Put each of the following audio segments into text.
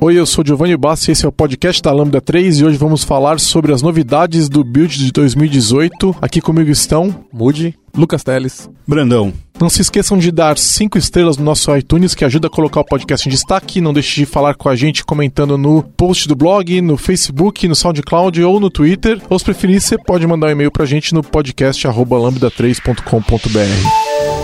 Oi, eu sou Giovanni Bassi, esse é o podcast da Lambda 3 e hoje vamos falar sobre as novidades do build de 2018. Aqui comigo estão Mude, Lucas Teles, Brandão. Não se esqueçam de dar cinco estrelas no nosso iTunes, que ajuda a colocar o podcast em destaque. Não deixe de falar com a gente comentando no post do blog, no Facebook, no SoundCloud ou no Twitter. Ou se preferir, você pode mandar um e-mail pra gente no podcast lambda3.com.br.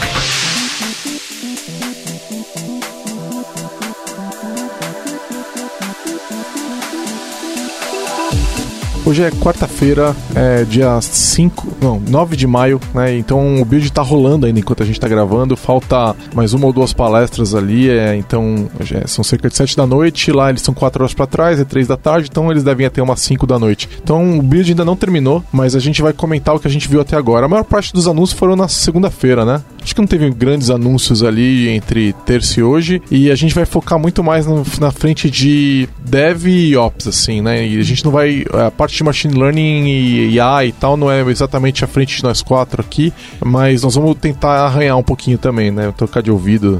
Hoje é quarta-feira, é dia 5, não, 9 de maio, né? Então o build tá rolando ainda enquanto a gente tá gravando. Falta mais uma ou duas palestras ali, é, então são cerca de 7 da noite. Lá eles são 4 horas para trás, é 3 da tarde, então eles devem até umas 5 da noite. Então o build ainda não terminou, mas a gente vai comentar o que a gente viu até agora. A maior parte dos anúncios foram na segunda-feira, né? Acho que não teve grandes anúncios ali entre terça e hoje. E a gente vai focar muito mais no, na frente de dev e ops, assim, né? E a gente não vai. A parte de machine learning e IA e tal não é exatamente a frente de nós quatro aqui, mas nós vamos tentar arranhar um pouquinho também, né? Tocar de ouvido,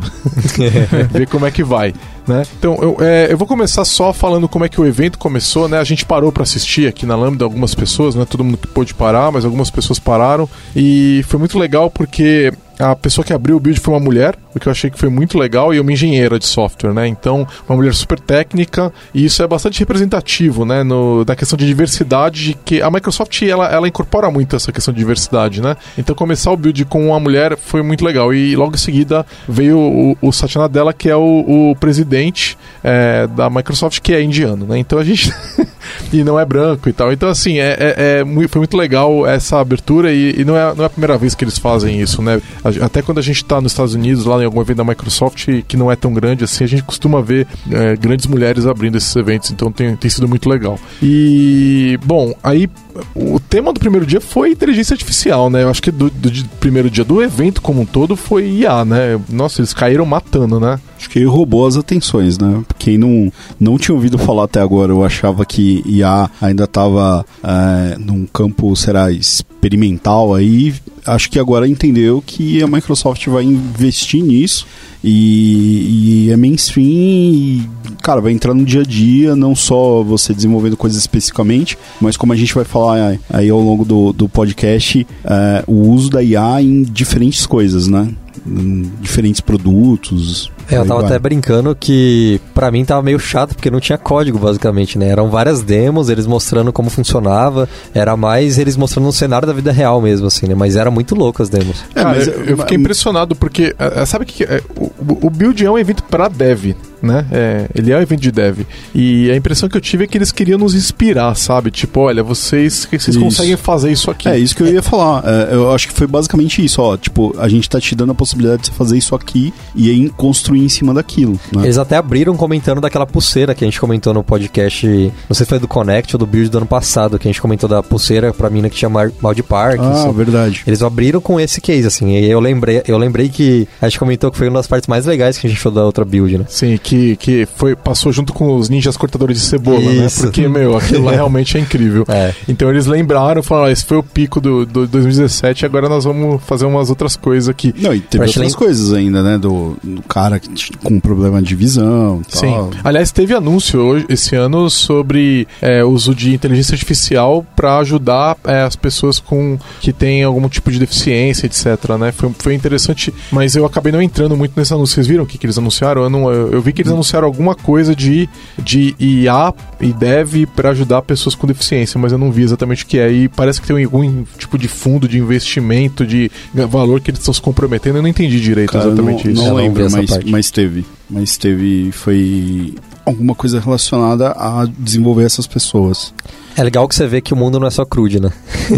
ver como é que vai. Né? Então, eu, é, eu vou começar só falando como é que o evento começou, né? A gente parou para assistir aqui na Lambda algumas pessoas, não é todo mundo que pôde parar, mas algumas pessoas pararam e foi muito legal porque a pessoa que abriu o build foi uma mulher, o que eu achei que foi muito legal, e uma engenheira de software, né? Então, uma mulher super técnica, e isso é bastante representativo, né? No, da questão de diversidade, de que a Microsoft, ela, ela incorpora muito essa questão de diversidade, né? Então, começar o build com uma mulher foi muito legal, e logo em seguida veio o, o Satya Nadella, que é o, o presidente é, da Microsoft, que é indiano, né? Então, a gente... e não é branco e tal. Então, assim, é, é, é foi muito legal essa abertura, e, e, não, é, não é a primeira vez que eles fazem isso, né? até quando a gente está nos Estados Unidos, lá em algum evento da Microsoft, que não é tão grande assim, a gente costuma ver é, grandes mulheres abrindo esses eventos, então tem, tem sido muito legal. E, bom, aí o tema do primeiro dia foi inteligência artificial, né? Eu acho que do, do, primeiro dia do evento como um todo foi IA, né? Nossa, eles caíram matando, né? Acho que roubou as atenções, né? Quem não, não tinha ouvido falar até agora, eu achava que IA ainda estava é, num campo, será, experimental aí. Acho que agora entendeu que a Microsoft vai investir nisso e, e é mainstream e, cara, vai entrar no dia a dia, não só você desenvolvendo coisas especificamente, mas como a gente vai falar aí ao longo do, do podcast, é, o uso da IA em diferentes coisas, né? Em diferentes produtos, é, eu tava até brincando que para mim tava meio chato porque não tinha código basicamente, né? Eram várias demos, eles mostrando como funcionava, era mais eles mostrando um cenário da vida real mesmo, assim, né? Mas era muito louco as demos. É, mas eu, eu fiquei impressionado porque, é, é, sabe que é, o, o build é um evento para dev, né? É, ele é um evento de dev. E a impressão que eu tive é que eles queriam nos inspirar, sabe? Tipo, olha, vocês, vocês conseguem fazer isso aqui. É isso que eu ia falar. É, eu acho que foi basicamente isso, ó. Tipo, a gente tá te dando a possibilidade de você fazer isso aqui e aí construir em cima daquilo. Né? Eles até abriram comentando daquela pulseira que a gente comentou no podcast. Não sei se foi do Connect ou do Build do ano passado, que a gente comentou da pulseira pra mina que tinha mal de parque. Ah, assim. verdade. Eles abriram com esse case, assim. E eu lembrei, eu lembrei que a gente comentou que foi uma das partes mais legais que a gente falou da outra build, né? Sim, que que, que foi, passou junto com os ninjas cortadores de cebola, né? Isso. né? Porque, meu, aquilo lá realmente é incrível. É. Então eles lembraram, falaram, ah, esse foi o pico do, do 2017, agora nós vamos fazer umas outras coisas aqui. Não, e teve outras coisas ainda, né? Do, do cara com problema de visão tal. Sim. Aliás, teve anúncio hoje, esse ano sobre é, uso de inteligência artificial para ajudar é, as pessoas com que têm algum tipo de deficiência, etc, né? Foi, foi interessante, mas eu acabei não entrando muito nesse anúncio. Vocês viram o que, que eles anunciaram? Eu, não, eu, eu vi que eles anunciaram alguma coisa de, de IA e dev para ajudar pessoas com deficiência, mas eu não vi exatamente o que é. E parece que tem algum tipo de fundo de investimento, de valor que eles estão se comprometendo. Eu não entendi direito Cara, exatamente não, isso. Não lembro, mas, mas teve. Mas teve. Foi alguma coisa relacionada a desenvolver essas pessoas. É legal que você vê que o mundo não é só crude, né?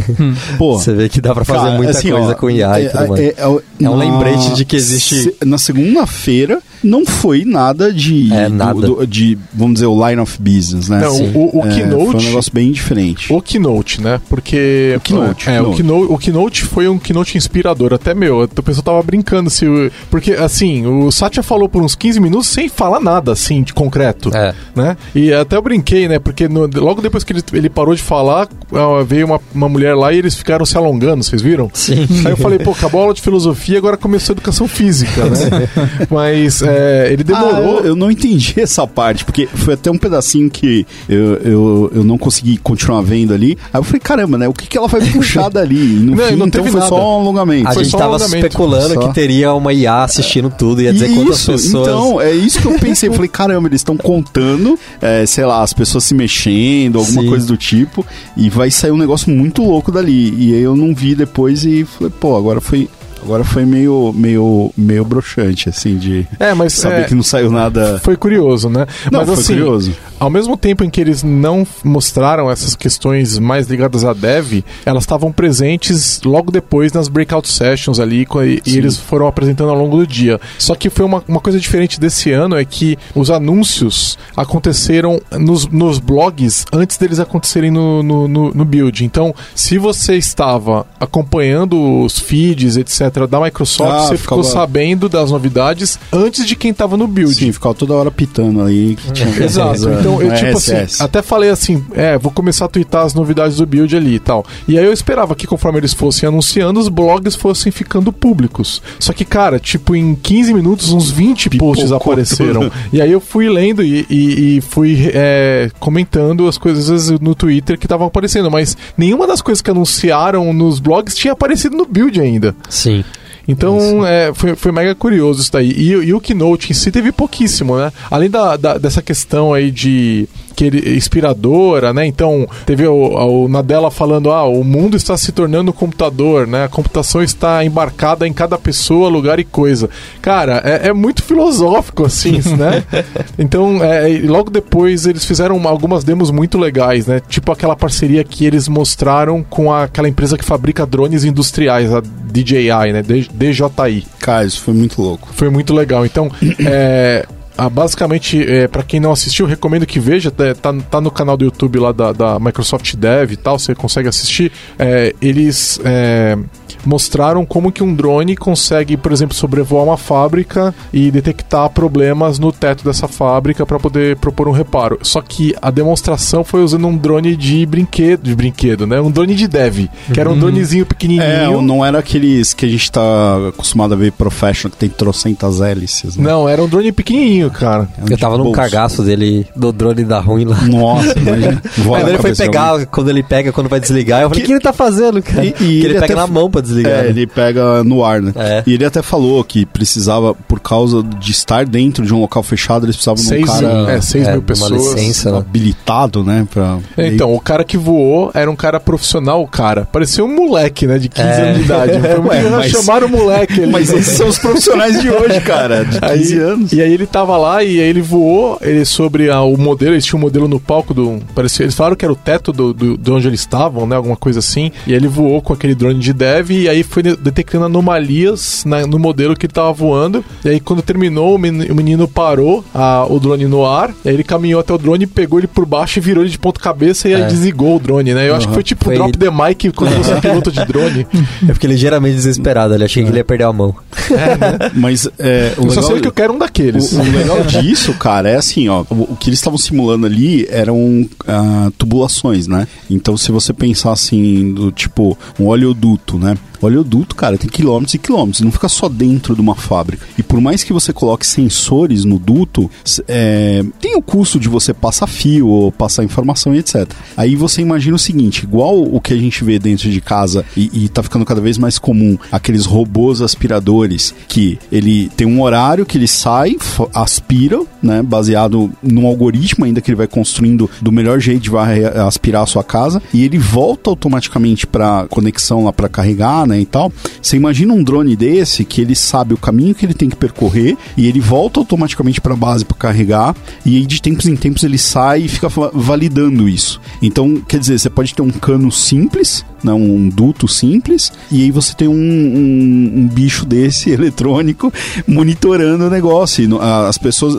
Pô, Você vê que dá pra fazer cara, muita assim, coisa ó, com IA e é- tudo mais. é- é- É um lembrete de que existe- se- Na segunda-feira não foi nada de. É, do- nada. do- de, vamos dizer, o line of business, né? Não, Sim. o, o É, Keynote. Foi um negócio bem diferente. O Keynote, né? Porque. O Keynote, É, o Keynote. Keynote, o Keynote foi um Keynote inspirador. Até meu, a pessoa tava brincando se. o- Porque, assim, o Satya falou por uns 15 minutos sem falar nada, assim, de concreto. É. Né? E até eu brinquei, né? Porque no- logo depois que ele, ele parou de falar, ah, veio uma, uma mulher lá e eles ficaram se alongando, vocês viram? Sim. Aí eu falei, pô, acabou a aula de filosofia, agora começou a educação física, né? Mas é, ele Ah, demorou. eu, eu não entendi essa parte, porque foi até um pedacinho que eu, eu, eu não consegui continuar vendo ali. Aí eu falei, caramba, né? O que, que ela vai puxar dali? E No Não, fim, e não então foi nada. só um alongamento. A Foi gente só tava alongamento. especulando Só. que teria uma IA assistindo tudo, ia dizer quantas Isso, pessoas. então, é isso que eu pensei. Eu falei, caramba, eles estão contando, é, sei lá, as pessoas se mexendo, alguma Sim. coisa do tipo, e vai sair um negócio muito louco dali. E aí eu não vi depois e falei, pô, agora foi. Agora foi meio, meio, meio broxante, assim, de É, mas saber é, que não saiu nada. foi curioso, né? Não, mas foi assim, curioso. Ao mesmo tempo em que eles não mostraram essas questões mais ligadas a dev, elas estavam presentes logo depois nas breakout sessions ali e, e eles foram apresentando ao longo do dia. Só que foi uma, uma coisa diferente desse ano é que os anúncios aconteceram nos, nos blogs antes deles acontecerem no, no, no, no build. Então, se você estava acompanhando os feeds, etc., da Microsoft, Ah, você ficava- ficou sabendo das novidades antes de quem estava no build. Sim, ficava toda hora pitando aí. que tinha Exato. Então, eu, é tipo assim, SS. até falei assim, é, vou começar a twittar as novidades do build ali e tal. E aí eu esperava que conforme eles fossem anunciando, os blogs fossem ficando públicos. Só que, cara, tipo, em 15 minutos, uns 20 posts Pipocou apareceram. tudo. E aí eu fui lendo e, e- e fui é, comentando as coisas no Twitter que estavam aparecendo. Mas nenhuma das coisas que anunciaram nos blogs tinha aparecido no build ainda. Sim. Então, é, foi, foi mega curioso isso daí. E, e o Keynote em si teve pouquíssimo, né? Além da, da- dessa questão aí de que ele, inspiradora, né? Então, teve o, o Nadella falando, ah, o mundo está se tornando um computador, né? A computação está embarcada em cada pessoa, lugar e coisa. Cara, é, é muito filosófico, assim, né? Então, é, e logo depois eles fizeram algumas demos muito legais, né? Tipo aquela parceria que eles mostraram com a- aquela empresa que fabrica drones industriais, a DJI, né? D- DJI. Cara, isso foi muito louco. Foi muito legal. Então, é, ah, basicamente, é, para quem não assistiu, recomendo que veja. Tá, tá- tá no canal do YouTube lá da, da Microsoft Dev e tal, você consegue assistir. É, eles é, mostraram como que um drone consegue, por exemplo, sobrevoar uma fábrica e detectar problemas no teto dessa fábrica para poder propor um reparo. Só que a demonstração foi usando um drone de brinquedo, de brinquedo, né? Um drone de dev, que era um dronezinho pequenininho. É, não era aqueles que a gente tá acostumado a ver professional que tem trocentas hélices. Né? Não, era um drone pequenininho, cara. É um Eu tava num bolso. cagaço dele, do drone da ruim lá. Nossa, imagina. Aí ele foi pegar, quando ele pega, quando vai desligar, eu falei, o Que- que ele tá fazendo, cara? E- e que ele ele, pega até na mão pra desligar. É, né? ele pega no ar, né? É. E ele até falou que precisava, por causa de estar dentro de um local fechado, eles precisavam de um cara é, seis é, mil pessoas. licença, né? habilitado, né? Pra... Então, o cara que voou era um cara profissional, o cara. Parecia um moleque, né? De 15 É. anos de idade. Foi mas- chamaram o moleque ali. Mas esses são os profissionais de hoje, cara. De 15 Aí, anos. E aí ele tava lá e aí ele voou ele sobre a- o modelo, eles tinham um modelo no palco do. Parecia, eles falaram que era o teto do, do, de onde eles estavam, né? Alguma coisa assim. E aí ele voou com aquele drone de dev e aí foi de- detectando anomalias na- no modelo que ele tava voando. E aí quando terminou, o men- o menino parou a- o drone no ar. E aí ele caminhou até o drone, pegou ele por baixo e virou ele de ponta cabeça e aí É. desligou o drone, né? Eu acho que foi tipo Foi- drop the mic quando você é piloto de drone. Eu fiquei ligeiramente desesperado ali, achei que ele ia perder a mão. Mas é, o Eu só legal... sei que eu quero um daqueles. O, o legal disso, cara, é assim, ó. O, que eles estavam simulando ali eram ah, tubulações, né? Então, se você pensar assim, do tipo, um oleoduto, né? Oleoduto, cara, tem quilômetros e quilômetros, não fica só dentro de uma fábrica. E por mais que você coloque sensores no duto, é, tem o custo de você passar fio ou passar informação e etc. Aí você imagina o seguinte, igual o que a gente vê dentro de casa e, e tá ficando cada vez mais comum, aqueles robôs aspiradores que ele tem um horário que ele sai, aspira, né, baseado num algoritmo ainda que ele vai construindo do melhor jeito de aspirar a sua casa e ele volta automaticamente para conexão lá para carregar, né, né, e tal. Você imagina um drone desse que ele sabe o caminho que ele tem que percorrer e ele volta automaticamente para a base para carregar e aí de tempos em tempos ele sai e fica validando isso. Então, quer dizer, você pode ter um cano simples né, um duto simples, e aí você tem um, um, um bicho desse eletrônico monitorando o negócio. E as pessoas,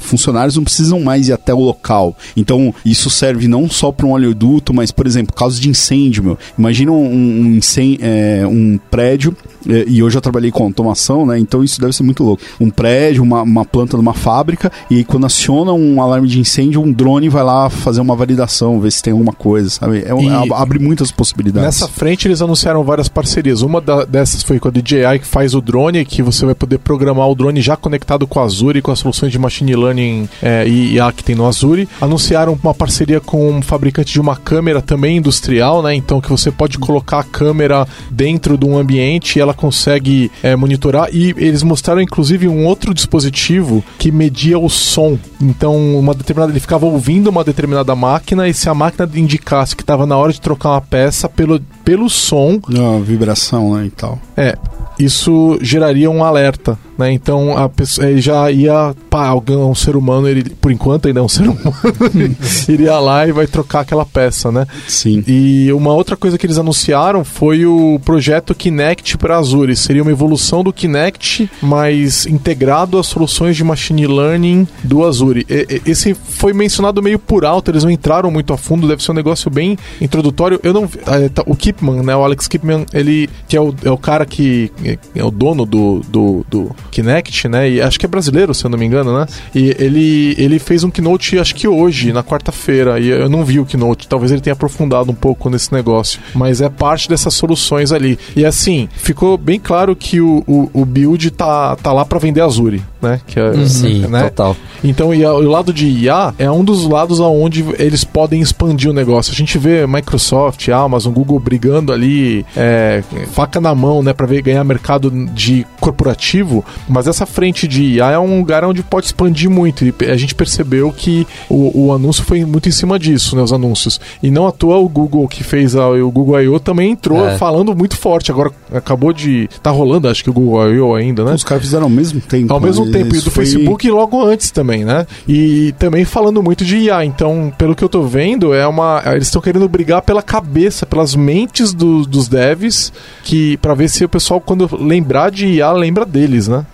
funcionários não precisam mais ir até o local. Então, isso serve não só para um oleoduto, mas, por exemplo, casos de incêndio, meu. Imagina um, um, incêndio, é, um prédio é, e hoje eu trabalhei com automação, né? Então isso deve ser muito louco. Um prédio, uma, uma planta numa fábrica, e quando aciona um alarme de incêndio, um drone vai lá fazer uma validação, ver se tem alguma coisa, sabe? É, e abre muitas possibilidades. Nessa frente eles anunciaram várias parcerias. Uma da, dessas foi com a DJI, que faz o drone, que você vai poder programar o drone já conectado com a Azure, com as soluções de machine learning é, e IA que tem no Azure. Anunciaram uma parceria com um fabricante de uma câmera também industrial, né? Então que você pode colocar a câmera dentro de um ambiente e ela consegue é, monitorar. E eles mostraram inclusive um outro dispositivo que media o som. Então, uma determinada ele ficava ouvindo uma determinada máquina e se a máquina indicasse que estava na hora de trocar uma peça pelo, pelo som. A vibração, né, e tal. É, isso geraria um alerta, né? Então a pessoa já ia, pá, alguém um ser humano, ele por enquanto ainda é um ser humano, iria lá e vai trocar aquela peça, né? Sim. E uma outra coisa que eles anunciaram foi o projeto Kinect para Azure. Seria uma evolução do Kinect, mas integrado às soluções de machine learning do Azure. E, esse foi mencionado meio por alto, eles não entraram muito a fundo, deve ser um negócio bem introdutório. Eu não, é, tá, o Kipman, né? O Alex Kipman, ele que é o, é o cara que é o dono do, do, do Kinect, né? E acho que é brasileiro, se eu não me engano, né? E ele, ele fez um keynote, acho que hoje, na quarta-feira, e eu não vi o keynote. Talvez ele tenha aprofundado um pouco nesse negócio, mas é parte dessas soluções ali. E assim, ficou bem claro que o, o, o build tá, tá lá para vender Azure, né? Que é, uhum. Sim, né? total. Então, e o lado de IA é um dos lados aonde eles podem expandir o negócio. A gente vê Microsoft, Amazon, Google brigando ali, é, faca na mão, né, para ver ganhar mercado mercado de corporativo, mas essa frente de IA é um lugar onde pode expandir muito. E a gente percebeu que o, o anúncio foi muito em cima disso, né? Os anúncios. E não à toa o Google que fez a, o Google I.O. também entrou é. falando muito forte. Agora acabou de. tá rolando, acho que o Google I.O. ainda, né? Os caras fizeram ao mesmo tempo. Ao mesmo tempo, e do foi... Facebook logo antes também, né? E também falando muito de IA. Então, pelo que eu tô vendo, é uma. Eles estão querendo brigar pela cabeça, pelas mentes do, dos devs, que para ver se o pessoal, quando lembrar de IA, lembra deles, né?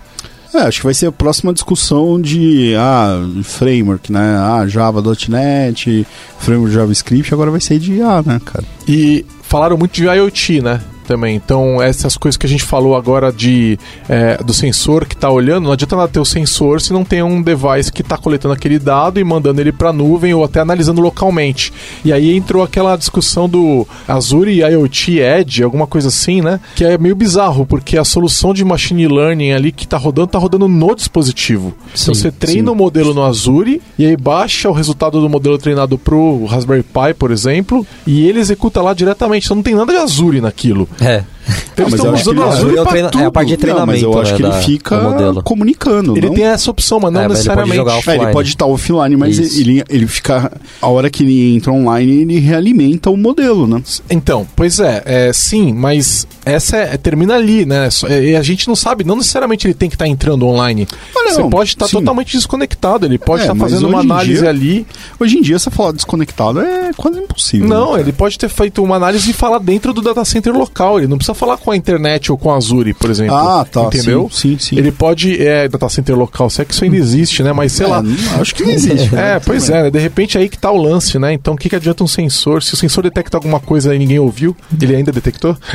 É, acho que vai ser a próxima discussão de ah, framework, né? Ah, Java.NET, framework JavaScript, agora vai ser de IA, né, cara? E falaram muito de IoT, né? Também. Então, essas coisas que a gente falou agora de é, do sensor que está olhando, não adianta nada ter o sensor se não tem um device que está coletando aquele dado e mandando ele para a nuvem ou até analisando localmente. E aí entrou aquela discussão do Azure IoT Edge, alguma coisa assim, né? Que é meio bizarro, porque a solução de machine learning ali que está rodando, está rodando no dispositivo. Sim, então você treina o modelo no Azure e aí baixa o resultado do modelo treinado pro Raspberry Pi, por exemplo, e ele executa lá diretamente. Então não tem nada de Azure naquilo. É. Então eles estão usando Azure é, treina, é a parte de treinamento. Não, mas eu acho né, que ele fica comunicando. Ele não? tem essa opção, mas não é, necessariamente. Ele pode, é, ele pode estar offline, mas ele, ele fica. A hora que ele entra online, ele realimenta o modelo, né? Então, pois é, é sim, mas essa é, termina ali, né? E a gente não sabe, não necessariamente ele tem que estar entrando online. Ah, não, Você pode estar sim. totalmente desconectado, ele pode é, estar fazendo uma análise dia, ali. Hoje em dia, você falar desconectado é quase impossível. Não, né, ele pode ter feito uma análise e falar dentro do data center local. Ele não precisa falar com a internet ou com a Azure, por exemplo. Ah, tá. Entendeu? Sim, sim. sim. Ele pode. É, data center local, se é que isso ainda existe, né? Mas sei é, lá. Acho que não existe. Né? É, pois é, de repente aí que tá o lance, né? Então o que, que adianta um sensor? Se o sensor detecta alguma coisa e ninguém ouviu, ele ainda detectou?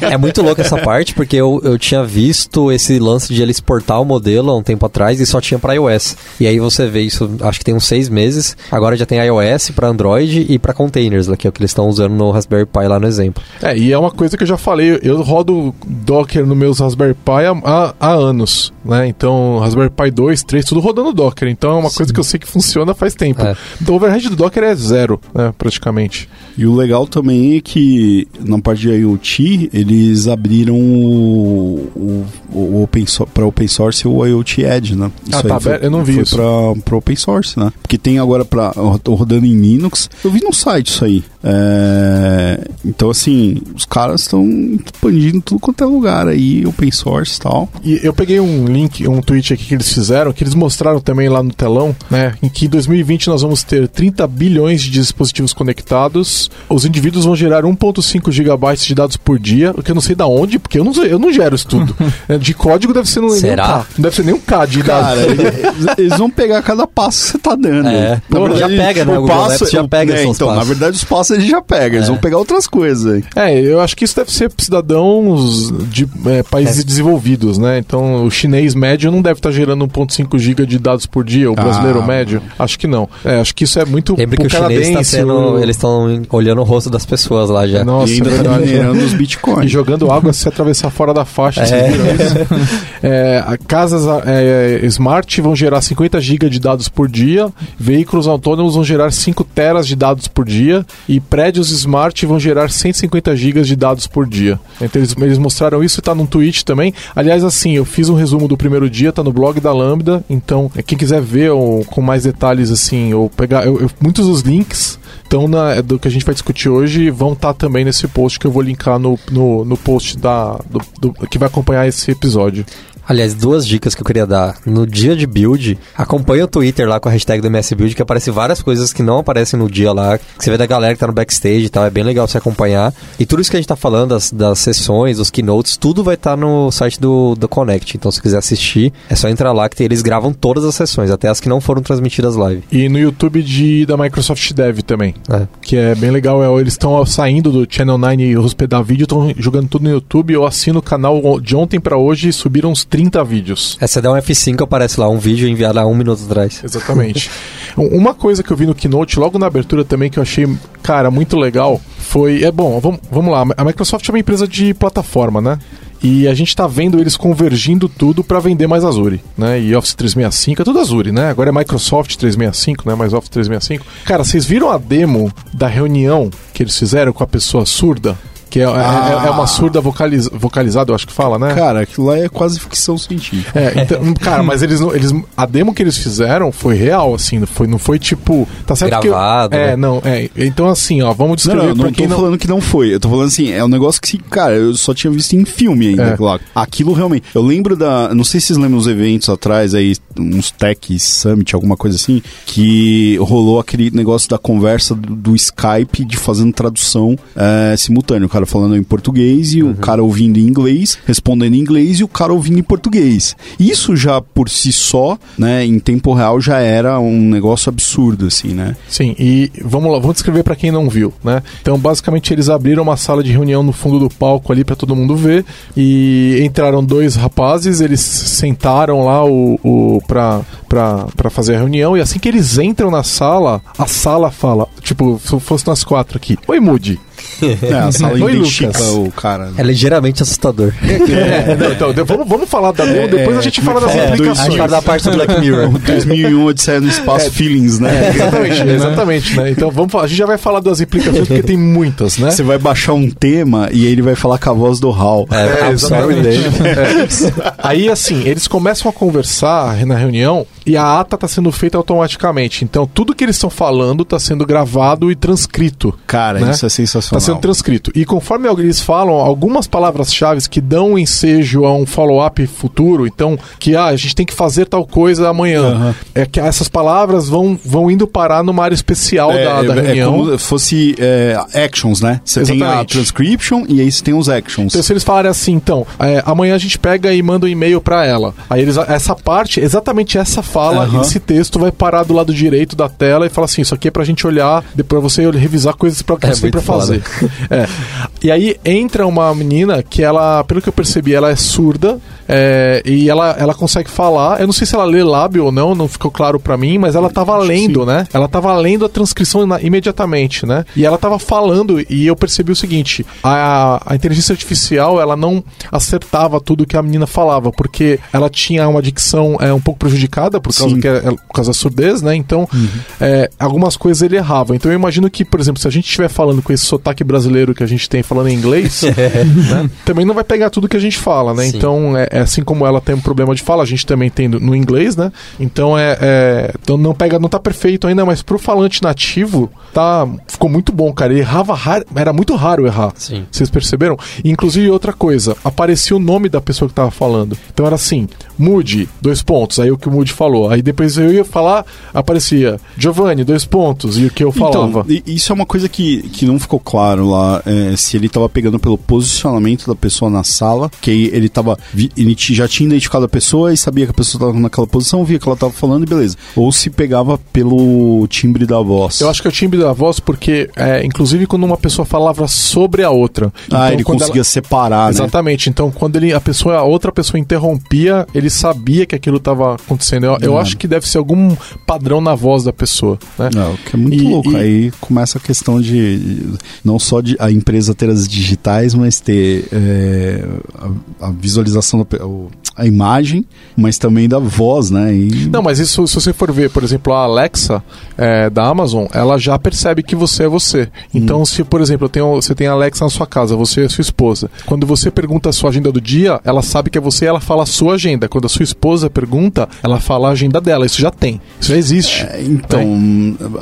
é muito louco essa parte, porque eu, eu tinha visto esse lance de ele exportar o modelo há um tempo atrás e só tinha para iOS. E aí você vê isso, acho que tem uns seis meses. Agora já tem iOS para Android e para containers, que é o que eles estão usando no Raspberry Pi lá no exemplo. É, e é uma coisa que eu já falei, eu rodo Docker nos meus Raspberry Pi há, há, há anos. né? Então, Raspberry Pi 2, 3, tudo rodando Docker. Então é uma Sim. coisa que eu sei que funciona faz tempo. É. Então o overhead do Docker é zero, né, praticamente. E o legal também é que na parte de IoT, eles abriram o, o, o open so, para open source o IoT Edge, né? Isso ah, tá, foi, eu não vi isso. Para open source, né? Porque tem agora para rodando em Linux. Eu vi no site isso aí. É, então, assim, os caras estão expandindo tudo quanto é lugar aí, open source e tal. E eu peguei um link, um tweet aqui que eles fizeram, que eles mostraram também lá no telão, né? Em que em 2020 nós vamos ter 30 bilhões de dispositivos conectados. Os indivíduos vão gerar 1,5 gigabytes de dados por dia, o que eu não sei da onde, porque eu não, eu não gero isso tudo. É, de código deve ser no, Será? K. Não deve ser nem um K de dados. Cara, eles vão pegar cada passo que você tá dando. É. Na verdade, já pega, né? O, o passo, já pega é, Então, na verdade, os passos eles já pegam. Eles é. vão pegar outras coisas. É, eu acho que isso deve ser cidadãos de é, países é. desenvolvidos, né? Então, o chinês médio não deve estar tá gerando 1.5 GB de dados por dia, o brasileiro ah. médio. Acho que não. É, acho que isso é muito Lembra que o chinês tá sendo, o... eles estão olhando o rosto das pessoas lá já. Nossa, e ainda tá minerando os bitcoins. E jogando água se atravessar fora da faixa. É. é, casas é, smart vão gerar 50 GB de dados por dia, veículos autônomos vão gerar 5 teras de dados por dia e prédios smart vão gerar 150 GB de dados por dia. Então eles, eles mostraram isso e está no tweet também. Aliás, assim, eu fiz um resumo do primeiro dia, tá no blog da Lambda, então quem quiser ver ou, com mais detalhes assim, ou pegar eu, eu, muitos dos links estão na, do que a gente vai discutir hoje vão estar tá também nesse post que eu vou linkar no, no, no post da, do, do, que vai acompanhar esse episódio. Aliás, duas dicas que eu queria dar. No dia de build, acompanhe o Twitter lá com a hashtag do MS Build, que aparece várias coisas que não aparecem no dia lá. Você vê da galera que tá no backstage e tal. É bem legal você acompanhar. E tudo isso que a gente tá falando, das, das sessões, os keynotes, tudo vai estar tá no site do, do Connect. Então, se quiser assistir, é só entrar lá que eles gravam todas as sessões, até as que não foram transmitidas live. E no YouTube de, da Microsoft Dev também. É. Que é bem legal. É, eles estão saindo do Channel 9 e hospedar vídeo, estão jogando tudo no YouTube. Eu assino o canal de ontem para hoje e subiram uns 30 vídeos. É, você dá um F5, aparece lá um vídeo enviado há um minuto atrás. Exatamente. Uma coisa que eu vi no Keynote, logo na abertura também, que eu achei, cara, muito legal, foi. É bom, vamos, vamos lá. A Microsoft é uma empresa de plataforma, né? E a gente está vendo eles convergindo tudo para vender mais Azure, né? E Office 365 é tudo Azure, né? Agora é Microsoft 365, né? Mais Office 365. Cara, vocês viram a demo da reunião que eles fizeram com a pessoa surda? Que é, ah. é, é, uma surda vocaliz, vocalizada, eu acho que fala, né? Cara, aquilo lá é quase ficção científica. É, então, cara, mas eles, eles. A demo que eles fizeram foi real, assim, foi, não foi tipo. Tá certo Gravado. Que, é, né? não, é. Então, assim, ó, vamos descrever não, não, não tô não... falando que não foi. Eu tô falando assim, é um negócio que, cara, eu só tinha visto em filme ainda, é. claro. Aquilo realmente. Eu lembro da. Não sei se vocês lembram os eventos atrás aí, uns Tech Summit, alguma coisa assim, que rolou aquele negócio da conversa do, do Skype de fazendo tradução é, simultânea. O cara falando em português e uhum. o cara ouvindo em inglês, respondendo em inglês e o cara ouvindo em português. Isso já por si só, né, em tempo real já era um negócio absurdo assim, né? Sim, e vamos lá, vamos descrever para quem não viu, né? Então, basicamente eles abriram uma sala de reunião no fundo do palco ali para todo mundo ver e entraram dois rapazes, eles sentaram lá o, o para para fazer a reunião e assim que eles entram na sala, a sala fala, tipo, se fosse nós quatro aqui. Oi, Moody. É, a sala Oi, identifica o cara. É ligeiramente assustador. É, não, então, vamos, vamos falar da demo, depois a gente fala das é, implicações. A gente fala da parte do Black Mirror. 2001, Odisseia no Espaço, é, Feelings, né? É, exatamente, exatamente, né? Então vamos a gente já vai falar das implicações, porque tem muitas, né? Você vai baixar um tema e aí ele vai falar com a voz do Hal. É, é exatamente. Aí, assim, eles começam a conversar na reunião e a ata está sendo feita automaticamente. Então, tudo que eles estão falando está sendo gravado e transcrito. Cara, né? isso é sensacional. Está sendo transcrito. E conforme eles falam, algumas palavras-chave que dão ensejo a um follow-up futuro, então, que ah, a gente tem que fazer tal coisa amanhã. Uhum. É que essas palavras vão, vão indo parar numa área especial é, da, da é, reunião. É como se fosse é, actions, né? Você tem a transcription e aí você tem os actions. Então, se eles falarem assim, então, é, amanhã a gente pega e manda um e-mail para ela. Aí eles, essa parte, exatamente essa fala, Aham. esse texto vai parar do lado direito da tela e fala assim: Isso aqui é pra gente olhar, depois você revisar coisas pra que É você tem pra foda. fazer. É. E aí entra uma menina que ela, pelo que eu percebi, ela é surda é, e ela, ela consegue falar. Eu não sei se ela lê lábio ou não, não ficou claro pra mim, mas ela tava lendo, né? Ela tava lendo a transcrição na- imediatamente, né? E ela tava falando e eu percebi o seguinte: a, a inteligência artificial ela não acertava tudo que a menina falava, porque ela tinha uma dicção é, um pouco prejudicada por causa, Sim. que é- é- por causa da surdez, né? Então, é, algumas coisas ele errava. Então eu imagino que, por exemplo, se a gente estiver falando com esse sotaque brasileiro que a gente tem falando em inglês, né, também não vai pegar tudo que a gente fala, né? Sim. Então, é, é assim como ela tem um problema de fala, a gente também tem no, inglês, né? Então é, é- então não pega, não tá perfeito ainda, mas pro falante nativo, tá, ficou muito bom, cara. Ele errava raro, era muito raro errar. Sim. Vocês perceberam? Inclusive, outra coisa, aparecia o nome da pessoa que tava falando. Então era assim, Mude, dois pontos, aí o que o Mude falou. Aí depois eu ia falar, aparecia Giovanni, dois pontos, e o que eu falava. Então, isso é uma coisa que, que não ficou claro lá, é, se ele tava pegando pelo posicionamento da pessoa na sala, que ele tava, ele já tinha identificado a pessoa e sabia que a pessoa tava naquela posição, via que ela tava falando e beleza. Ou se pegava pelo timbre da voz. Eu acho que é o timbre da voz, porque, é, inclusive, quando uma pessoa falava sobre a outra. Ah, ele quando conseguia ela- separar, né? Exatamente. Então, quando ele, a pessoa, a outra pessoa interrompia, ele sabia que aquilo estava acontecendo. Eu, eu acho que deve ser algum padrão na voz da pessoa, né? Não, o que é muito E- louco. e- Aí começa a questão de não só de a empresa ter as digitais, mas ter é, a, a visualização, da, a imagem, mas também da voz, né? E, Não, mas isso, se você for ver, por exemplo, a Alexa é, da Amazon, ela já percebe que você é você. Então, Hum. se, por exemplo, tenho- você tem a Alexa na sua casa, você e a sua esposa. Quando você pergunta a sua agenda do dia, ela sabe que é você e ela fala a sua agenda. Quando a sua esposa pergunta, ela fala a agenda dela. Isso já tem. Isso já existe. É, Então,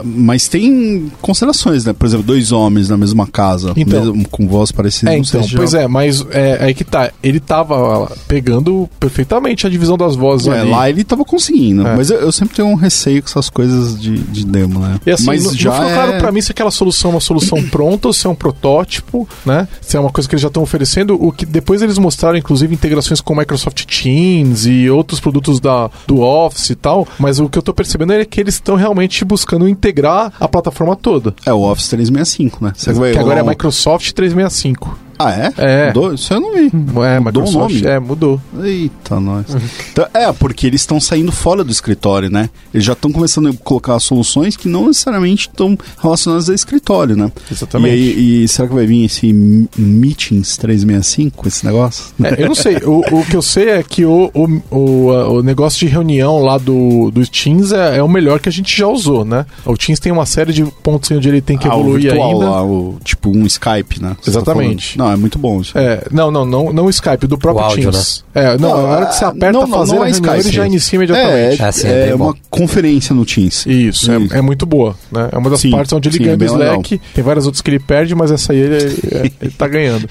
mas tem considerações, né? Por exemplo, dois homens na mesma casa, Então. mesmo com voz parecida. É, então, pois já... é, mas é, aí que tá. Ele tava pegando perfeitamente a divisão das vozes É, ali. lá ele tava conseguindo, É. mas eu, eu sempre tenho um receio com essas coisas de, de demo, né? E assim, mas já não ficou é... claro pra mim se aquela solução é uma solução pronta ou se é um protótipo, né? Se é uma coisa que eles já estão oferecendo. O que depois eles mostraram, inclusive, integrações com Microsoft Teams e outros produtos da, do Office e tal. Mas o que eu tô percebendo é que eles estão realmente buscando integrar a plataforma toda. É o Office 365, né? Você que agora é um- Microsoft 365. Ah, é? É. Mudou? Isso eu não vi. É, Mudou o nome? É, mudou. Eita, nós. Então, é, porque eles estão saindo fora do escritório, né? Eles já estão começando a colocar soluções que não necessariamente estão relacionadas ao escritório, né? Exatamente. E, e será que vai vir esse Meetings 365, esse negócio? É, eu não sei. O, o que eu sei é que o, o, o, o negócio de reunião lá do, do Teams é, é o melhor que a gente já usou, né? O Teams tem uma série de pontos onde ele tem que Ah, o evoluir virtual ainda. lá, o, tipo um Skype, né? Tá Exatamente. falando. não, é muito bom isso. É, não, não, não, não o Skype, do próprio áudio, Teams. É, não, a hora que você aperta não, não, fazer não a é reunião, Skype, ele já inicia É, imediatamente. é, Ah, sim, é é bem uma conferência no Teams. Isso, é, Isso. é muito boa, né? É uma das Sim, partes onde ele sim, ganha é do bem legal. Slack. Tem várias outras que ele perde, mas essa aí ele, ele, ele tá ganhando.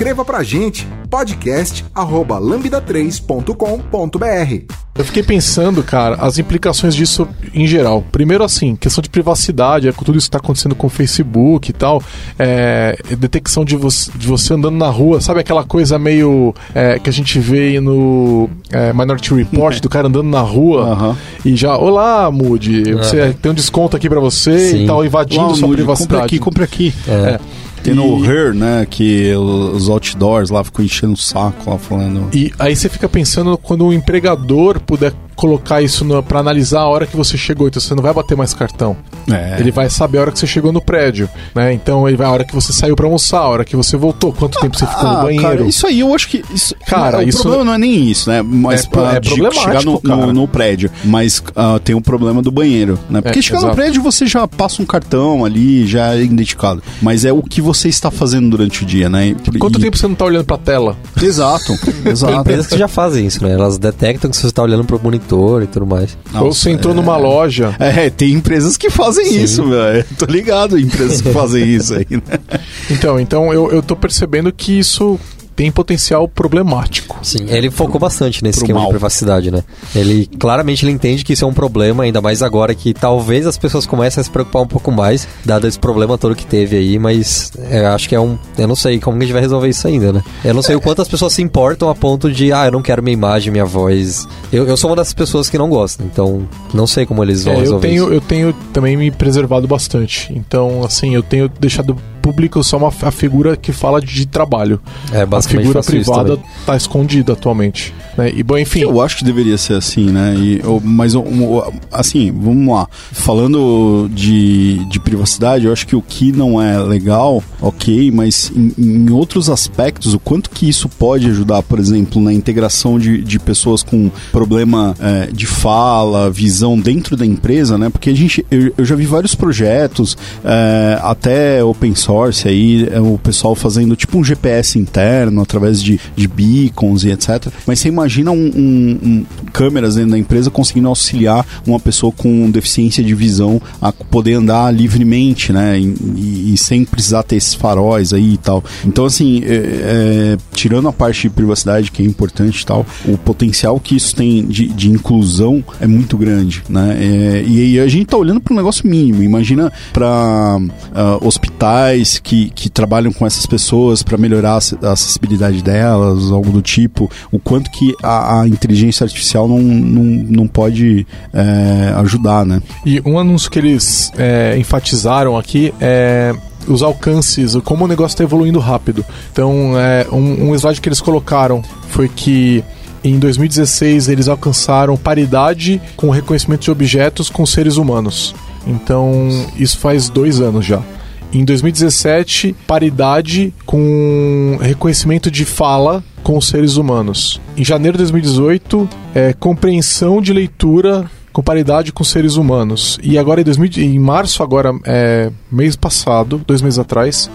Escreva pra gente podcast@lambda3.com.br. Eu fiquei pensando, cara, as implicações disso em geral. Primeiro, assim, questão de privacidade, é, com tudo isso que tá acontecendo com o Facebook e tal, é, detecção de você, de você andando na rua, sabe aquela coisa meio é, que a gente vê no é, Minority Report, do cara andando na rua Aham. e já, olá, Moody, você tem um desconto aqui pra você Sim. e tal, invadindo Lá, sua Moody, privacidade. Compre aqui, compre aqui. É. Tem no Her, né? Que os outdoors lá ficam enchendo o saco lá falando. E aí você fica pensando quando o empregador puder colocar isso pra analisar a hora que você chegou, então você não vai bater mais cartão. É. Ele vai saber a hora que você chegou no prédio, né? Então ele vai a hora que você saiu pra almoçar, a hora que você voltou, quanto tempo você ficou no Ah, banheiro. cara, isso aí eu acho que. Isso, Cara, o isso- problema não é nem isso, né? Mas É é problemático, chegar no, no, no prédio. Mas ah, tem o problema do banheiro, né? Porque É, chegar no exato. prédio você já passa um cartão ali, já é identificado. Mas é o que você está fazendo durante o dia, né? E- Quanto e- tempo você não tá olhando pra tela? Exato, Tem exato. empresas que já fazem isso, né? Elas detectam que você está olhando pro monitor e tudo mais. Nossa, Ou você entrou é- numa loja. É, tem empresas que fazem Sim. isso, velho. Tô ligado em empresas que fazem isso aí, né? Então, então eu, eu tô percebendo que isso tem potencial problemático. Sim, ele focou bastante nesse Pro esquema mal. de privacidade, né? Ele claramente ele entende que isso é um problema, ainda mais agora que talvez as pessoas comecem a se preocupar um pouco mais, dado esse problema todo que teve aí, mas eu acho que é um. Eu não sei como a gente vai resolver isso ainda, né? Eu não sei o quanto as pessoas se importam a ponto de, ah, eu não quero minha imagem, minha voz. Eu, eu sou uma dessas pessoas que não gostam, então não sei como eles vão É, eu resolver tenho, isso. eu tenho também me preservado bastante. Então, assim, eu tenho deixado público só uma, a figura que fala de trabalho. É, A figura privada também. tá escondida atualmente. Né? E bom, enfim. Eu acho que deveria ser assim, né? E, eu- mas, um, assim, vamos lá. Falando de, de privacidade, eu acho que o que não é legal, ok, mas em, em outros aspectos, o quanto que isso pode ajudar, por exemplo, na integração de, de pessoas com problema é, de fala, visão dentro da empresa, né? Porque a gente, eu, eu já vi vários projetos, é, até open source aí, é, o pessoal fazendo tipo um GPS interno através de, de beacons e etc. Mas você imagina um, um- um- câmeras dentro da empresa conseguindo auxiliar uma pessoa com deficiência de visão a poder andar livremente, né? E, e- sem precisar ter esses faróis aí e tal. Então, assim, é, é, tirando a parte de privacidade que é importante e tal, o potencial que isso tem de, de inclusão é muito grande, né? É, e, e a gente tá olhando para um negócio mínimo. Imagina para hospitais que, que trabalham com essas pessoas para melhorar a acessibilidade delas, algo do tipo, o quanto que a, a inteligência artificial não, não, não pode é, ajudar, né? E um anúncio que eles é, enfatizaram aqui é os alcances, como o negócio está evoluindo rápido. Então, é, um, um slide que eles colocaram foi que em 2016 eles alcançaram paridade com o reconhecimento de objetos com seres humanos. Então, isso faz dois anos já. Em 2017, paridade com reconhecimento de fala com os seres humanos. Em janeiro de 2018, é, compreensão de leitura com paridade com seres humanos. E agora em, 2000, em março, agora é, mês passado, dois meses atrás,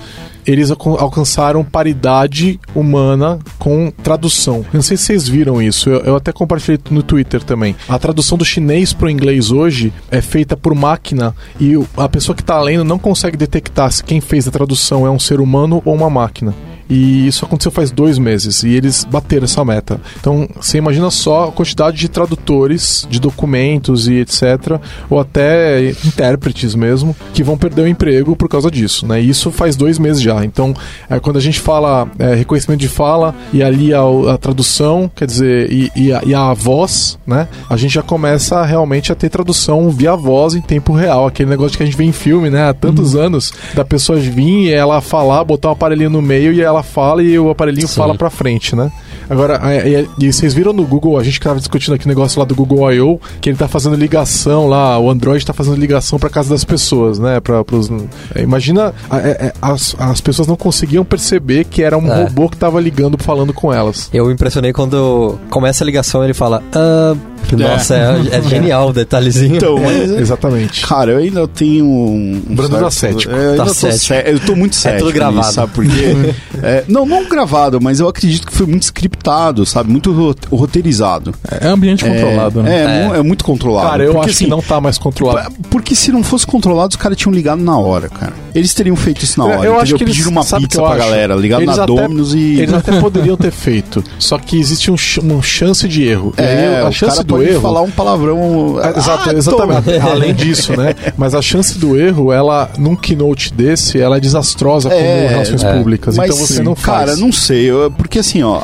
eles alcan- alcançaram paridade humana com tradução. Não sei se vocês viram isso, eu, eu até compartilhei no Twitter também. A tradução do chinês para o inglês hoje é feita por máquina e a pessoa que está lendo não consegue detectar se quem fez a tradução é um ser humano ou uma máquina. E isso aconteceu faz dois meses e eles bateram essa meta. Então você imagina só a quantidade de tradutores, de documentos e etc., ou até intérpretes mesmo, que vão perder o emprego por causa disso. Né? E isso faz dois meses já. Então, é, quando a gente fala é, reconhecimento de fala e ali a, a tradução, quer dizer, e, e a, e a voz, né? A gente já começa realmente a ter tradução via voz em tempo real. Aquele negócio que a gente vê em filme, né? Há tantos anos, da pessoa vir e ela falar, botar o aparelhinho no meio e ela fala e o aparelhinho Sim. fala pra frente, né? Agora, é- e vocês viram no Google, a gente que tava discutindo aqui o negócio lá do Google I.O., que ele tá fazendo ligação lá, o Android tá fazendo ligação pra casa das pessoas, né? Pra, pros, é, imagina, a- é- é, as, as pessoas não conseguiam perceber que era um É. robô que tava ligando, falando com elas. Eu me impressionei quando começa a ligação ele fala. "Ah", nossa, é, é genial o detalhezinho. Então, mas, Exatamente. Cara, eu ainda tenho um. um Brando tá cético. É, eu, Tá cético. eu tô muito cético. tudo gravado. nisso, sabe por quê? É, não, não gravado, mas eu acredito que foi muito scriptado, sabe? Muito ro- roteirizado. É ambiente controlado, é, né? É, É. mu- é muito controlado. Cara, eu Porque, acho assim, que não tá mais controlado. Porque se não fosse controlado, os caras tinham ligado na hora, cara. Eles teriam feito isso na hora. eu entendeu? acho que eles- Pediram uma pizza pra acho? galera, ligado Eles na até- Domino's e. Eles até poderiam ter feito, só que existe um, uma chance de erro. E aí, É, a chance cara do pode erro. falar um palavrão. Ah, Exato, Ah, exatamente. toma. Além disso, né? Mas a chance do erro, ela, num keynote desse, ela é desastrosa como É, relações é. públicas. Mas, então você não faz. Cara, não sei. eu- porque assim, ó,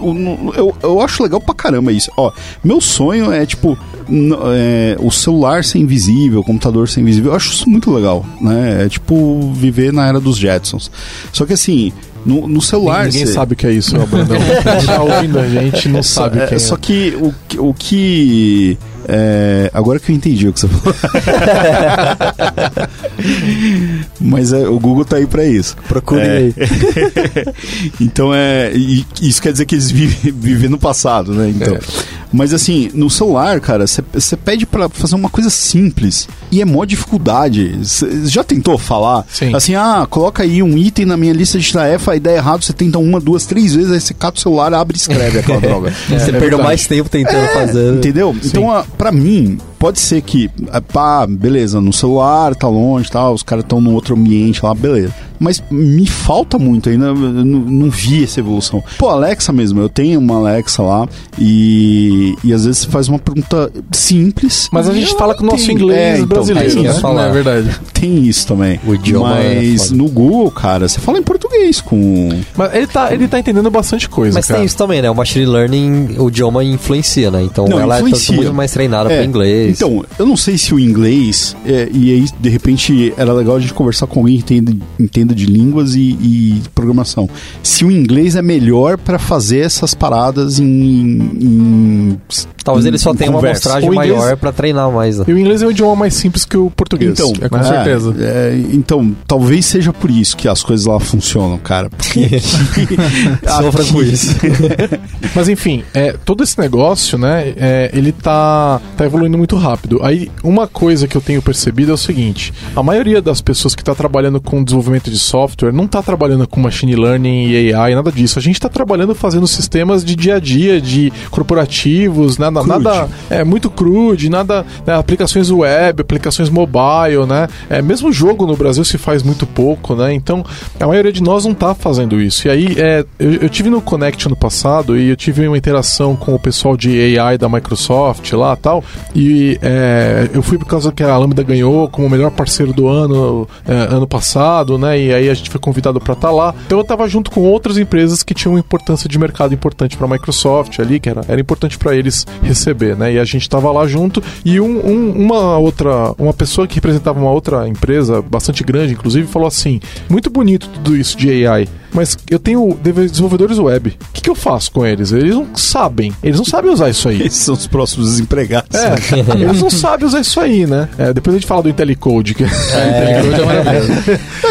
o- eu, eu acho legal pra caramba isso. Ó, meu sonho é, tipo, é, o celular ser invisível, o computador ser invisível. Eu acho isso muito legal, né? É tipo viver na era dos Jetsons. Só que assim. No, no celular. Ninguém cê- sabe o que é isso, ó, Brandão. Quem tá ouvindo a gente não Só- sabe o que é, é. Só que o, que- o que. É, agora que eu entendi o que você falou. Mas é, o Google tá aí pra isso. Procure É. aí. então é. isso quer dizer que eles vivem, vivem no passado, né? Então. É. Mas assim, no celular, cara, você pede pra fazer uma coisa simples e é mó dificuldade. Você já tentou falar? Sim. Assim, ah, coloca aí um item na minha lista de tarefa, a ideia é errado, você tenta uma, duas, três vezes, aí você cata o celular, abre e escreve aquela droga. Você é perdeu mais tempo tentando fazer. Entendeu? Então, a, pra mim, pode ser que, ah, pá, beleza, no celular, tá longe, tal, os caras estão num outro ambiente lá, beleza. Mas me falta muito ainda, eu não, não vi essa evolução. Pô, Alexa mesmo, eu tenho uma Alexa lá e, e às vezes você faz uma pergunta simples. Mas a gente fala com o nosso inglês é, então, brasileiro, é isso que eu né? falar. Não é verdade. Tem isso também. O idioma é Mas foda. no Google, cara, você fala em português com. Mas ele tá, ele tá entendendo bastante coisa, Mas cara. tem isso também, né? O machine learning, o idioma influencia, né? Então Não, ela é influencia. tanto muito mais treinada É, para inglês. Então, eu não sei se o inglês, é, e aí, de repente, era legal a gente conversar com alguém que entenda, de línguas e, e programação. Se o inglês é melhor pra fazer essas paradas em. em- Talvez em- ele só tenha uma amostragem maior pra treinar mais. Né? E o inglês é um idioma mais simples que o português. Então, é com é, certeza. é, então, talvez seja por isso que as coisas lá funcionam, cara. Porque Sofra com isso. Mas enfim, é, todo esse negócio, né, é, ele tá, tá evoluindo muito rápido. Aí, uma coisa que eu tenho percebido é o seguinte: a maioria das pessoas que está trabalhando com desenvolvimento de software não está trabalhando com machine learning e AI, nada disso. A gente está trabalhando fazendo sistemas de dia a dia, de corporativos, nada, Crude. nada é muito crude, nada, né, aplicações web, aplicações mobile, né? É, mesmo jogo no Brasil se faz muito pouco, né? Então, a maioria de nós não tá fazendo isso. E aí, é, eu, eu tive no Connect no passado e eu tive uma interação com o pessoal de AI da Microsoft lá tal. E é, eu fui por causa que a Lambda ganhou como o melhor parceiro do ano, é, ano passado, né? E aí a gente foi convidado para estar lá. Então eu tava junto com outras empresas que tinham importância de mercado importante para a Microsoft ali, que era, era importante para eles receber, né? E a gente tava lá junto e um, um- uma outra, uma pessoa que representava uma outra empresa bastante grande, inclusive, falou assim: muito bonito tudo isso de AI. Mas eu tenho desenvolvedores web. O que, que eu faço com eles? Eles não sabem. Eles não sabem usar isso aí. esses são os próximos desempregados. É, eles não sabem usar isso aí, né? É, depois a gente fala do IntelliCode, que IntelliCode é maravilhoso.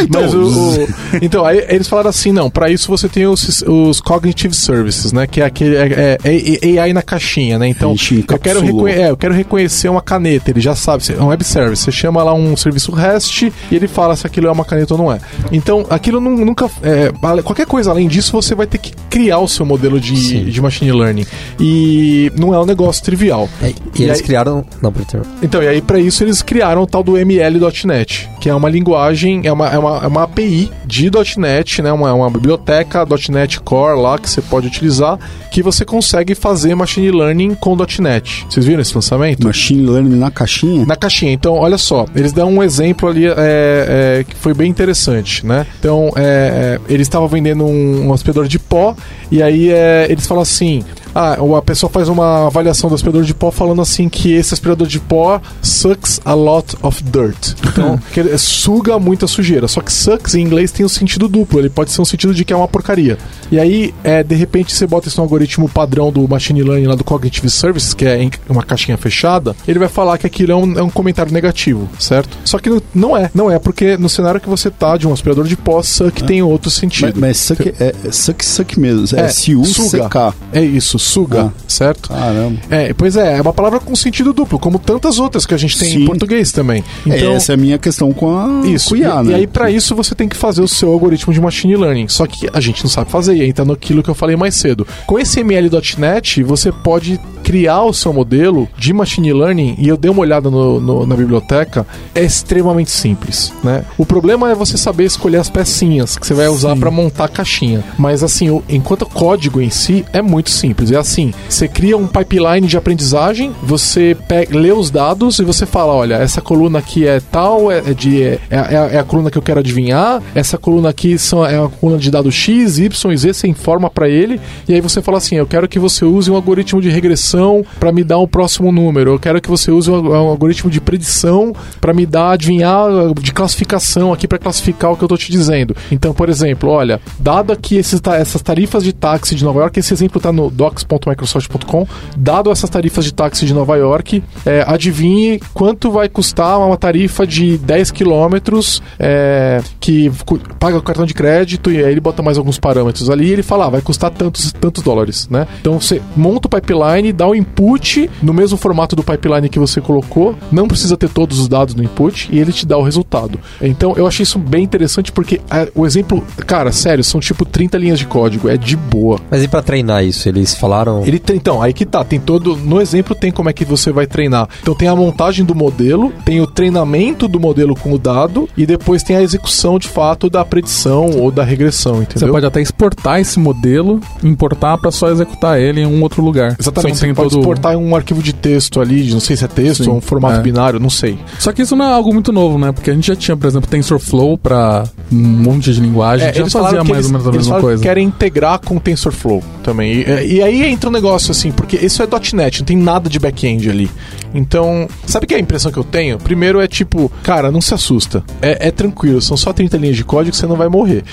então, Mas o, o- então, aí eles falaram assim, não, pra isso você tem os, os Cognitive Services, né? Que é aquele é, é- é AI na caixinha, né? Então, eu quero, é, eu quero reconhecer uma caneta, ele já sabe, é um web service, você chama lá um serviço REST e ele fala se aquilo é uma caneta ou não é. Então, aquilo nu- nunca. é, qualquer coisa além disso, você vai ter que criar o seu modelo de, de machine learning. E não é um negócio trivial. É, e eles aí- criaram. Não. Então, e aí pra isso eles criaram o tal do ML.NET, que é uma linguagem, é uma, é uma, é uma API de .NET, né? Uma, uma biblioteca .NET Core lá que você pode utilizar, que você consegue fazer machine learning com .NET. Vocês viram esse lançamento? Machine Learning na caixinha? Na caixinha. Então, olha só, eles dão um exemplo ali é, é, que foi bem interessante, né? Então, é, é, eles estavam vendendo um, um aspirador de pó e aí é, eles falam assim. Ah, a pessoa faz uma avaliação do aspirador de pó falando assim que esse aspirador de pó sucks a lot of dirt. Então, suga muita sujeira. Só que sucks em inglês tem um sentido duplo. Ele pode ser um sentido de que é uma porcaria. E aí, é, de repente, você bota isso no algoritmo padrão do machine learning lá do Cognitive Services, que é em uma caixinha fechada, ele vai falar que aquilo é um, é um comentário negativo, certo? Só que não- não é. Não é, porque no cenário que você tá de um aspirador de pó, suck tem outro Mas, sentido. mas suck, é, é suck, suck mesmo. É, É, S-U-C-K. É isso, suga, Ah. certo? Caramba. É, pois é, é uma palavra com sentido duplo, como tantas outras que a gente tem em Sim. português também. É, Então, essa é a minha questão com a isso. com IA, e, né? e aí, pra isso, você tem que fazer o seu algoritmo de machine learning. Só que a gente não sabe fazer, e aí tá naquilo que eu falei mais cedo. Com esse ML.NET, você pode criar o seu modelo de machine learning, e eu dei uma olhada no- no- na biblioteca, é extremamente simples, né? O problema é você saber escolher as pecinhas que você vai usar pra montar a caixinha. Mas assim, o- enquanto o código em si é muito simples. É assim, você cria um pipeline de aprendizagem, você pega, lê os dados e você fala, olha, essa coluna aqui é tal, é, é de, é, é a- é a coluna que eu quero adivinhar, essa coluna aqui são, é uma coluna de dados X, Y e Z, você informa pra ele, e aí você fala assim, eu quero que você use um algoritmo de regressão pra me dar um próximo número, eu quero que você use um, um algoritmo de predição pra me dar, adivinhar, de classificação aqui pra classificar o que eu tô te dizendo. Então, por exemplo, olha, dado aqui esses, essas tarifas de táxi de Nova York, esse exemplo tá no docs.microsoft.com, dado essas tarifas de táxi de Nova York, é, adivinhe quanto vai custar uma tarifa de 10 quilômetros é, que paga o cartão de crédito e aí ele bota mais alguns parâmetros ali e ele fala, ah, vai custar tantos, tantos dólares, né? Então você monta o pipeline, dá o input no mesmo formato do pipeline que você colocou, não precisa ter todos os dados no input e ele te dá o resultado. Então eu achei isso bem interessante porque é, o exemplo, cara, sério, são tipo 30 linhas de código, é de boa. Mas e pra treinar isso? Eles falaram. Ele tem, então, aí que tá, tem todo. No exemplo tem como é que você vai treinar. Então tem a montagem do modelo, tem o treinamento do modelo com o dado e depois tem a execução de fato da predição ou da regressão, entendeu? Você pode até exportar esse modelo, importar pra só executar ele em um outro lugar. Exatamente, Você você tem pode todo- exportar um arquivo de texto ali, não sei se é texto Sim, ou um formato é. binário, não sei. Só que isso não é algo muito novo, né? Porque a gente já tinha, por exemplo, TensorFlow pra um monte de linguagem. já fazia falaram É, que mais eles, ou menos a mesma coisa. que querem integrar com o TensorFlow também. E, e aí entra um negócio assim, porque isso é .NET, não tem nada de back-end ali. Então, sabe que é a impressão que eu tenho? Primeiro é tipo, cara, não se assusta. É, é tranquilo, são só 30 linhas de código que você não vai morrer.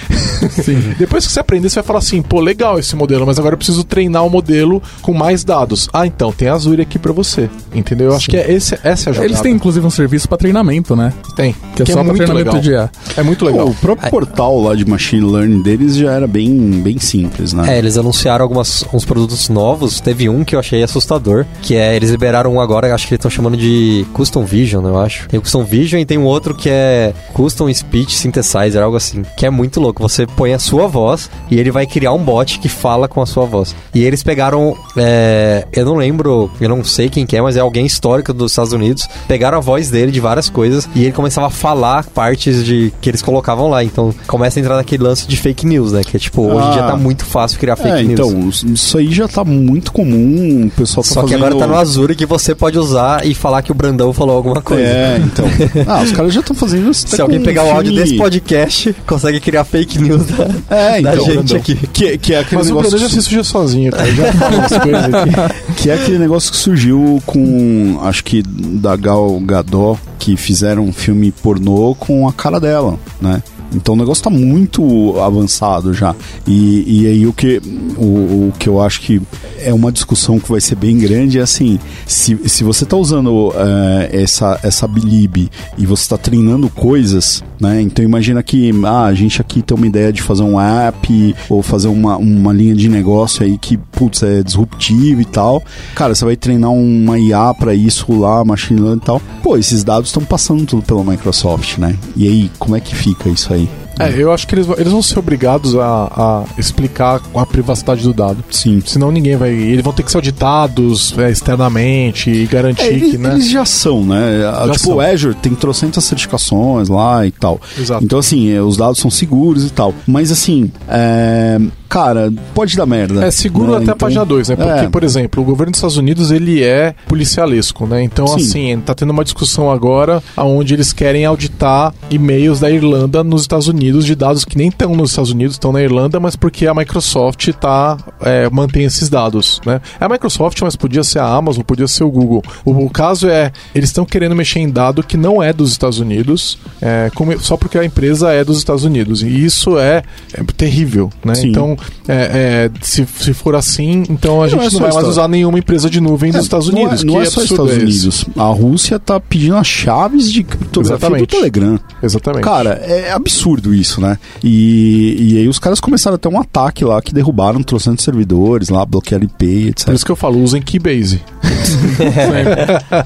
Depois que você aprender, você vai falar assim, pô, legal esse modelo, mas agora eu preciso treinar o modelo com mais dados. Ah, então, tem a Azure aqui pra você. Entendeu? Eu acho que é esse, essa é a jogada. Eles têm inclusive um serviço pra treinamento, né? Tem. Que é só pra muito treinamento legal. de IA. É muito legal. o próprio portal lá de machine learning deles já era bem, bem simples, né? É, eles anunciaram algumas, uns produtos novos. Teve um que eu achei assustador, que é, eles liberaram um agora, acho que eles estão chamando de Custom Vision, eu acho. Tem o Custom Vision e tem um outro que é Custom Speech Synthesizer, algo assim. Que é muito louco. Você põe a sua voz e ele vai criar um bot que fala com a sua voz. E eles pegaram, é, eu não lembro, eu não sei quem que é, mas é alguém histórico dos Estados Unidos. Pegaram a voz dele de várias coisas e ele começava a falar partes de que eles colocavam lá. Então começa a entrar naquele lance de fake news, né? Que é tipo, hoje em dia Ah. tá muito fácil criar fake É, news. então, isso aí já tá muito comum, o pessoal tá Só que fazendo... agora tá no Azure que você pode usar e falar que o Brandão falou alguma coisa. É, então. Ah, os caras já estão fazendo isso. Se alguém pegar o áudio desse podcast, consegue criar fake news da, É, da então. gente Brandão. aqui. Que, que é aquele Mas o negócio Brandon já se suja sozinho, cara. Já fala umas coisas aqui. que é aquele negócio que surgiu com acho que da Gal Gadot que fizeram um filme pornô com a cara dela, né? Então o negócio tá muito avançado já. E, e aí o que, o, o que eu acho que é uma discussão que vai ser bem grande é assim, se, se você tá usando eh, essa, essa Bilib e você tá treinando coisas, né? Então imagina que ah, a gente aqui tem uma ideia de fazer um app ou fazer uma, uma linha de negócio aí que, putz, é disruptivo e tal. Cara, você vai treinar uma IA pra isso lá, machine learning e tal. Pô, esses dados estão passando tudo pela Microsoft, né? E aí, como é que fica isso aí? É, eu acho que eles, vão- eles vão ser obrigados a, a explicar a privacidade do dado. Sim. Senão ninguém vai. Eles vão ter que ser auditados é, externamente e garantir É, eles, que, né? eles já são, né? A- Já tipo, são. o Azure tem trocentas certificações lá e tal. Exato. Então, assim, é, os dados são seguros e tal. Mas, assim, é, cara, pode dar merda. É seguro né? até a Então, página 2, né? Porque, é. por exemplo, o governo dos Estados Unidos ele é policialesco, né? Então, Sim. assim, tá tendo uma discussão agora onde eles querem auditar e-mails da Irlanda nos Estados Unidos de dados que nem estão nos Estados Unidos, estão na Irlanda, mas porque a Microsoft tá, é, mantém esses dados, né? É a Microsoft, mas podia ser a Amazon, podia ser o Google. O, o caso é, eles estão querendo mexer em dado que não é dos Estados Unidos, é, como- só porque a empresa é dos Estados Unidos. E isso é, é terrível, né? Sim. Então, é, é, se, se for assim, então a gente é não, só vai mais Estados- usar nenhuma empresa de nuvem dos Estados não é- Unidos. Não que é, só absurdo Estados é esse? Unidos. A Rússia tá pedindo as chaves de criptografia do Exatamente. Telegram. Exatamente. Cara, é absurdo isso, né? E, e aí os caras começaram a ter um ataque lá que derrubaram trocentos servidores lá, bloquearam IP, etc. Por isso que eu falo, usem Keybase.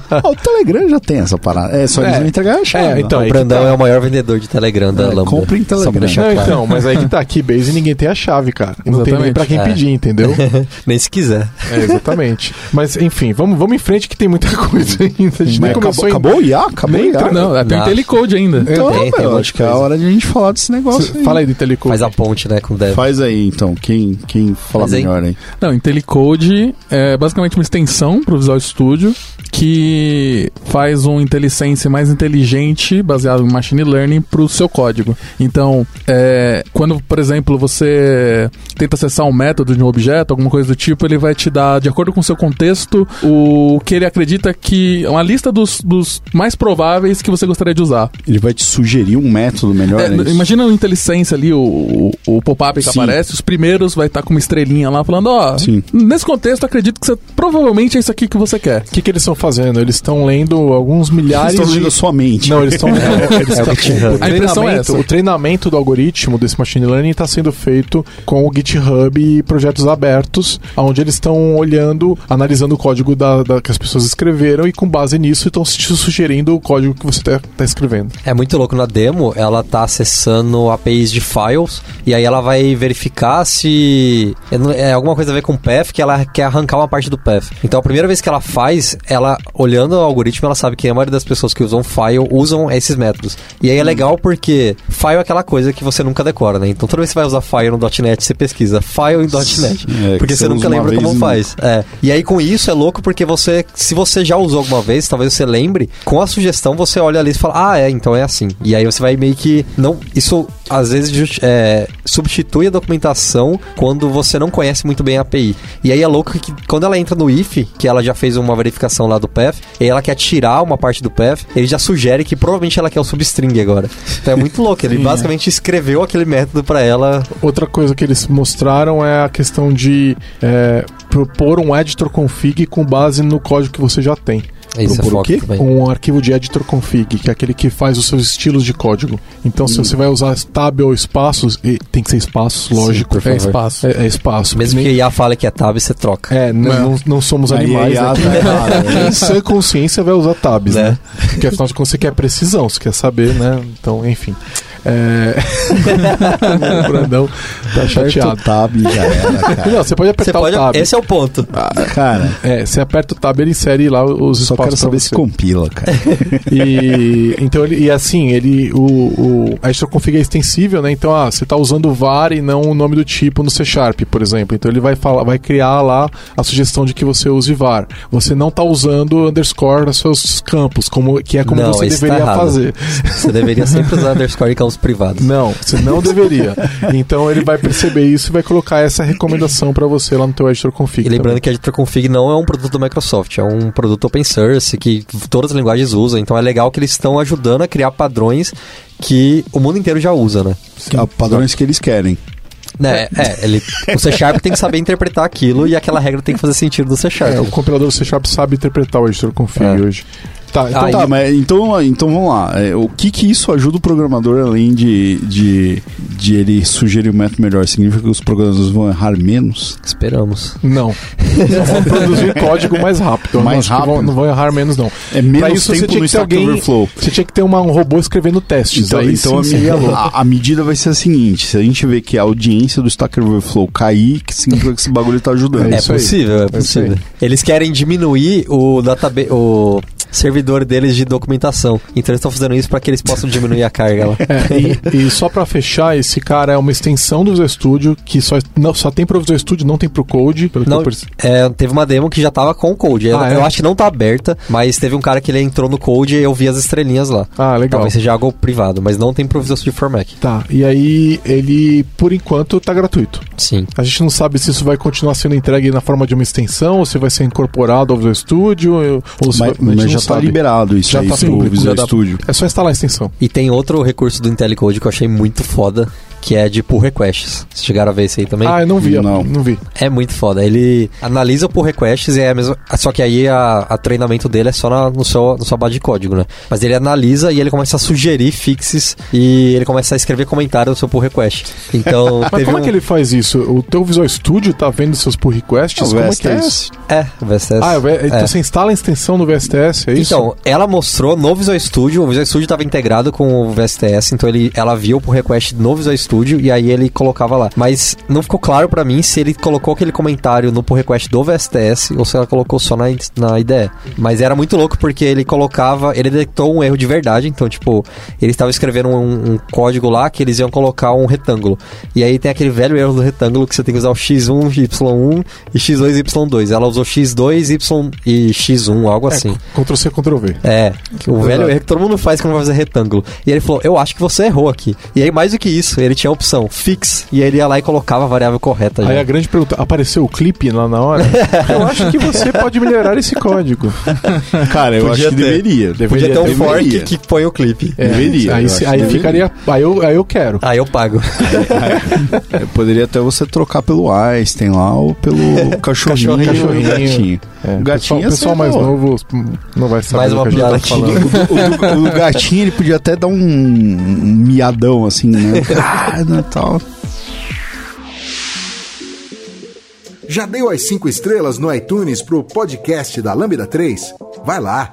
Ah, o Telegram já tem essa parada. É só eles É. não entregar a chave. É, então, o Brandão tá. é o maior vendedor de Telegram da É, Lambda. compre em Só pra Telegram. Não, claro. então, mas aí que tá Keybase e ninguém tem a chave, cara. E Não tem nem pra quem É. pedir, entendeu? Nem se quiser. É, exatamente. Mas, enfim, vamos, vamos em frente que tem muita coisa ainda. A gente nem acabou, em- acabou o IA? Acabou Nem o IA? Não, tem o Telecode ainda. Então, Tem, tem meu, um acho que é a hora de a gente falar desse negócio aí. Fala aí do Telecom. Faz a ponte, né, com o Dev. Faz aí, então. Quem, quem fala Faz melhor aí? Não, IntelliCode é basicamente uma extensão para o Visual Studio que faz um IntelliSense mais inteligente, baseado em Machine Learning, para o seu código. Então, é, quando, por exemplo, você tenta acessar um método de um objeto, alguma coisa do tipo, ele vai te dar, de acordo com o seu contexto, o que ele acredita que... uma lista dos, dos mais prováveis que você gostaria de usar. Ele vai te sugerir um método melhor? É, é imagina o IntelliSense ali, o, o, o pop-up que Sim. aparece, os primeiros vai estar com uma estrelinha lá falando, ó, Sim. nesse contexto acredito que você provavelmente é isso aqui que você quer. O que, que eles estão fazendo? Eles estão lendo alguns milhares Estão de... lendo a sua mente. Não, eles estão. eles É o tão- GitHub. A impressão é treinamento, essa. o treinamento do algoritmo desse machine learning está sendo feito com o GitHub e projetos abertos, onde eles estão olhando, analisando o código da, da- que as pessoas escreveram e com base nisso estão te sugerindo o código que você está escrevendo. É muito louco na demo, ela tá acessando APIs de files e aí ela vai verificar se é é alguma coisa a ver com o path, que ela quer arrancar uma parte do path. Então a primeira vez que ela faz, ela olhando o algoritmo, ela sabe que a maioria das pessoas que usam file usam esses métodos. E aí é legal porque file é aquela coisa que você nunca decora, né? Então toda vez que você vai usar file no .NET, você pesquisa file em .NET, É, porque que você nunca lembra como e faz. É. E aí com isso é louco porque você, se você já usou alguma vez, talvez você lembre, com a sugestão você olha ali e fala, ah, é, então é assim. E aí você vai meio que não, isso às vezes é, substitui a documentação quando você não conhece muito bem a API. E aí é louco que quando ela entra no if, que ela já fez uma verificação lá do path, e ela quer tirar uma parte do path, ele já sugere que provavelmente ela quer o substring agora. Então é muito louco, ele Sim, basicamente escreveu aquele método pra ela. Outra coisa que eles mostraram é a questão de é, propor um editor config com base no código que você já tem. Isso é Propor o quê? também. um arquivo de editor config, que é aquele que faz os seus estilos de código. Então, se você vai usar tab ou espaços, e tem que ser espaços, lógico. por É espaço. É, é espaço. Mesmo que nem- a IA fale que é tab, você troca. É, n- Não. não, não somos Aí animais. a IA né? tá né? Sã consciência vai usar tabs, Né? né? Porque afinal de contas você quer precisão, você quer saber, né? Então, enfim. É... o Brandão tá Aperta o chateado. tab e já era, cara. Não, você pode Você apertar pode, o tab. esse é o ponto. Cara, É, você aperta o tab, ele insere lá os só espaços quero pra saber você. se compila, cara. E então ele e assim, ele o, o a extraconfig é extensível, né? Então, ah, você tá usando var e não o nome do tipo no C Sharp, por exemplo. Então ele vai falar, vai criar lá a sugestão de que você use var. Você não tá usando underscore nos seus campos, como que é como Não, você tá deveria errado. fazer. Você deveria sempre usar underscore em campos privados. Não, você não deveria. Então ele vai perceber isso e vai colocar essa recomendação para você lá no teu editor config. E lembrando também. que Editor Config não é um produto da Microsoft, é um produto open source que todas as linguagens usam. Então é legal que eles estão ajudando a criar padrões que o mundo inteiro já usa, né? Padrões que eles querem. É, é ele, o C Sharp tem que saber interpretar aquilo e aquela regra tem que fazer sentido do C Sharp. É, o compilador C Sharp sabe interpretar o editor config É. hoje. Tá, então Aí- Tá, mas então, então vamos lá. É, o que que isso ajuda o programador além de, de, de ele sugerir um método melhor? Significa que os programadores vão errar menos? Esperamos. Não. Só vão produzir código mais rápido. Mais que vão- rápido? não vão errar menos, não. É Pra menos isso, você tempo tinha no que ter Stack alguém- Overflow. Você tinha que ter uma- um robô escrevendo testes. Então, aí então a, sim seria louco. a, a medida vai ser a seguinte: se a gente vê que a audiência do Stack Overflow cair, que significa que esse bagulho tá ajudando. É É possível, é possível. Eles querem diminuir o database, o servidor deles de documentação. Então eles estão fazendo isso para que eles possam diminuir a carga lá. É, e, e só pra fechar, esse cara é uma extensão do Visual Studio que só, não, só tem pro Visual Studio, não tem pro Code. Pelo que Não, é, teve uma demo que já tava com o Code. Eu, Ah, é? eu acho que não tá aberta, mas teve um cara que ele entrou no Code e eu vi as estrelinhas lá. Ah, legal. Talvez seja algo privado, mas não tem pro Visual Studio for Mac. Tá, e aí ele, por enquanto, tá gratuito. Sim. A gente não sabe se isso vai continuar sendo entregue na forma de uma extensão, ou se vai ser incorporado ao Visual Studio, ou se Mas, vai, mas já tá sabe. liberado isso Já aí tá pro público, Visual já dá-. É só instalar a extensão. E tem outro recurso do IntelliCode que eu achei muito foda, que é de pull requests. Vocês chegaram a ver isso aí também? Ah, eu não vi. Não. não vi. É muito foda. Ele analisa o pull requests e é a mesma. Só que aí a, a treinamento dele é só na, no seu, no sua base de código, né? Mas ele analisa e ele começa a sugerir fixes e ele começa a escrever comentário no seu pull request. Então, Mas como um... é que ele faz isso? O teu Visual Studio tá vendo seus pull requests? Ah, o como é que é VSTS. isso? É, o VSTS. Ah, o V- então É. você instala a extensão no VSTS, é isso? Então, ela mostrou no Visual Studio, o Visual Studio estava integrado com o VSTS, então ele, ela viu o request no Visual Studio e aí ele colocava lá. Mas não ficou claro pra mim se ele colocou aquele comentário no pull request do VSTS ou se ela colocou só na, na IDE. Mas era muito louco porque ele colocava, ele detectou um erro de verdade, então tipo, ele estava escrevendo um, um código lá que eles iam colocar um retângulo. E aí tem aquele velho erro do retângulo que você tem que usar o x1, y1 e x2 y2. Ela usou x2, y e x1, algo assim. É, Ctrl C, Ctrl V. É, o velho erro que todo mundo faz quando vai fazer retângulo. E ele falou, eu acho que você errou aqui. E aí, mais do que isso, ele te tinha a opção fix. E aí ele ia lá e colocava a variável correta já. Aí a grande pergunta, apareceu o clipe lá na hora? eu acho que você pode melhorar esse código. Cara, eu Podia acho que ter. deveria. Podia ter um deveria. fork que põe o clipe. É, Deveria, Aí, se- aí que ficaria. Aí eu, aí eu quero. Aí eu pago. É, poderia até você trocar pelo Einstein lá ou pelo cachorrinho, Cachorrinho. e o gatinho. É, O o gatinho pessoal, o pessoal mais novo não vai saber Mais do uma que a gente tá piada aqui. falando. O, do, o do gatinho ele podia até dar um, um miadão assim, né? Ah, né, tal. Já deu as 5 estrelas no iTunes pro podcast da Lambda 3? Vai lá.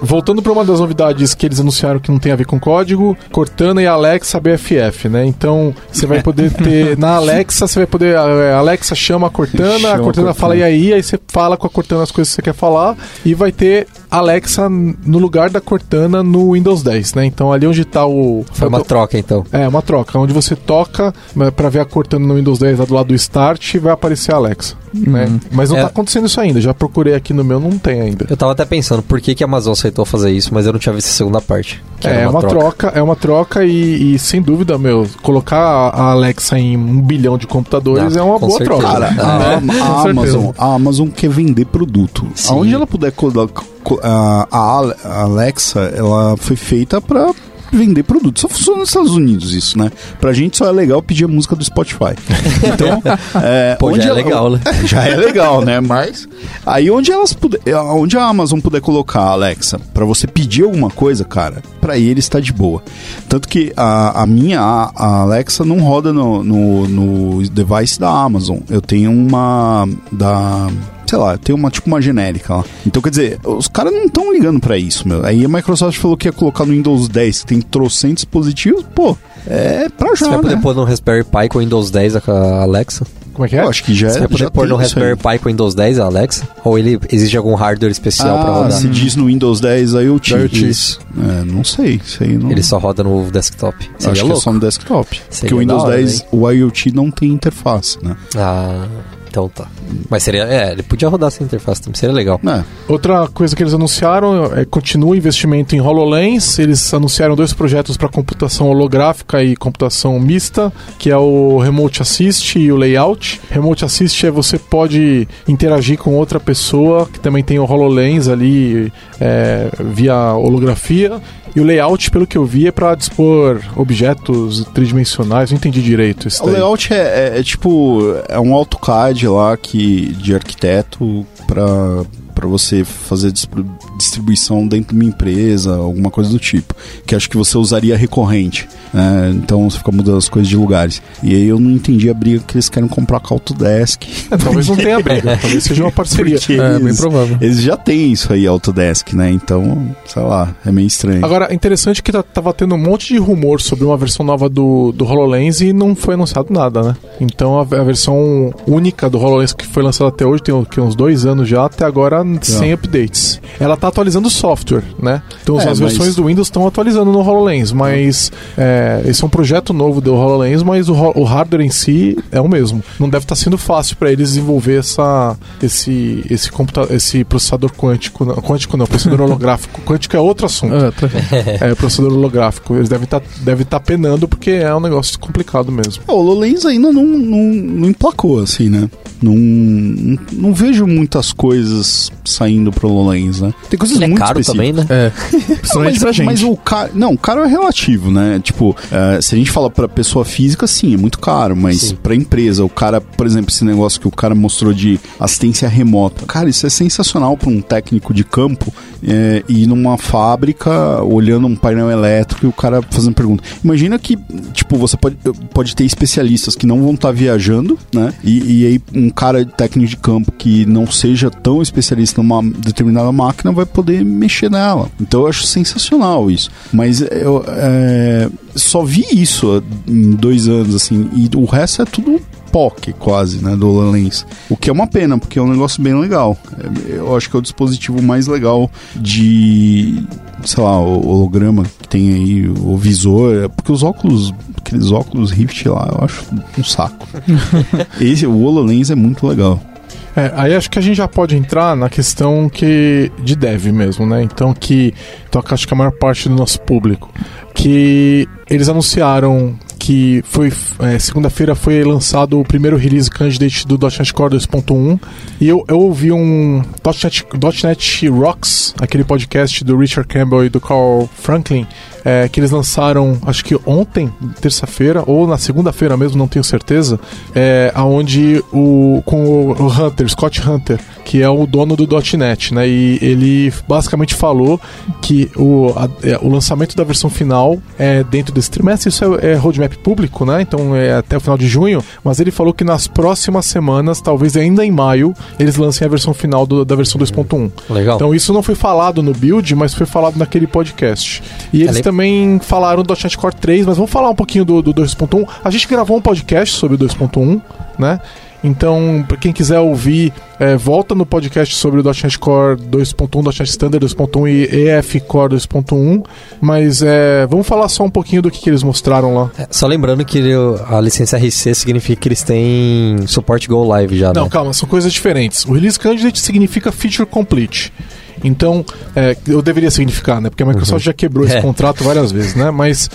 Voltando para uma das novidades que eles anunciaram que não tem a ver com código, Cortana e Alexa BFF, né? Então você vai poder ter na Alexa, você vai poder a Alexa chama a Cortana, Chama a a Cortana Cortana. fala e aí, aí você fala com a Cortana as coisas que você quer falar e vai ter Alexa no lugar da Cortana no Windows 10, né? Então ali onde tá o Foi uma troca, então. é, uma troca, onde você toca né, pra ver a Cortana no Windows 10 lá do lado do Start e vai aparecer a Alexa, né? Mas não É. tá acontecendo isso ainda, já procurei aqui no meu, não tem ainda. Eu tava até pensando por que, que a Amazon aceitou fazer isso, mas eu não tinha visto a segunda parte. que era É, uma, troca. é uma troca e, e, sem dúvida, meu, colocar a Alexa em um bilhão de computadores Não, é uma com boa certeza. troca. Cara, É. a, a certeza. Amazon, a Amazon quer vender produto. Sim. Aonde ela puder colocar a, a Ale- a Alexa, ela foi feita pra vender produto. Só funciona nos Estados Unidos isso, né? Pra gente só é legal pedir a música do Spotify. Então, é, Pô, já é legal, né? Já é legal, né? Mas aí onde elas puder, onde a Amazon puder colocar a Alexa pra você pedir alguma coisa, cara, pra eles tá de boa. Tanto que a, a minha a Alexa não roda no, no, no device da Amazon. Eu tenho uma da sei lá, tem uma tipo uma genérica lá. Então, quer dizer, os caras não estão ligando pra isso, meu. Aí a Microsoft falou que ia colocar no Windows 10, que tem trocentos dispositivos, pô, é pra já, Você vai poder né? pôr no Raspberry Pi com Windows 10 a Alexa? Como é que é? Eu acho que já, Você vai poder já pôr no. Raspberry Pi com Windows 10 a Alexa? Ou ele exige algum hardware especial pra Ah, rodar? se diz no Windows 10 IoT. IoT. Isso. É, não sei. Isso aí não... Ele só roda no desktop. Acho Seria que é louco. só no desktop. Seria Porque o Windows hora, 10, o IoT não tem interface, né? Ah, então tá. Mas seria. É, ele podia rodar sem interface também, seria legal. É. Outra coisa que eles anunciaram é continua o investimento em HoloLens. Eles anunciaram dois projetos para computação holográfica e computação mista, que é o Remote Assist e o Layout. Remote Assist é você pode interagir com outra pessoa, que também tem o HoloLens ali é, via holografia. E o layout, pelo que eu vi, é para dispor objetos tridimensionais. Não entendi direito isso O daí. layout é, é- é tipo. É um AutoCAD lá que, de arquiteto pra você fazer distribuição dentro de uma empresa, alguma coisa do tipo. Que acho que você usaria recorrente. né? Então você fica mudando as coisas de lugares. E aí eu não entendi a briga que eles querem comprar com a Autodesk. É, talvez não tenha briga, talvez seja uma parceria. Porque É, bem eles, provável. eles já têm isso aí, Autodesk, né? Então, sei lá, é meio estranho. Agora, interessante que tá- tava tendo um monte de rumor sobre uma versão nova do, do HoloLens e não foi anunciado nada, né? Então a, a versão única do HoloLens que foi lançada até hoje, tem que, uns dois anos já, até agora sem updates. Ela tá atualizando o software, né? Então É, as mas- versões do Windows estão atualizando no HoloLens, mas é, esse é um projeto novo do HoloLens, mas o, o hardware em si é o mesmo. Não deve estar sendo fácil para eles desenvolver essa, esse, esse, computa esse processador quântico, não, quântico não, processador holográfico. Quântico é outro assunto tá. é, processador holográfico. Eles devem estar devem tá penando porque é um negócio complicado mesmo. O HoloLens ainda não, não, não emplacou, assim, né? Não, não, não vejo muitas coisas saindo pro HoloLens, né? Tem coisas Ele é muito caro específicas. também, né? É. Não, Principalmente mas, pra gente. mas o caro. Não, caro é relativo, né? Tipo, eh, se a gente fala pra pessoa física, sim, é muito caro, mas Sim. pra empresa, o cara, por exemplo, esse negócio que o cara mostrou de assistência remota. Cara, isso é sensacional pra um técnico de campo eh, ir numa fábrica olhando um painel elétrico e o cara fazendo pergunta. Imagina que, tipo, você pode, pode ter especialistas que não vão estar viajando, né? E, e aí um cara técnico de campo que não seja tão especialista numa determinada máquina vai poder mexer nela. Então eu acho sensacional isso. Mas eu é, só vi isso em dois anos, assim, e o resto é tudo POC quase, né, do HoloLens. O que é uma pena, porque é um negócio bem legal. Eu acho que é o dispositivo mais legal de, sei lá, o holograma que tem aí, o visor, é porque os óculos, aqueles óculos Rift lá, eu acho um saco. Esse, o HoloLens é muito legal. É, aí acho que a gente já pode entrar na questão que de dev mesmo, né? Então que toca acho que a maior parte do nosso público, que eles anunciaram que foi é, segunda-feira foi lançado o primeiro release candidate do .NET Core 2.1 e eu, eu ouvi um .NET, .NET Rocks, aquele podcast do Richard Campbell e do Carl Franklin, é, que eles lançaram, acho que ontem, terça-feira, ou na segunda-feira mesmo, não tenho certeza, é, aonde o, com o, Hunter, Scott Hunter, que é o dono do .NET, né? E ele basicamente falou que o, a, é, o lançamento da versão final é dentro desse trimestre, isso é, é roadmap público, né? Então é até o final de junho, mas ele falou que nas próximas semanas, talvez ainda em maio, eles lancem a versão final do, da versão 2.1. Legal. Então isso não foi falado no build, mas foi falado naquele podcast. E eles Ale- também falaram do .NET Core 3, mas vamos falar um pouquinho do, do 2.1. A gente gravou um podcast sobre o 2.1, né? Então, para quem quiser ouvir, é, volta no podcast sobre o .NET Core 2.1, .NET Standard 2.1 e EF Core 2.1. Mas é, vamos falar só um pouquinho do que, que eles mostraram lá. É, Só lembrando que a licença RC significa que eles têm suporte Go Live já, Não, né? calma, são coisas diferentes. O Release Candidate significa Feature Complete. Então, é, eu deveria significar, né? Porque a Microsoft já quebrou esse É. contrato várias vezes, né? Mas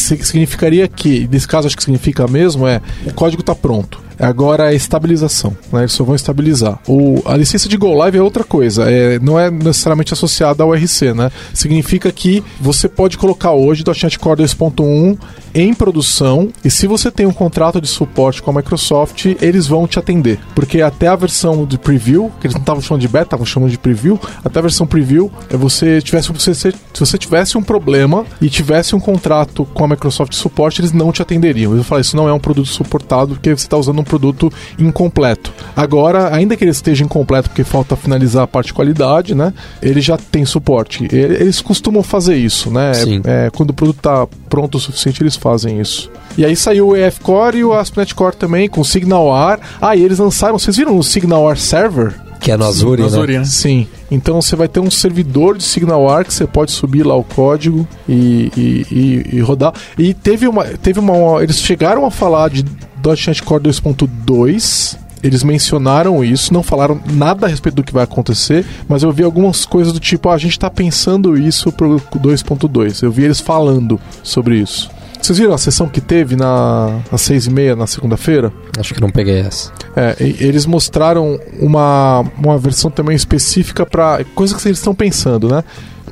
significaria que, nesse caso acho que significa mesmo, é o código está pronto. Agora é estabilização, né? Eles só vão estabilizar. O, a licença de Go Live é outra coisa, é, não é necessariamente associada ao RC, né? Significa que você pode colocar hoje o .NET Core 2.1 em produção e se você tem um contrato de suporte com a Microsoft, eles vão te atender. Porque até a versão de preview, que eles não estavam chamando de beta, estavam chamando de preview, até a versão preview, é você tivesse, você, se você tivesse um problema e tivesse um contrato com a Microsoft suporte, eles não te atenderiam. Eles vão falar, isso não é um produto suportado porque você está usando um produto incompleto. Agora, ainda que ele esteja incompleto porque falta finalizar a parte de qualidade, né? Ele já tem suporte. Eles costumam fazer isso, né? É, quando o produto está pronto o suficiente, eles fazem isso. E aí saiu o EF Core e o ASP.NET Core também, com Signal R. Ah, e eles lançaram, vocês viram o Signal R Server? Que é no Azure, né? Azure, né? Sim. Então você vai ter um servidor de SignalR que você pode subir lá o código e, e, e- e rodar. E teve uma, teve uma. Eles chegaram a falar de .NET Core 2.2. Eles mencionaram isso, não falaram nada a respeito do que vai acontecer, mas eu vi algumas coisas do tipo, ah, a gente está pensando isso pro 2.2. Eu vi eles falando sobre isso. Vocês viram a sessão que teve na, às seis e meia na segunda-feira? Acho que não peguei essa. É, eles mostraram uma, uma versão também específica para coisa que eles estão pensando, né?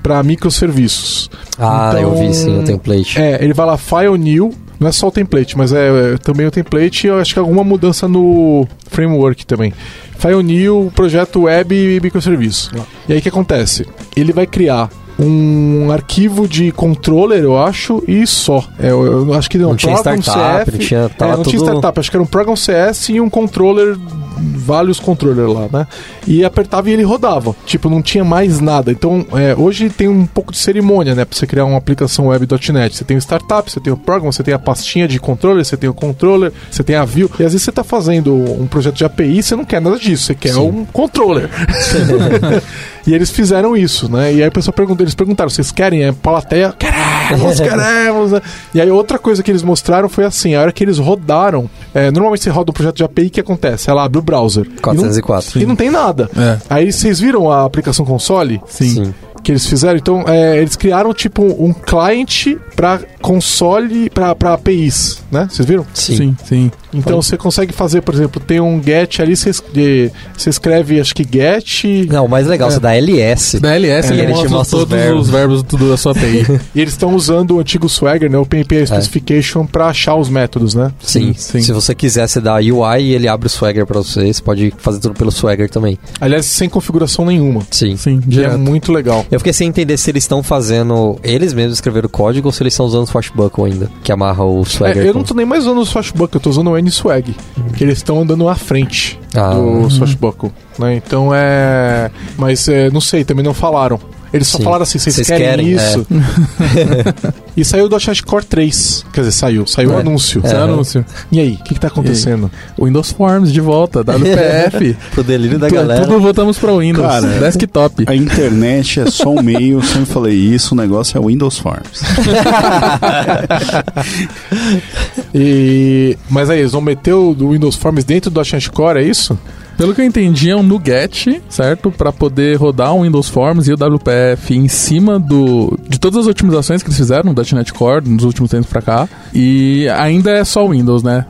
Para microserviços. Ah, Então, eu vi sim o template. É, ele vai lá File New, não é só o template, mas é, é também o template e eu acho que alguma mudança no framework também. File New, projeto web e microserviço. E aí o que acontece? Ele vai criar um arquivo de controller, eu acho, e só. É, eu, eu acho que não, Não tinha startup, CF, não tinha- é, tava não tinha tudo- startup, acho que era um Program CS e um controller, vários controllers lá, né? E apertava e ele rodava. Tipo, não tinha mais nada. Então, é, hoje tem um pouco de cerimônia, né? Pra você criar uma aplicação web.net. Você tem o startup, você tem o program, você tem a pastinha de controller, você tem o controller, você tem a view. E às vezes você tá fazendo um projeto de API e você não quer nada disso, você quer um controller. e eles fizeram isso, né? E aí a pessoa perguntou, eles perguntaram, vocês querem? É plateia? Queremos, queremos. né? E aí outra coisa que eles mostraram foi assim, a hora que eles rodaram, é, normalmente você roda um projeto de API, o que acontece? Ela abre o browser. E não- 404. E não, tem nada. É. Aí vocês viram a aplicação console? Sim. que eles fizeram. Então, é, eles criaram tipo um client para console, para APIs, né? Vocês viram? Sim. Sim, sim. Então você consegue fazer, por exemplo, tem um get ali, você es- de- você escreve, acho que get, Não, o mais legal, É. você dá LS. Da LS É, ele ele mostra mostra os todos verbos. os verbos tudo da sua API. e eles estão usando o antigo Swagger, né? O PNP Specification para achar os métodos, né? Sim. sim. Se você quiser, você dá UI e ele abre o Swagger pra você. Você pode fazer tudo pelo Swagger também. Aliás, sem configuração nenhuma. Sim. Sim, Que é muito legal. Eu fiquei sem entender se eles estão fazendo. Eles mesmos escreveram o código ou se eles estão usando o Swashbuckle ainda, que amarra o Swagger. É, eu com- não tô nem mais usando o Swashbuckle, eu tô usando o N-Swag. Que eles estão andando à frente Ah. do Swashbuckle. Né? Então é. Mas é, não sei, também não falaram. Eles só Sim. falaram assim, vocês querem, querem, isso? e saiu do .NET Core 3. Quer dizer, saiu. Saiu o É. anúncio. É o É. anúncio. E aí, o que, que tá acontecendo? Windows Forms de volta, WPF. Pro delírio da Tu- galera. Tudo voltamos para Windows. Cara, Desktop. A internet é só um meio, eu sempre falei isso, o negócio é Windows Forms. E... Mas aí, eles vão meter o do Windows Forms dentro do .NET Core, é isso? Pelo que eu entendi, é um NuGet, certo? Pra poder rodar o Windows Forms e o WPF em cima do de todas as otimizações que eles fizeram no .NET Core nos últimos tempos pra cá. E ainda é só Windows, né?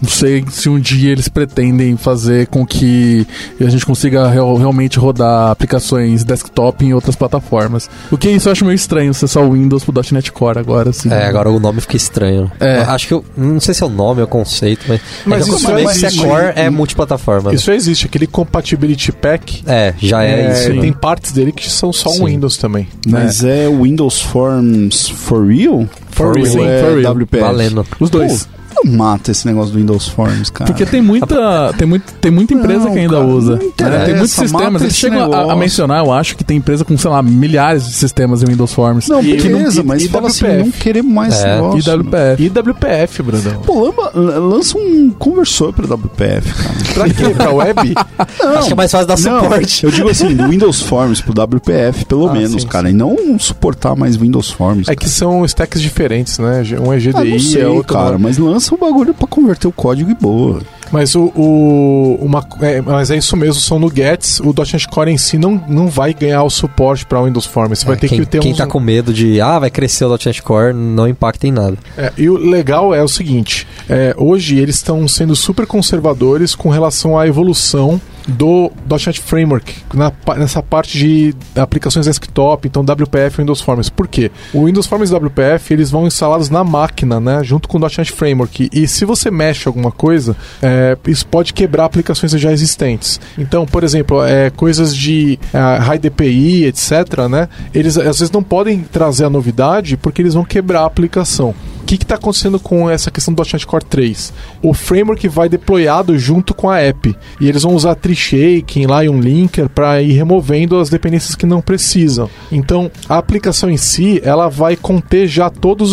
Não, sei se um dia eles pretendem fazer com que a gente consiga real- realmente rodar aplicações desktop em outras plataformas. O que isso eu acho meio estranho, ser só o Windows pro .NET Core agora, assim. É, agora o nome fica estranho. É. Acho que eu. Não sei se é o nome ou o conceito, mas. Mas é que eu isso é- se é core é multiplataforma. né? Isso já existe, aquele Compatibility Pack. É, já é, é, isso. tem partes dele que são só Sim. um Windows também. Mas é Windows Forms for real? For real. É for real. WPF? Valendo. Os dois. Pô, não mata esse negócio do Windows Forms, cara. Porque tem muita, tem muito, tem muita empresa Não, que ainda cara, usa. não né? Tem muitos sistemas. Eles chegam a, a mencionar, eu acho, que tem empresa com, sei lá, milhares de sistemas em Windows Forms. Não, E- beleza, e- mas e fala assim, não queremos mais É. negócio. E WPF. E WPF, Brandão. Pô, lamba- lança um conversor pra WPF, cara. Pra quê? Pra web? Acho que é mais fácil dar Não, suporte. eu digo assim, do Windows Forms pro WPF, pelo Ah, menos, sim, cara. E não suportar mais Windows Forms. É que são stacks diferentes, né? Um é Ah, GDI, não sei, é outro. cara, não. mas lança o bagulho pra converter o código e boa. Mas o, o uma, é, mas é isso mesmo, são nuggets. O .NET Core em si não, não vai ganhar o suporte para Windows Forms. Você vai ter É, quem, que ter quem uns- tá com medo de, ah, vai crescer o .NET Core, não impacta em nada. É, e o legal é o seguinte: é, hoje eles estão sendo super conservadores com relação à evolução do .NET Framework na nessa parte de aplicações desktop, então WPF e Windows Forms. Por quê? O Windows Forms e WPF eles vão instalados na máquina, né, junto com o .NET Framework. E se você mexe alguma coisa, é, isso pode quebrar aplicações já existentes. Então, por exemplo, é, coisas de é, high DPI, etc., né, eles às vezes não podem trazer a novidade porque eles vão quebrar a aplicação. O que está acontecendo com essa questão do .NET Core 3? O framework vai deployado junto com a app. E eles vão usar tree shaking lá e um linker para ir removendo as dependências que não precisam. Então, a aplicação em si, ela vai conter já todas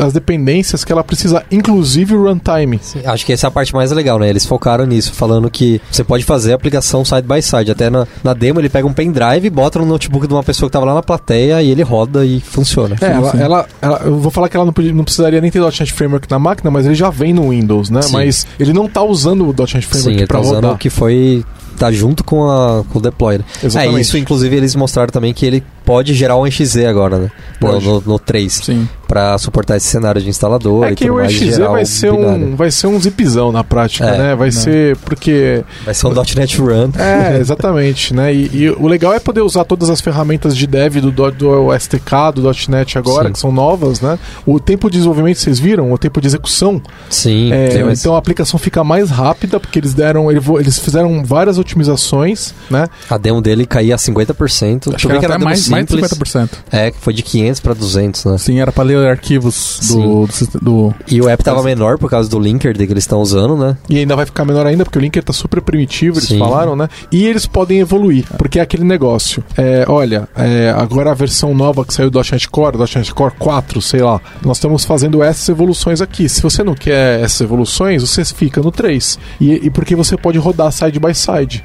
as dependências que ela precisa, inclusive o runtime. Acho que essa é a parte mais legal, né? Eles focaram nisso, falando que você pode fazer a aplicação side by side. Até na, na demo ele pega um pendrive, bota no notebook de uma pessoa que tava lá na plateia e ele roda e funciona. É, ela, ela, ela- eu vou falar que ela não, podia- não precisaria nem ter .NET Framework na máquina, mas ele já vem no Windows, né? Sim. Mas ele não tá usando o .NET Sim, Framework ele para tá usando rodar. o que foi. Tá junto com, a, com o deploy. né? Exatamente. É, isso inclusive eles mostraram também que ele pode gerar um NXZ agora, né? No, no, no 3. Sim. Pra suportar esse cenário de instalador É que o gerar vai ser, binário. um, vai ser um zipzão na prática, É, né? Vai né. ser porque. Vai ser um .NET Run. É, exatamente, né? E, e o legal é poder usar todas as ferramentas de dev do, do, do STK, do .NET agora, Sim. que são novas, né? O tempo de desenvolvimento, vocês viram? O tempo de execução. Sim, É, então a aplicação fica mais rápida, porque eles deram. Eles fizeram várias otimizações, né? a demo dele caía a 50%. Acho que era até demo mais, mais de simples. 50%. É, que foi de 500 para 200, né? Sim, era pra ler arquivos do, do, do- E o app tava menor por causa do linker que eles estão usando, né? E ainda vai ficar menor ainda, porque o linker tá super primitivo, eles Sim. falaram, né? E eles podem evoluir, porque é aquele negócio. É, olha, é, agora a versão nova que saiu do .NET Core, do .NET Core 4, sei lá, nós estamos fazendo essas evoluções aqui. Se você não quer essas evoluções, você fica no 3. E, e porque você pode rodar side by side.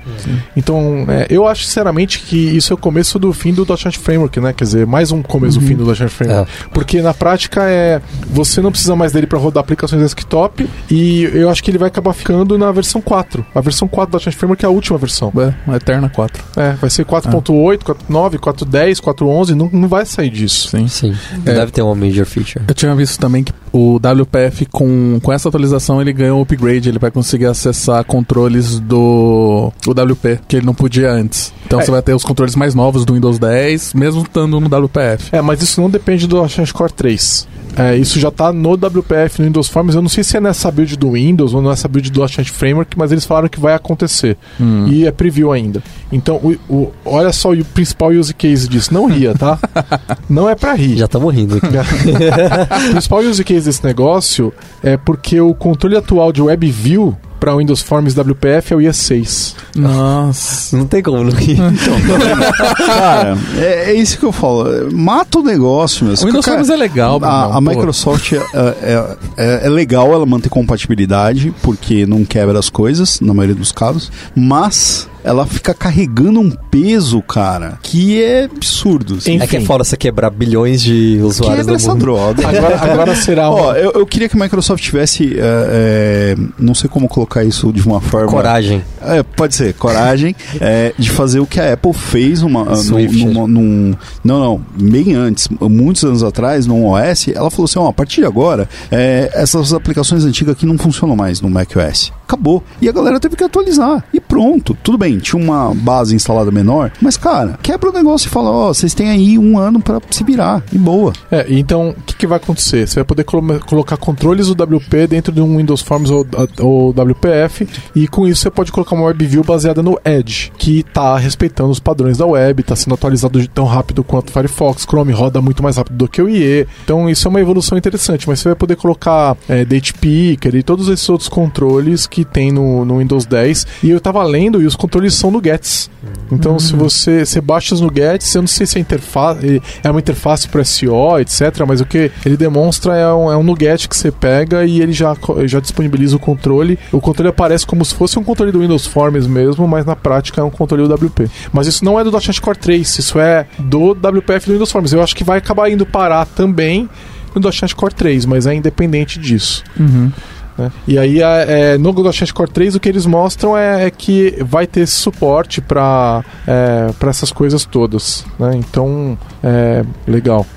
Então, é, eu acho sinceramente que isso é o começo do fim do .NET Framework, né? Quer dizer, mais um começo do fim do .NET Framework. Porque na prática é você não precisa mais dele para rodar aplicações desktop e eu acho que ele vai acabar ficando na versão 4. A versão 4 do .NET Framework é a última versão. é, a Eterna 4. É, vai ser 4.8, 4.9, 4.10, 4.11, não, não vai sair disso. Sim. Sim. É. Deve ter uma major feature. Eu tinha visto também que o WPF, com, com essa atualização, ele ganhou um upgrade. Ele vai conseguir acessar controles do o WP, que ele não podia antes. Então É. você vai ter os controles mais novos do Windows 10, mesmo estando no WPF. É, mas isso não depende do .NET Core 3. É, isso já tá no WPF no Windows Forms. Eu não sei se é nessa build do Windows ou nessa build do .NET Framework, mas eles falaram que vai acontecer. Hum. E é preview ainda. Então, o, o- olha só o principal use case disso. Não ria, tá? não é pra rir. Já estamos rindo aqui. o principal use case desse negócio é porque o controle atual de WebView para Windows Forms WPF é o IE6. Nossa. Não tem como não rir. Cara, é, é isso que eu falo. Mata o negócio, meu. O Windows Cara, Forms é legal, A, a pô. Microsoft é, é, é- é legal ela manter compatibilidade, porque não quebra as coisas, na maioria dos casos, mas ela fica carregando um peso, cara, que é absurdo. Assim. É que é foda você quebrar bilhões de usuários Quebra no essa mundo. droga. Agora, agora será um. Ó, eu, eu queria que a Microsoft tivesse, é, é, não sei como colocar isso de uma forma... Coragem. É, pode ser, coragem é, de fazer o que a Apple fez uma, num, Swift. numa- num- Não, não, bem antes, muitos anos atrás, no OS, ela falou assim: ó, a partir de agora, é, essas aplicações antigas aqui não funcionam mais no macOS. Acabou. E a galera teve que atualizar. E pronto. Tudo bem, tinha uma base instalada menor, mas, cara, quebra o negócio e fala: ó, vocês têm aí um ano pra se virar. E boa. É, então o que, que vai acontecer? Você vai poder colo- colocar controles do WP dentro de um Windows Forms ou, ou WPF e com isso você pode colocar uma WebView baseada no Edge, que está respeitando os padrões da web, está sendo atualizado tão rápido quanto o Firefox, Chrome roda muito mais rápido do que o IE. Então isso é uma evolução interessante, mas você vai poder colocar é, Date Picker e todos esses outros controles que tem no, no Windows 10. E eu estava lendo e os controles são nuggets. Então se você, você baixa os nuggets, eu não sei se a interface é uma interface para SEO, etc. Mas o que ele demonstra é um, é um nugget que você pega e ele já, já disponibiliza o controle. O controle aparece como se fosse um controle do Windows Forms mesmo, mas na prática é um controle WP. Mas isso não é do .NET Core 3, isso é do WPF do Windows Forms. Eu acho que vai acabar indo parar também no .NET Core 3, mas é independente disso. Uhum. Né? E aí, é, é, no .NET Core 3, o que eles mostram é, é que vai ter esse suporte para é, pra essas coisas todas. Né? Então, é legal.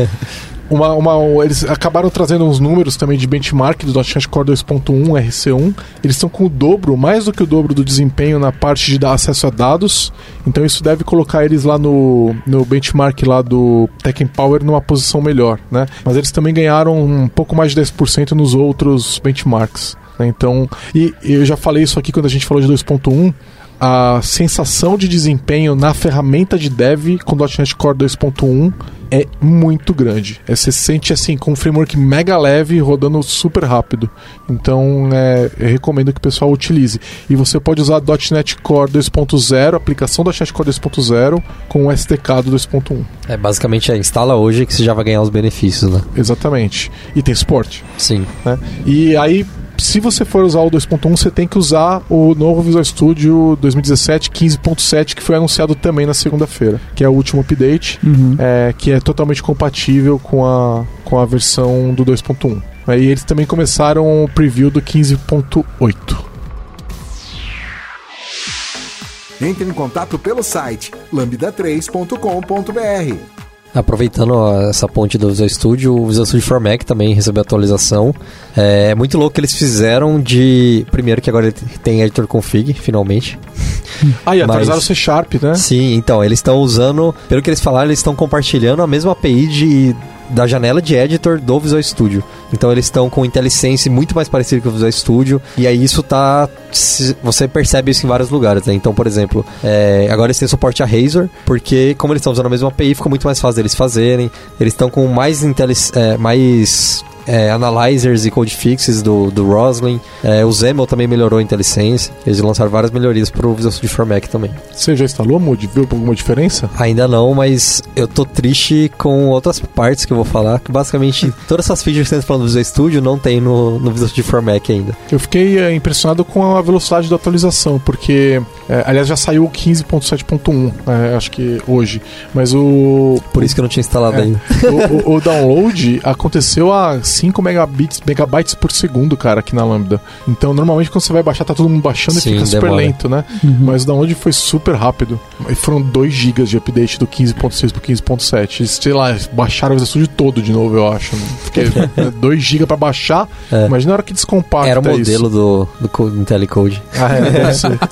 Uma, uma, eles acabaram trazendo uns números também de benchmark do .NET Core 2.1 RC1. Eles estão com o dobro, mais do que o dobro do desempenho na parte de dar acesso a dados. Então isso deve colocar eles lá no, no benchmark lá do Tech Power numa posição melhor, né? Mas eles também ganharam um pouco mais de 10% nos outros benchmarks. né? Então, e eu já falei isso aqui quando a gente falou de 2.1 a sensação de desempenho na ferramenta de dev com .NET Core 2.1 é muito grande. É, você se sente assim com um framework mega leve rodando super rápido. Então é, eu recomendo que o pessoal utilize. E você pode usar .NET Core 2.0, aplicação .NET Core 2.0 com o SDK do 2.1. É, basicamente, é, instala hoje que você já vai ganhar os benefícios, né? Exatamente. E tem suporte. Sim. né? E aí, se você for usar o 2.1, você tem que usar o novo Visual Studio 2017 15.7, que foi anunciado também na segunda-feira, que é o último update, Uhum. é, que é totalmente compatível com a, com a versão do 2.1. Aí eles também começaram o preview do 15.8. Entre em contato pelo site lambda3.com.br. Aproveitando essa ponte do Visual Studio, o Visual Studio for Mac também recebeu atualização. É muito louco que eles fizeram de. Primeiro que agora ele tem editor config, finalmente. Ah, e Mas- atualizaram o C Sharp, né? Sim, então, eles estão usando. Pelo que eles falaram, eles estão compartilhando a mesma API de, da janela de editor do Visual Studio. Então eles estão com IntelliSense muito mais parecido com o Visual Studio. E aí isso tá. Você percebe isso em vários lugares, né? Então, por exemplo, é, agora eles têm suporte a Razor, porque como eles estão usando a mesma API, ficou muito mais fácil deles fazerem. Eles estão com mais, intelli- é, mais é, analyzers e code fixes do, do Roslyn. É, o Zemel também melhorou a IntelliSense. Eles lançaram várias melhorias pro Visual Studio for Mac também. Você já instalou, Moody? Viu alguma diferença? Ainda não, mas eu tô triste com outras partes que eu vou falar. Que basicamente todas essas features que você tá falando do Visual Studio não tem no, no Visual Studio for Mac ainda. Eu fiquei é, impressionado com a velocidade da atualização, porque, é, aliás, já saiu o 15.7.1, é, acho que hoje, mas o, Por isso que eu não tinha instalado É. ainda. o, o- o download aconteceu a 5 megabits, megabytes por segundo, cara, aqui na Lambda. Então, normalmente quando você vai baixar, tá todo mundo baixando Sim, e fica super demora. lento, né? Mas o download foi super rápido. E foram 2 GB de update do 15.6 pro 15.7. Eles, Sei lá, baixaram o Visual Studio todo de novo, eu acho. Porque 2 GB pra baixar, É. imagina a hora que descompacta Era o isso. modelo do, do co- IntelliCode. Ah, é, deve ser.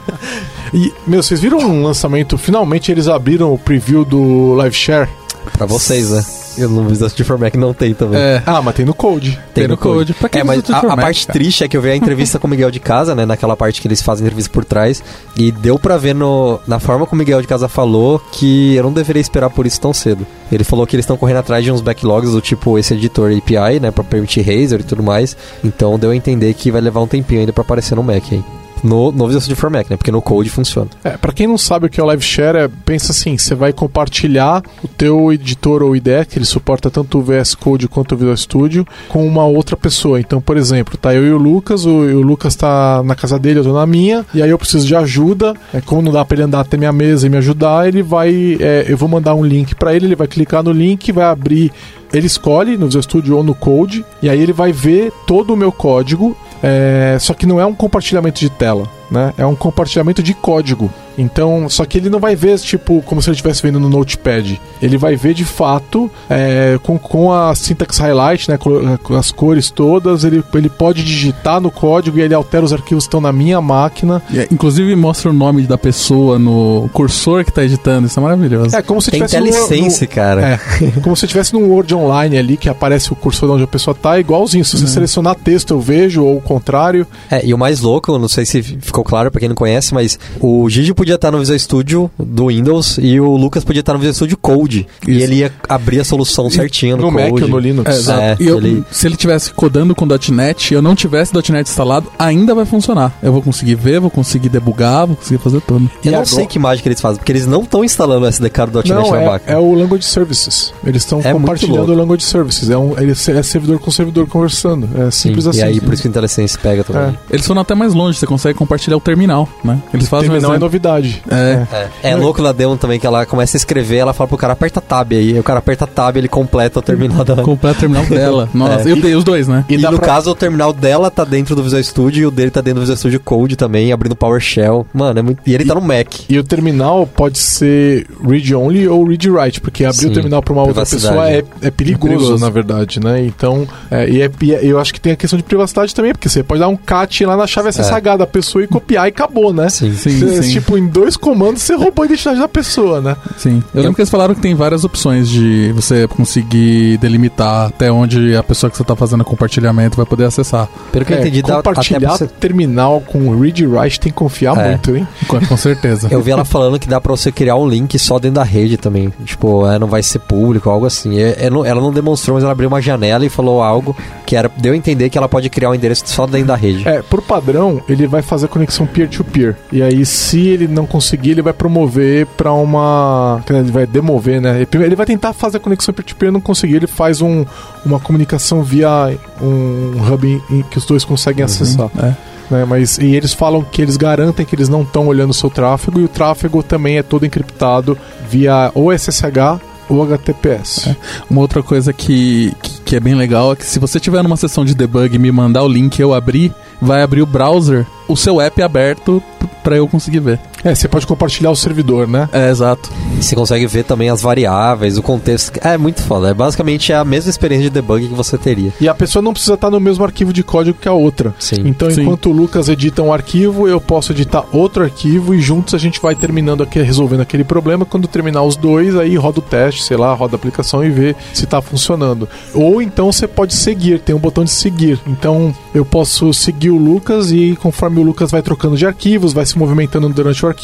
E, meu, vocês viram um lançamento? Finalmente eles abriram o preview do Live Share. Pra vocês, né? Eu no Visual Studio for Mac não tem também. É, Ah, mas tem no Code. tem no code. Pra que É, mas a, a parte cara? triste é que eu vi a entrevista com o Miguel de Casa, né? Naquela parte que eles fazem entrevista por trás. E deu pra ver no, na forma como o Miguel de Casa falou que eu não deveria esperar por isso tão cedo. Ele falou que eles estão correndo atrás de uns backlogs do tipo esse editor API, né? Pra permitir Razer e tudo mais. Então deu a entender que vai levar um tempinho ainda pra aparecer no Mac aí. No, no Visual Studio for Mac, né? Porque no Code funciona. É, para quem não sabe o que é o Live Share, é, pensa assim, você vai compartilhar o teu editor ou IDE, que ele suporta tanto o VS Code quanto o Visual Studio, com uma outra pessoa. Então, por exemplo, tá eu e o Lucas, o, o Lucas tá na casa dele, eu tô na minha, e aí eu preciso de ajuda, é, como não dá pra ele andar até minha mesa e me ajudar, ele vai, é, eu vou mandar um link para ele, ele vai clicar no link, vai abrir ele escolhe no Visual Studio ou no Code, e aí ele vai ver todo o meu código, é, só que não é um compartilhamento de tela, né? É um compartilhamento de código. Então, só que ele não vai ver, tipo, como se ele estivesse vendo no Notepad. Ele vai ver de fato é, com, com a syntax highlight, né? Com as cores todas. Ele, ele pode digitar no código e ele altera os arquivos que estão na minha máquina. E, inclusive mostra o nome da pessoa no cursor que está editando. Isso é maravilhoso. É como se Tem tivesse licença, no, cara. É, como se tivesse num Word Online ali que aparece o cursor de onde a pessoa tá, igualzinho. Se você uhum. selecionar texto, eu vejo, ou o contrário. É, e o mais louco, não sei se ficou claro para quem não conhece, mas o Gigi podia estar no Visual Studio do Windows e o Lucas podia estar no Visual Studio Code. Isso. E ele ia abrir a solução certinha no, no Code. Mac ou no Linux. É, exato. É, e eu, ele... Se ele tivesse codando com .NET e eu não tivesse .NET instalado, ainda vai funcionar. Eu vou conseguir ver, vou conseguir debugar, vou conseguir fazer tudo. Eu e não agora... sei que mágica eles fazem, porque eles não estão instalando o SDK do .NET não, na é, máquina. É o Language Services. Eles estão é compartilhando o Language Services. É, um, ele é servidor com servidor conversando. É simples Sim, assim. E aí, por isso que o IntelliSense pega também. É. Eles foram até mais longe, você consegue compartilhar o terminal, né? Eles fazem terminal um é novidade. É. É, é louco na demo também que ela começa a escrever, ela fala pro cara aperta tab aí, aí o cara aperta tab, ele completa o terminal da completa o terminal dela. Nossa, é. eu tenho os dois, né? E, e no pra... caso o terminal dela tá dentro do Visual Studio e o dele tá dentro do Visual Studio Code também, abrindo PowerShell. Mano, é muito e ele tá e, tá no Mac. E o terminal pode ser read only ou read write, porque abrir Sim, o terminal para uma outra pessoa é, é, perigoso, é, perigoso, na verdade, né? Então, é, e, é, e é, eu acho que tem a questão de privacidade também, porque você pode dar um cat lá na chave SSH da pessoa e copiar e acabou, né? Sim, sim, sim. Tipo, em dois comandos você roubou a identidade da pessoa, né? Sim. Eu lembro que eles falaram que tem várias opções de você conseguir delimitar até onde a pessoa que você está fazendo compartilhamento vai poder acessar. Pelo que é, eu entendi, compartilhar você... terminal com read write tem que confiar é. muito, hein? Com, com, certeza. eu vi ela falando que dá para você criar um link só dentro da rede também. Tipo, é, não vai ser público, algo assim. É, é, não, ela não demonstrou, mas ela abriu uma janela e falou algo que era deu a entender que ela pode criar um endereço só dentro da rede. É, por padrão, ele vai fazer conexão peer-to-peer. -peer. E aí, se ele não conseguir, ele vai promover para uma. Ele vai demover, né? Ele vai tentar fazer a conexão peer-to-peer, não conseguir, ele faz um, uma comunicação via um hub em, que os dois conseguem uhum, acessar. É. Né, mas e eles falam que eles garantem que eles não estão olhando o seu tráfego e o tráfego também é todo encriptado via ou SSH ou HTTPS. É. Uma outra coisa que, que, que, é bem legal é que se você tiver numa sessão de debug e me mandar o link eu abrir, vai abrir o browser, o seu app aberto para eu conseguir ver. É, você pode compartilhar o servidor, né? É, exato. Você consegue ver também as variáveis, o contexto. É muito foda. É basicamente a mesma experiência de debug que você teria. E a pessoa não precisa estar no mesmo arquivo de código que a outra. Sim. Então, Sim. enquanto o Lucas edita um arquivo, eu posso editar outro arquivo e juntos a gente vai terminando aqui, resolvendo aquele problema. Quando terminar os dois, aí roda o teste, sei lá, roda a aplicação e vê se está funcionando. Ou então você pode seguir, tem um botão de seguir. Então, eu posso seguir o Lucas e conforme o Lucas vai trocando de arquivos, vai se movimentando durante o arquivo,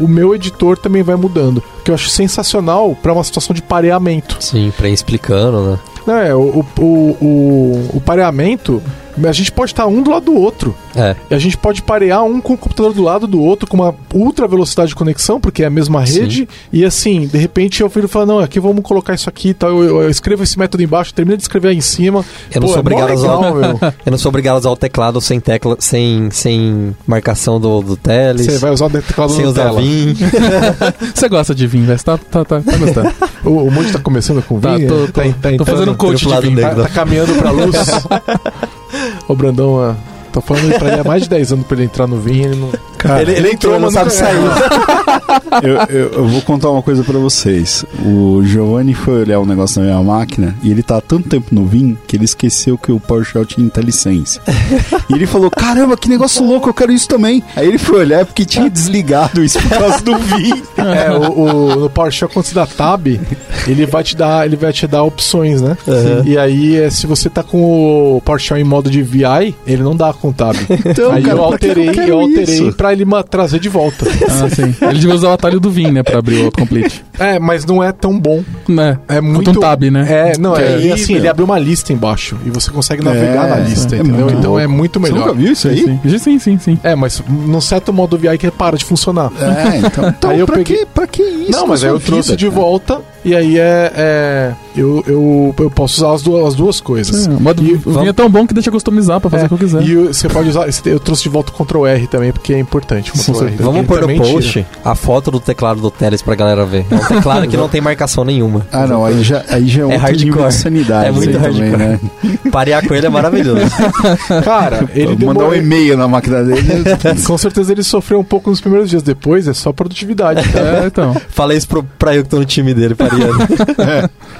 o meu editor também vai mudando. Que eu acho sensacional para uma situação de pareamento. Sim, para ir explicando, né? Não, é, o, o, o, o pareamento a gente pode estar um do lado do outro. É. E a gente pode parear um com o computador do lado do outro com uma ultra velocidade de conexão, porque é a mesma rede. Sim. E assim, de repente eu filho fala: não, aqui vamos colocar isso aqui e tal. Eu, eu, escrevo esse método embaixo, termino de escrever aí em cima. Eu não Pô, sou é obrigado a usar. eu não sou obrigado a usar o teclado sem tecla, sem, sem marcação do, do Teles. Você vai usar o teclado sem usar tela. Vim. Você gosta de Vim, velho? Tá, tá, tá, tá gostando. o, o Monte tá começando com tá, Vim? Tô, tô, tá, tá, tô fazendo um coach de Vim. Tá, tá caminhando pra luz. o Brandão, uh, tô falando pra ele há mais de 10 anos pra ele entrar no vinho, ele não. Cara, ele, ele entrou, mas não sabe sair. eu, eu, eu, vou contar uma coisa para vocês. O Giovanni foi olhar um negócio na minha máquina e ele tá há tanto tempo no Vim que ele esqueceu que o PowerShell tinha IntelliSense. e ele falou: Caramba, que negócio louco, eu quero isso também. Aí ele foi olhar porque tinha desligado isso por causa do Vim. É, o, o, no PowerShell, quando você dá Tab, ele vai te dar, ele vai te dar opções, né? Uhum. E aí, é, se você tá com o PowerShell em modo de VI, ele não dá com Tab. Então, aí cara, eu alterei, eu, eu alterei pra ele trazer de volta. Ah, sim. Ele devia usar o atalho do Vim, né, pra abrir o autocomplete. é, mas não é tão bom. né? É muito um tab, né? É, não, é, e assim, aí, ele abre uma lista embaixo e você consegue navegar É, na lista, é entendeu? então é muito Você melhor. nunca viu isso aí? Sim, sim, sim, sim. É, mas num certo modo VI que para de funcionar. É, então, então Aí eu pra, peguei- que, pra que isso? não, mas aí eu trouxe vida, de cara? volta e aí é. é eu, eu, eu posso usar as duas, as duas coisas. É, o modo E o Vim é tão bom que deixa customizar pra fazer É, o que eu quiser. E você pode usar. Eu trouxe de volta o Ctrl R também, porque é importante. Certeza. Vamos pôr no post tira. a foto do teclado do Teles pra galera ver. É um teclado que não tem marcação nenhuma. Ah, não, aí já, aí já é, É outro nível hardcore. de sanidade. É muito aí também, hardcore. né? Parear com ele é maravilhoso. Cara, ele Mandar um e-mail na máquina dele. Com certeza ele sofreu um pouco nos primeiros dias. Depois é só produtividade. É, então. Falei isso pro, pra eu que tô no time dele, pareando.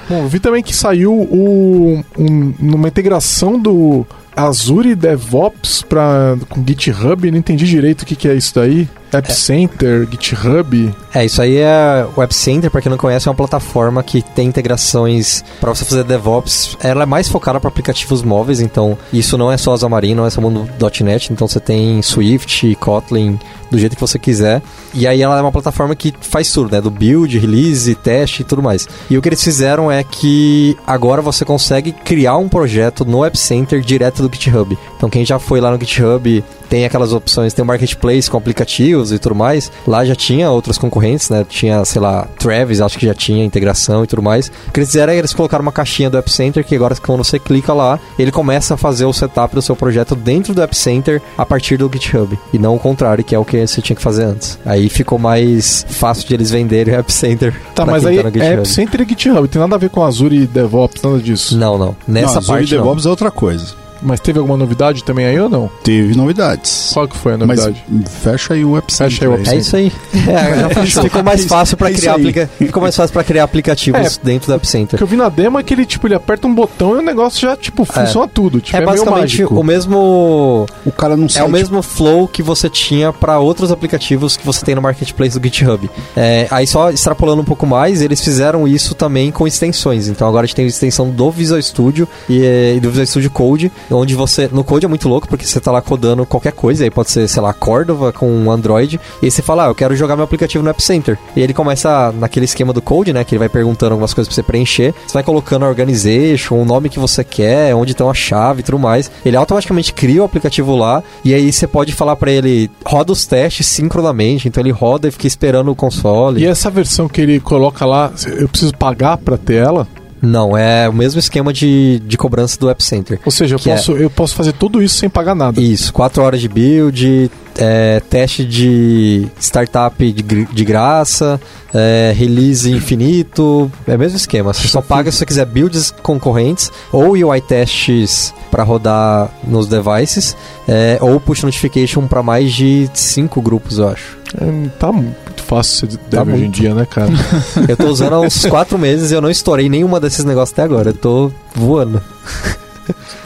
Bom, eu vi também que saiu o, um, uma integração do Azure DevOps pra, com GitHub. Não entendi direito o que, que é isso daí. App Center, GitHub. É, isso aí é o App Center, pra quem não conhece, é uma plataforma que tem integrações pra você fazer DevOps. Ela é mais focada para aplicativos móveis, então isso não é só Xamarin, não é só mundo .NET, então você tem Swift, Kotlin, do jeito que você quiser. E aí ela é uma plataforma que faz tudo, né? Do build, release, teste e tudo mais. E o que eles fizeram é que agora você consegue criar um projeto no App Center direto do GitHub. Então quem já foi lá no GitHub tem aquelas opções, tem o marketplace com aplicativos e tudo mais. Lá já tinha outros concorrentes, né? Tinha, sei lá, Travis, acho que já tinha integração e tudo mais. O que eles fizeram é eles colocaram uma caixinha do App Center que agora quando você clica lá, ele começa a fazer o setup do seu projeto dentro do App Center a partir do GitHub. E não o contrário, que é o que você tinha que fazer antes. Aí ficou mais fácil de eles venderem o App Center. Tá, mas aí tá no é GitHub. App Center e GitHub. Tem nada a ver com Azure e DevOps, nada disso. Não, não. Nessa não, Azure parte não. DevOps é outra coisa. Mas teve alguma novidade também aí ou não? Teve novidades. Qual que foi a Mas novidade? fecha aí o App Center. Fecha aí o App É isso aí. É, já fechou. ficou mais fácil para É criar aplica... ficou mais fácil para criar aplicativos dentro do App O Center. que eu vi na demo é que ele, tipo, ele aperta um botão e o negócio já, tipo, funciona tudo. Tipo, É, é, basicamente o mesmo O cara não é sabe. o mesmo flow que você tinha para outros aplicativos que você tem no marketplace do GitHub. É, aí só extrapolando um pouco mais, eles fizeram isso também com extensões. Então agora a gente tem a extensão do Visual Studio e, é, e do Visual Studio Code, onde você no Code é muito louco porque você tá lá codando qualquer coisa, aí pode ser, sei lá, Cordova com Android, e aí você fala, ah, eu quero jogar meu aplicativo no App Center. E ele começa naquele esquema do Code, né, que ele vai perguntando algumas coisas pra você preencher. Você vai colocando a organization, o nome que você quer, onde estão a chave e tudo mais. Ele automaticamente cria o aplicativo lá e aí você pode falar pra ele, roda os testes sincronamente, então ele roda e fica esperando o console. E essa versão que ele coloca lá, eu preciso pagar pra ter ela? Não, é o mesmo esquema de, de cobrança do App Center. Ou seja, eu é- posso, eu posso fazer tudo isso sem pagar nada. Isso, 4 horas de build, é, teste de startup de, de graça, é, release infinito, é o mesmo esquema. Você só paga se você quiser builds concorrentes ou UI tests para rodar nos devices, é, ou push notification para mais de 5 grupos, eu acho. É, tá muito fácil ser dev hoje em dia, né, cara? Eu tô usando há uns 4 meses e eu não estourei nenhuma desses negócios até agora. Eu tô voando.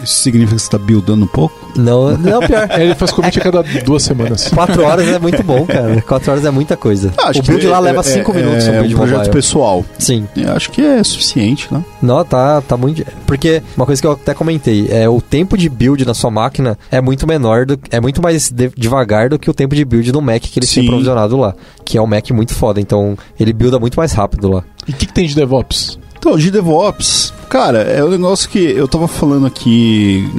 Isso significa que você tá buildando um pouco? Não, não pior. É, ele faz commit a cada duas semanas. 4 horas é muito bom, cara. 4 horas é muita coisa. o build lá leva 5 minutos, é, um projeto mobile. pessoal. Sim. Eu acho que é suficiente, né? Não, tá, tá muito. Porque uma coisa que eu até comentei, é o tempo de build na sua máquina é muito menor, do, é muito mais de- devagar do que o tempo de build no Mac que eles Sim. têm provisionado lá. Que é um Mac muito foda, então ele builda muito mais rápido lá. E o que, que tem de DevOps? Então, de DevOps, cara, é um negócio que eu tava falando aqui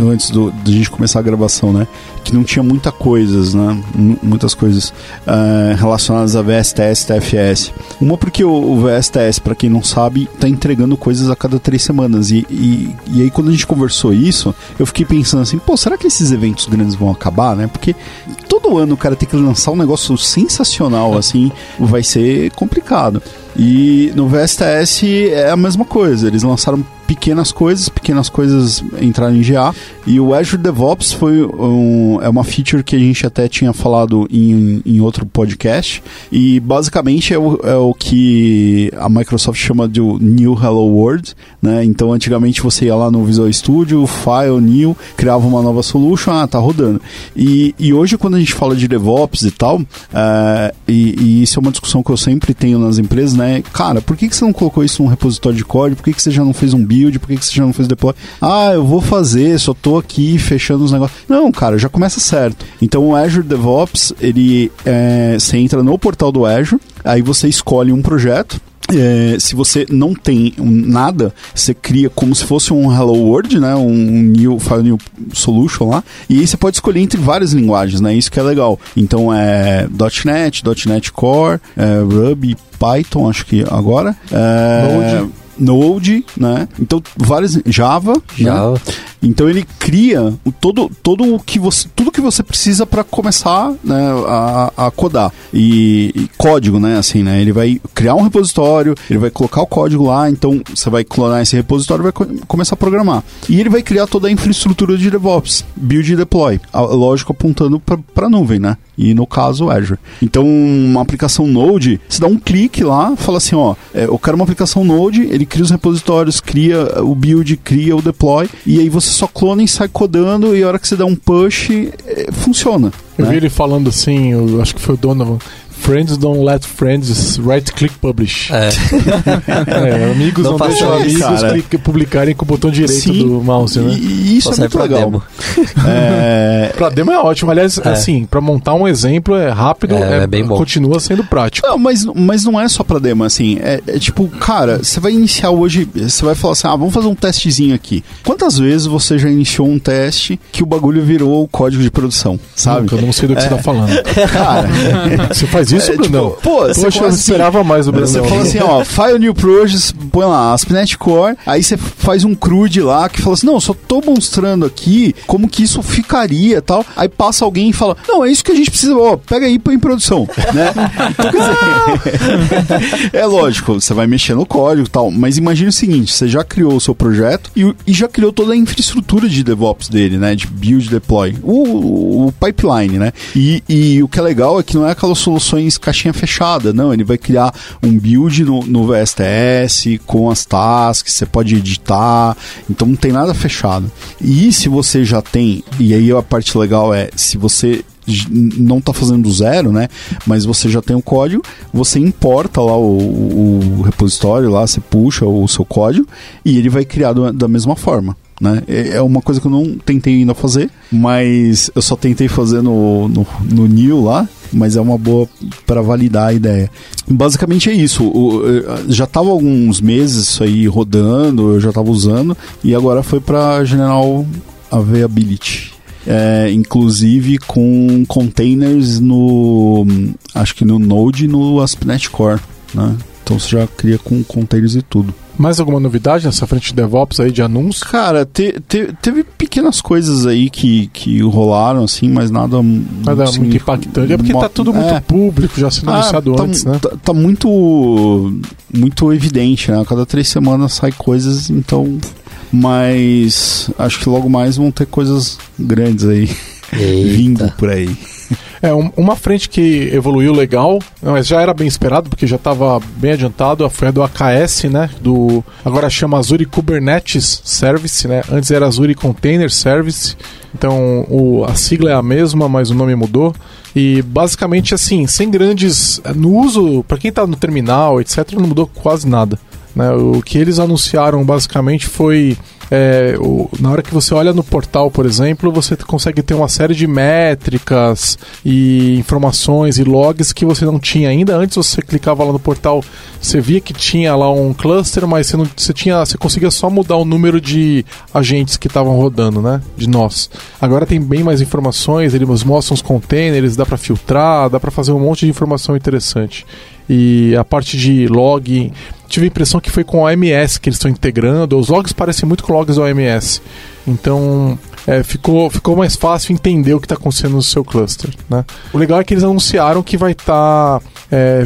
antes do, da gente começar a gravação, né? Que não tinha muita coisas, né? M- muitas coisas eh, relacionadas a VSTS e TFS. Uma porque o, o VSTS, para quem não sabe, tá entregando coisas a cada três semanas. E, e, e aí, quando a gente conversou isso, eu fiquei pensando assim, pô, será que esses eventos grandes vão acabar, né? Porque todo ano o cara tem que lançar um negócio sensacional, assim, vai ser complicado. E no VSTS é a mesma coisa, eles lançaram pequenas coisas, pequenas coisas entraram em GA. E o Azure DevOps foi um, é uma feature que a gente até tinha falado em, em outro podcast. E basicamente é o, é o que a Microsoft chama de New Hello World. Né? Então antigamente você ia lá no Visual Studio, File, New, criava uma nova solution, ah, tá rodando. E, e hoje quando a gente fala de DevOps e tal, é, e, e e isso é uma discussão que eu sempre tenho nas empresas, né? Cara, por que, que você não colocou isso num repositório de código? Por que, que você já não fez um build? Por que, que você já não fez deploy? Ah, eu vou fazer, só tô aqui fechando os negócios. Não, cara, já começa certo. Então o Azure DevOps, ele é, você entra no portal do Azure, aí você escolhe um projeto, é, se você não tem nada, você cria como se fosse um Hello World, né? Um new File New Solution lá. E aí você pode escolher entre várias linguagens, né? Isso que é legal. Então é .NET, .NET Core, é, Ruby, Python, acho que agora. É, Node. Node, né? Então várias Java, Já. né? Então ele cria todo, todo o que você, tudo que você precisa para começar né, a, a codar e, e código, né? Assim, né? Ele vai criar um repositório, ele vai colocar o código lá, então você vai clonar esse repositório e vai co- começar a programar. E ele vai criar toda a infraestrutura de DevOps, build e deploy, a, lógico apontando para a nuvem, né? E no caso Azure. Então uma aplicação Node, você dá um clique lá, fala assim, ó, é, eu quero uma aplicação Node, ele cria os repositórios, cria o build, cria o deploy, e aí você só clona e sai codando, e a hora que você dá um push, é, funciona. Eu né? vi ele falando assim, eu acho que foi o Donovan. Friends don't let friends right click publish. É. É, amigos Não não, deixam isso, amigos cara. clique- publicarem com o botão direito Sim, do mouse, né? E, isso Só é muito pra legal. demo. É, Pra demo é ótimo. Aliás, É. assim, pra montar um exemplo é rápido, É, é bem bom. continua sendo prático. Não, mas, mas não é só pra demo, assim. É, é tipo, cara, você vai iniciar hoje, você vai falar assim, ah, vamos fazer um testezinho aqui. Quantas vezes você já iniciou um teste que o bagulho virou o código de produção, sabe? Nunca, eu não sei do que você tá falando. Cara, Você faz isso, é, Brunão? tipo, pô, você Poxa, eu assim, esperava mais do Brunão. Você fala assim, ó, File New Projects, põe lá, ASP.NET Core, aí você faz um CRUD lá que fala assim, não, só tô mostrando aqui como que isso ficaria e tal. Aí passa alguém e fala, não, é isso que a gente precisa, ó, pega aí e põe em produção, né? Então, quer dizer, é lógico, você vai mexer no código e tal, mas imagine o seguinte, você já criou o seu projeto e, e já criou toda a infraestrutura de DevOps dele, né? De build, deploy, o, o pipeline, né? E, e o que é legal é que não é aquelas soluções caixinha fechada, não, ele vai criar um build no, no VSTS com as tasks, você pode editar, então não tem nada fechado. E se você já tem, e aí a parte legal é, se você não está fazendo do zero, né? Mas você já tem o código, você importa lá o, o- o repositório, lá você puxa o seu código e ele vai criar do- da mesma forma. Né? É é uma coisa que eu não tentei ainda fazer, mas eu só tentei fazer no, no, no New lá, mas é uma boa para validar a ideia. Basicamente é isso. O- eh, já estava alguns meses isso aí rodando, eu já estava usando, e agora foi para General Availability. É, inclusive com containers no acho que no Node e no ASP.NET Core, né? Então você já cria com containers e tudo. Mais alguma novidade nessa frente de DevOps aí de anúncio? Cara, te- te- teve pequenas coisas aí que, que rolaram, assim, mas nada. Nada muito impactante. É porque tá tudo muito É. público, já sendo Ah, anunciado tá, antes, né? tá- tá muito muito evidente, né? A cada três semanas sai coisas, então. Mas acho que logo mais vão ter coisas grandes aí vindo Eita. por aí. É, um- uma frente que evoluiu legal, mas já era bem esperado, porque já estava bem adiantado, foi a do AKS, né? Do, agora chama Azure Kubernetes Service, né? Antes era Azure Container Service. Então o, a sigla é a mesma, mas o nome mudou. E basicamente assim, sem grandes. No uso, para quem está no terminal, etc., não mudou quase nada. Né? O que eles anunciaram basicamente foi é, o- na hora que você olha no portal, por exemplo, você consegue ter uma série de métricas e informações e logs que você não tinha ainda. Antes você clicava lá no portal, você via que tinha lá um cluster, mas você, não, você, tinha, você conseguia só mudar o número de agentes que estavam rodando, né? De nós. Agora tem bem mais informações, eles mostram os containers, dá para filtrar, dá para fazer um monte de informação interessante. E a parte de log, tive a impressão que foi com o OMS que eles estão integrando. Os logs parecem muito com logs do OMS. Então é, ficou, ficou mais fácil entender o que está acontecendo no seu cluster. Né? O legal é que eles anunciaram que vai estar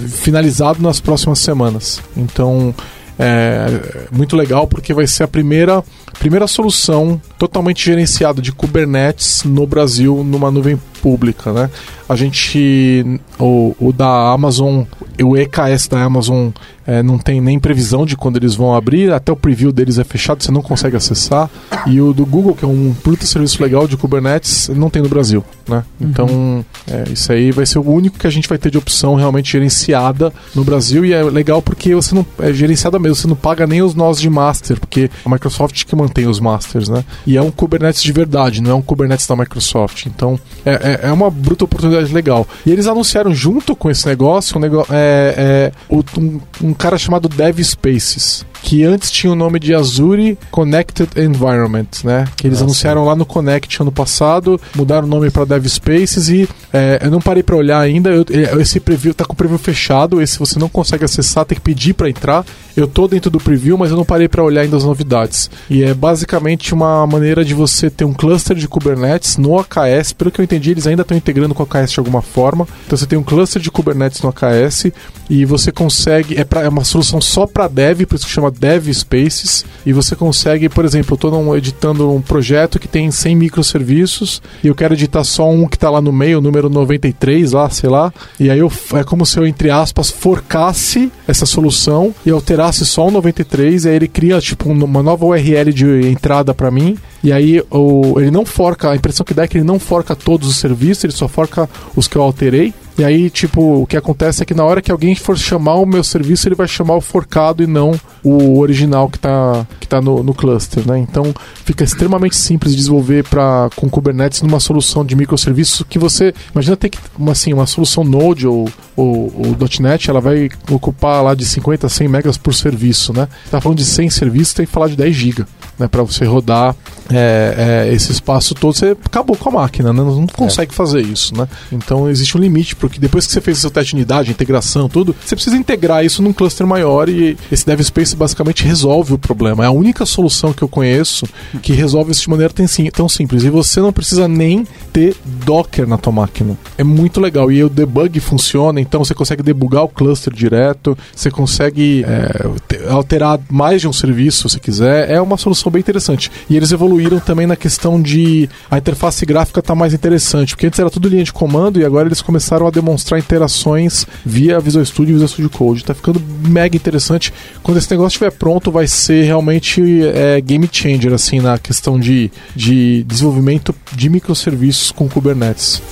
finalizado nas próximas semanas. Então é muito legal porque vai ser a primeira, primeira solução totalmente gerenciada de Kubernetes no Brasil numa nuvem pública, né? A gente, o, o da Amazon, o EKS da Amazon é, não tem nem previsão de quando eles vão abrir, até o preview deles é fechado, você não consegue acessar. E o do Google, que é um puta serviço legal de Kubernetes, não tem no Brasil, né? Então, é, isso aí vai ser o único que a gente vai ter de opção realmente gerenciada no Brasil e é legal porque você não é gerenciada mesmo, você não paga nem os nós de master, porque a Microsoft que mantém os masters, né? E é um Kubernetes de verdade, não é um Kubernetes da Microsoft. Então, é, é, é uma bruta oportunidade legal. E eles anunciaram junto com esse negócio um, negócio, é, é, um, um cara chamado Dev Spaces que antes tinha o nome de Azure Connected Environment, né? Que eles Ah, anunciaram lá no Connect ano passado, mudaram o nome para Dev Spaces e é, eu não parei para olhar ainda. eu- é, esse preview tá com o preview fechado, esse você não consegue acessar, tem que pedir para entrar. Eu tô dentro do preview, mas eu não parei para olhar ainda as novidades. E é basicamente uma maneira de você ter um cluster de Kubernetes no AKS. Pelo que eu entendi, eles ainda estão integrando com o AKS de alguma forma. Então você tem um cluster de Kubernetes no AKS e você consegue. É, pra, é uma solução só para dev, por isso que chama Dev Spaces. E você consegue, por exemplo, eu estou editando um projeto que tem 100 microserviços e eu quero editar só um que está lá no meio, o número 93, lá, sei lá. E aí eu, é como se eu, entre aspas, forcasse essa solução e alterasse só o 93. E aí ele cria, tipo, um- uma nova URL de entrada para mim. E aí o, ele não forca, a impressão que dá é que ele não forca todos os serviços, ele só forca os que eu alterei. E aí, tipo, o que acontece é que na hora que alguém for chamar o meu serviço, ele vai chamar o forcado e não o original que tá, que tá no, no cluster, né? Então fica extremamente simples de desenvolver pra, com Kubernetes numa solução de microserviços que você. Imagina ter que. Uma, assim, uma solução Node ou, ou, ou .NET, ela vai ocupar lá de 50 a 100 megas por serviço, né? Tá falando de 100 serviços, tem que falar de 10 GB, né? Pra você rodar é, é, esse espaço todo, você acabou com a máquina, né? Não consegue fazer isso, né? Então existe um limite, porque depois que você fez o seu teste de unidade, integração, tudo, você precisa integrar isso num cluster maior e esse DevSpace basicamente resolve o problema. É a única solução que eu conheço que resolve isso de maneira tão sim- tão simples. E você não precisa nem ter Docker na tua máquina. É muito legal. E o debug funciona, então você consegue debugar o cluster direto, você consegue é, te- alterar mais de um serviço se quiser. É uma solução bem interessante. E eles evoluíram também na questão de a interface gráfica tá mais interessante, porque antes era tudo linha de comando e agora eles começaram a demonstrar interações via Visual Studio e Visual Studio Code. Tá ficando mega interessante. Quando esse negócio estiver pronto, vai ser realmente é, game changer assim na questão de, de desenvolvimento de microserviços com Kubernetes.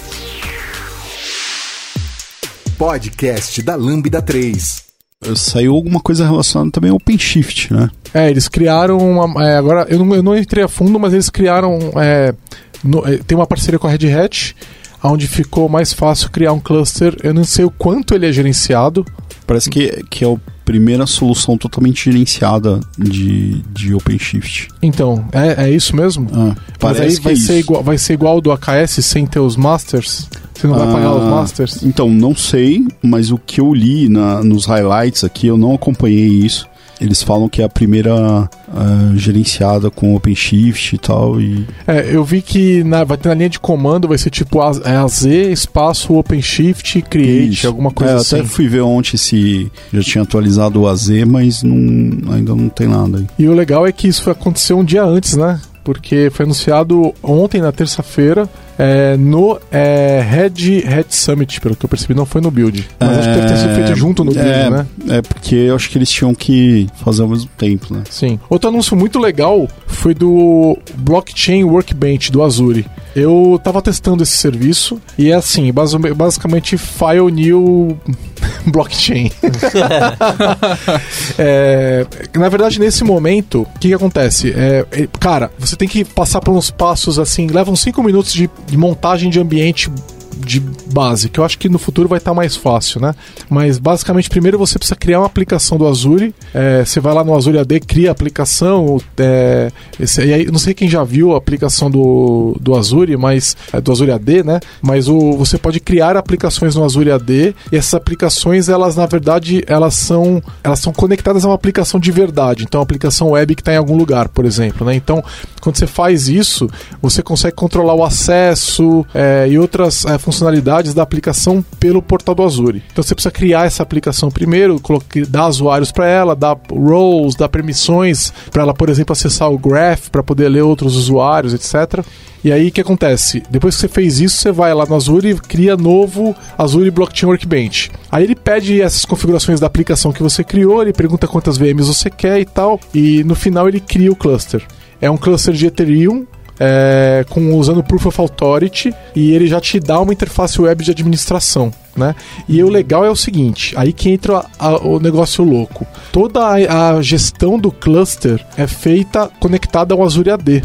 Podcast da Lambda 3. Saiu alguma coisa relacionada também ao OpenShift, né? É, eles criaram uma. é, agora, eu não, eu não entrei a fundo, mas eles criaram. é, no- é, tem uma parceria com a Red Hat, onde ficou mais fácil criar um cluster. Eu não sei o quanto ele é gerenciado. Parece que, que é a primeira solução totalmente gerenciada de, de OpenShift. Então, é, é isso mesmo? Ah, Mas aí vai, é ser isso. igual, vai ser igual ao do AKS sem ter os masters? Você não vai pagar os Ah, masters? Então, não sei, mas o que eu li na- nos highlights aqui, eu não acompanhei isso. Eles falam que é a primeira ah, gerenciada com OpenShift e tal. E É, eu vi que na, vai ter na linha de comando, vai ser tipo A- é AZ, espaço, OpenShift, Create, Isso. alguma coisa É, assim. Até fui ver ontem se já tinha atualizado o AZ, mas não, ainda não tem nada aí. E o legal é que isso aconteceu um dia antes, né? Porque foi anunciado ontem, na terça-feira, é, no é, Red, Red Summit, pelo que eu percebi, não foi no Build. Mas acho que deve ter sido feito junto no Build, é, né? É, porque eu acho que eles tinham que fazer ao mesmo tempo, né? Sim. Outro anúncio muito legal foi do Blockchain Workbench do Azure. Eu tava testando esse serviço e é assim, basi- basicamente file new blockchain. É, na verdade, nesse momento, o que, que acontece? É, é, cara, você tem que passar por uns passos assim, levam cinco minutos de, de montagem de ambiente de base, que eu acho que no futuro vai estar mais fácil, né? Mas basicamente, primeiro você precisa criar uma aplicação do Azure. É, você vai lá no Azure AD, cria a aplicação. É, esse, e aí, não sei quem já viu a aplicação do, do Azure, mas é, do Azure AD, né? Mas o, você pode criar aplicações no Azure AD e essas aplicações, elas na verdade, elas são elas são conectadas a uma aplicação de verdade. Então, a aplicação web que está em algum lugar, por exemplo, né? Então, quando você faz isso, você consegue controlar o acesso é, e outras é, funcionalidades da aplicação pelo portal do Azure. Então você precisa criar essa aplicação primeiro, dar usuários para ela, dar roles, dar permissões para ela, por exemplo, acessar o graph para poder ler outros usuários, etc. E aí o que acontece? Depois que você fez isso, você vai lá no Azure e cria novo Azure Blockchain Workbench. Aí ele pede essas configurações da aplicação que você criou, ele pergunta quantas VMs você quer e tal, e no final ele cria o cluster. É um cluster de Ethereum é, com, usando Proof of Authority e ele já te dá uma interface web de administração. Né? E o legal é o seguinte, aí que entra a, a, o negócio louco. Toda a, a, gestão do cluster é feita conectada ao Azure AD.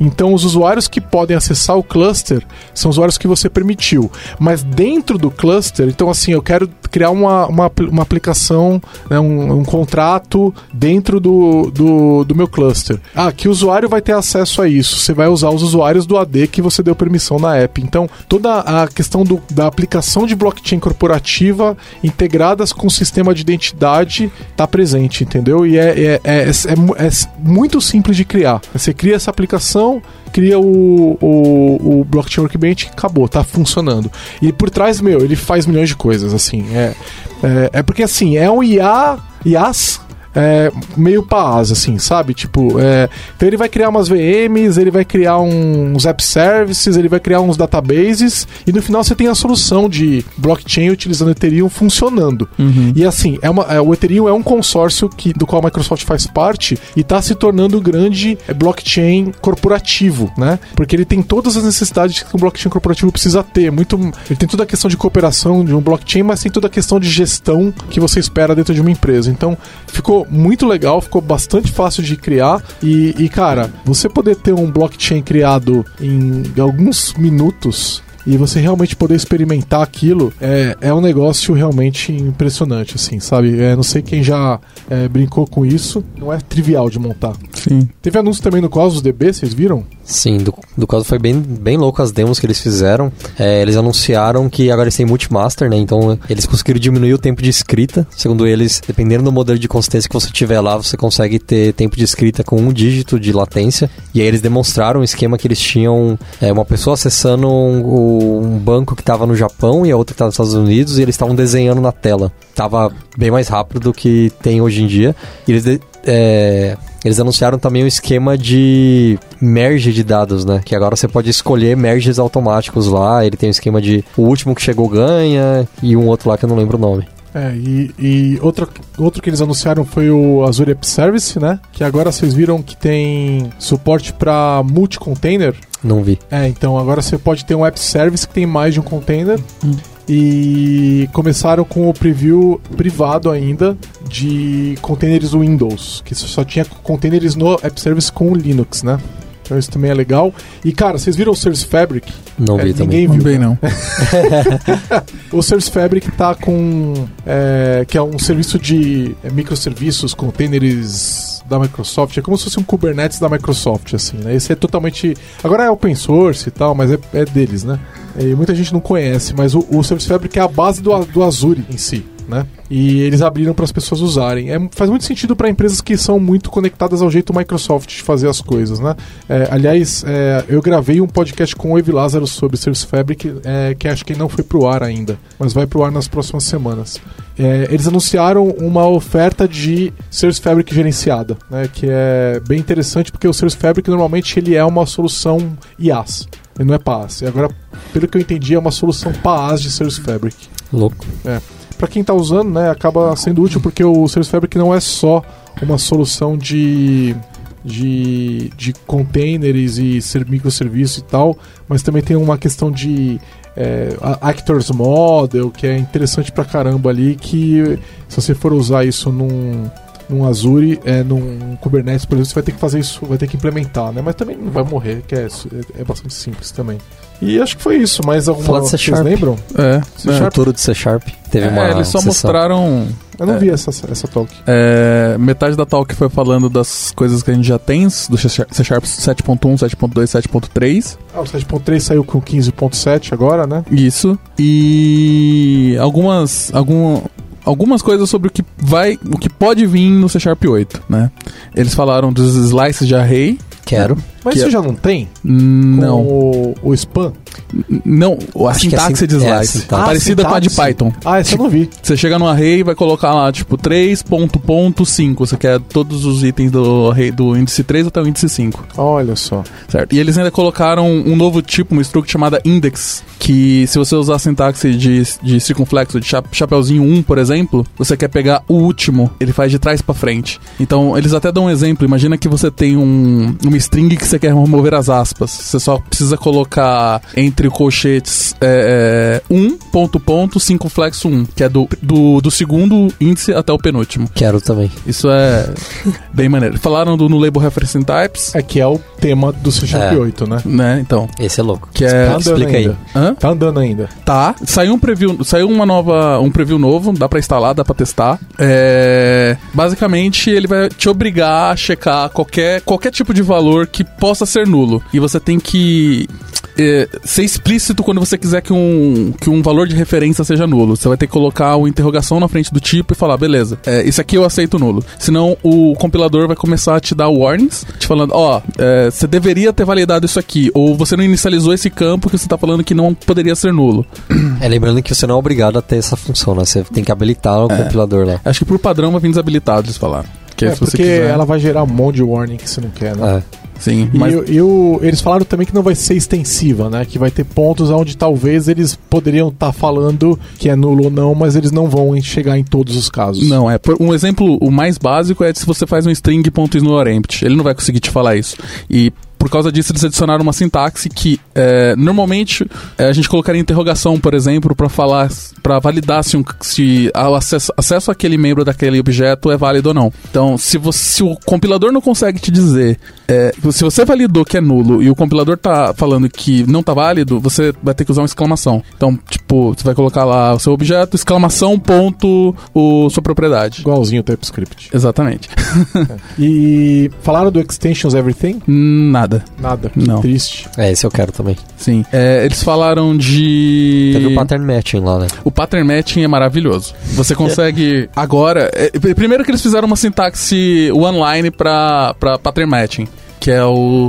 Então, os usuários que podem acessar o cluster são usuários que você permitiu. Mas dentro do cluster, então, assim, eu quero criar uma, uma, uma aplicação, né, um, um, contrato dentro do, do, do, meu cluster. Ah, que usuário vai ter acesso a isso? Você vai usar os usuários do AD que você deu permissão na app. Então, toda a questão do, da aplicação de blockchain corporativa integradas com o sistema de identidade está presente, entendeu? E é, é, é, é, é muito simples de criar. Você cria essa aplicação cria o, o, o blockchain workbench acabou, tá funcionando. E por trás, meu, ele faz milhões de coisas, assim. É, é, é porque, assim, é um IA, IaaS é, meio paz, assim, sabe? Tipo, é, então ele vai criar umas VMs, ele vai criar uns app services, ele vai criar uns databases e no final você tem a solução de blockchain utilizando Ethereum funcionando. Uhum. E assim, é uma, é, o Ethereum é um consórcio que, do qual a Microsoft faz parte e está se tornando grande blockchain corporativo, né? Porque ele tem todas as necessidades que um blockchain corporativo precisa ter. Muito, ele tem toda a questão de cooperação de um blockchain, mas tem toda a questão de gestão que você espera dentro de uma empresa. Então, ficou muito legal, ficou bastante fácil de criar. E, e, cara, você poder ter um blockchain criado em alguns minutos e você realmente poder experimentar aquilo é, é um negócio realmente impressionante, assim, sabe? É, não sei quem já é, brincou com isso, não é trivial de montar. Sim. Teve anúncio também no Cosmos DB, vocês viram? Sim, do, do caso foi bem, bem louco as demos que eles fizeram. É, eles anunciaram que agora eles têm multimaster, né? Então eles conseguiram diminuir o tempo de escrita. Segundo eles, dependendo do modelo de consistência que você tiver lá, você consegue ter tempo de escrita com um dígito de latência. E aí eles demonstraram um esquema que eles tinham é, uma pessoa acessando um, um banco que estava no Japão e a outra que estava nos Estados Unidos e eles estavam desenhando na tela. Tava bem mais rápido do que tem hoje em dia. E eles é, eles anunciaram também um esquema de merge de dados, né? Que agora você pode escolher merges automáticos lá. Ele tem um esquema de o último que chegou ganha e um outro lá que eu não lembro o nome. É, e, e outro, outro que eles anunciaram foi o Azure App Service, né? Que agora vocês viram que tem suporte para multi-container. Não vi. É, então agora você pode ter um App Service que tem mais de um container. Hum. E começaram com o preview privado ainda de containers Windows, que só tinha containers no App Service com Linux, né? Então isso também é legal. E cara, vocês viram o Service Fabric? Não vi é, também. Ninguém viu. Não vi, não. o Service Fabric tá com. É, que é um serviço de é, microserviços, containers da Microsoft. É como se fosse um Kubernetes da Microsoft, assim, né? Esse é totalmente. Agora é open source e tal, mas é, é deles, né? E muita gente não conhece, mas o, o Service Fabric é a base do, do Azure em si. Né? E eles abriram para as pessoas usarem. É, faz muito sentido para empresas que são muito conectadas ao jeito Microsoft de fazer as coisas, né? É, aliás, é, eu gravei um podcast com o Evi Lázaro sobre Service Fabric, é, que acho que não foi pro ar ainda, mas vai pro ar nas próximas semanas. É, eles anunciaram uma oferta de Service Fabric gerenciada, né? Que é bem interessante porque o Service Fabric normalmente ele é uma solução IaaS. Ele não é PaaS. E agora, pelo que eu entendi, é uma solução PaaS de Service Fabric. Louco. É. Para quem está usando, né, acaba sendo útil porque o Service Fabric não é só uma solução de de, de containers e ser microserviços e tal, mas também tem uma questão de é, Actors Model, que é interessante pra caramba ali, que se você for usar isso num, num Azure, é, num Kubernetes, por exemplo, você vai ter que fazer isso, vai ter que implementar, né? Mas também não vai morrer, que é, é bastante simples também. E acho que foi isso, mas alguma Fala de C vocês lembram? É, C é. Futuro de C Sharp. Teve é, uma eles só sessão. mostraram. Eu não é, vi essa, essa talk. é, metade da talk foi falando das coisas que a gente já tem, do C Sharp 7.1, 7.2, 7.3. Ah, o 7.3 saiu com 15.7 agora, né? Isso. E algumas. Algum, algumas coisas sobre o que vai. o que pode vir no C Sharp 8, né? Eles falaram dos slices de array. Quero. Mas isso é- já não tem? Não. Com o, o spam? Não, a Acho que é sintaxe sin- de é, slice. sintaxe. parecida Ah, com a de sintaxe. Python. Ah, essa eu não vi. Você chega no array e vai colocar lá, tipo, 3.5. Você quer todos os itens do array do índice 3 até o índice 5. Olha só. Certo. E eles ainda colocaram um novo tipo, uma struct chamada index, que se você usar a sintaxe de, de circunflexo, de cha chapeuzinho 1, por exemplo, você quer pegar o último, ele faz de trás pra frente. Então, eles até dão um exemplo, imagina que você tem um, uma string que você quer remover as aspas. Você só precisa colocar entre colchetes é, é, 1, ponto, ponto, circunflexo 1, que é do, do, do segundo índice até o penúltimo. Quero também. Isso é bem maneiro. Falaram do no Label Referencing Types, É que é o tema do C Sharp É. 8, né? né? Então, Esse é louco. que é... Tá andando explica aí. ainda. Hã? Tá andando ainda. Tá. Saiu um preview, saiu uma nova, um preview novo, dá pra instalar, dá pra testar. É, basicamente, ele vai te obrigar a checar qualquer, qualquer tipo de valor que possa ser nulo. E você tem que é, ser explícito quando você quiser que um, que um valor de referência seja nulo. Você vai ter que colocar uma interrogação na frente do tipo e falar, beleza, é, isso aqui eu aceito nulo. Senão o compilador vai começar a te dar warnings, te falando, ó, é, você deveria ter validado isso aqui, ou você não inicializou esse campo que você tá falando que não poderia ser nulo. É lembrando que você não é obrigado a ter essa função, né? Você tem que habilitar o É. compilador lá. Acho que por padrão vai vir desabilitado, eles falaram. Que é, se você porque quiser. ela vai gerar um monte de warning que você não quer, né? É. Sim, E, mas eu- e o- eles falaram também que não vai ser extensiva, né? Que vai ter pontos onde talvez eles poderiam estar falando que é nulo ou não, mas eles não vão chegar em todos os casos. Não, é. por- Um exemplo, o mais básico é se você faz um string ponto ignore empty. Ele não vai conseguir te falar isso. E por causa disso, eles adicionaram uma sintaxe que é, normalmente é, a gente colocaria interrogação, por exemplo, para falar, para validar se, um, se o acesso, acesso àquele membro daquele objeto é válido ou não. Então, se, você, se o compilador não consegue te dizer, é, se você validou que é nulo e o compilador tá falando que não tá válido, você vai ter que usar uma exclamação. Então, tipo, você vai colocar lá o seu objeto, exclamação, ponto, o, sua propriedade. Igualzinho o TypeScript. Exatamente. E falaram do Extensions Everything? Nada. Nada. Que Não. triste. É, esse eu quero também. Sim. É, eles falaram de. Teve o pattern matching lá, né? O pattern matching é maravilhoso. Você consegue agora. é, primeiro que eles fizeram uma sintaxe one-line pra, pra pattern matching. Que é o.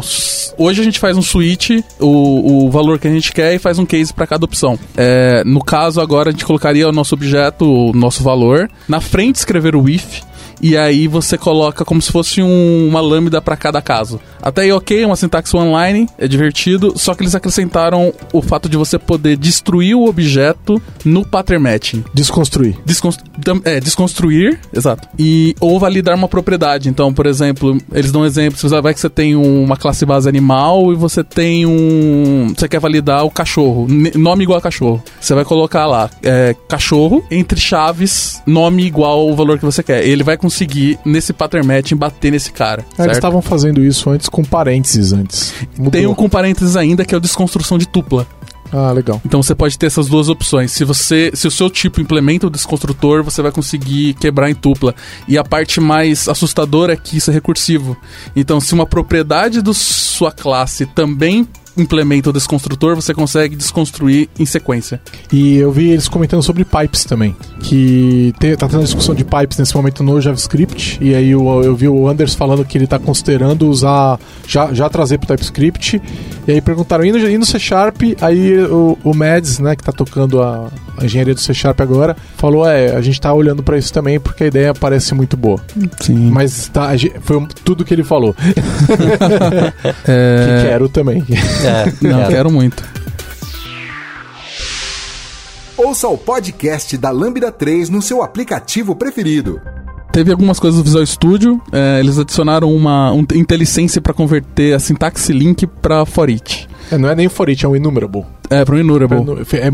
Hoje a gente faz um switch, o, o valor que a gente quer, e faz um case pra cada opção. É, no caso, agora a gente colocaria o nosso objeto, o nosso valor, na frente escrever o if. E aí você coloca como se fosse um- uma lambda pra cada caso. Até aí, ok, uma sintaxe one-line, é divertido, só que eles acrescentaram o fato de você poder destruir o objeto no pattern matching. Desconstruir. Descons- tam- é, desconstruir, exato. E, ou validar uma propriedade. Então, por exemplo, eles dão um exemplo, você vai que você tem um- uma classe base animal e você tem um. Você quer validar o cachorro. Nome igual a cachorro. Você vai colocar lá, é, cachorro, entre chaves, nome igual ao valor que você quer. Ele vai conseguir, nesse pattern matching, bater nesse cara. Ah, Eles estavam fazendo isso antes com parênteses antes. Mudou. Tem um com parênteses ainda que é o desconstrução de tupla. Ah, legal. Então você pode ter essas duas opções. Se você, se o seu tipo implementa o desconstrutor, você vai conseguir quebrar em tupla. E a parte mais assustadora é que isso é recursivo. Então, se uma propriedade da sua classe também implementa o desconstrutor, você consegue desconstruir em sequência. E eu vi eles comentando sobre pipes também. Que te, tá tendo discussão de pipes nesse momento no JavaScript. E aí eu, eu vi o Anders falando que ele tá considerando usar. Já, já trazer pro TypeScript. E aí perguntaram, e no, e no C Sharp? Aí o, o Mads, né, que tá tocando a, a engenharia do C Sharp agora, falou: é, a gente tá olhando pra isso também porque a ideia parece muito boa. Sim. Mas tá, foi tudo que ele falou. é... Que quero também. É, Não, quero. quero muito. Ouça o podcast da Lambda 3 no seu aplicativo preferido. Teve algumas coisas do Visual Studio. é, eles adicionaram uma um IntelliSense para converter a sintaxe link para for each. É, não é nem for it, é um enumerable. É, para um enumerable. É,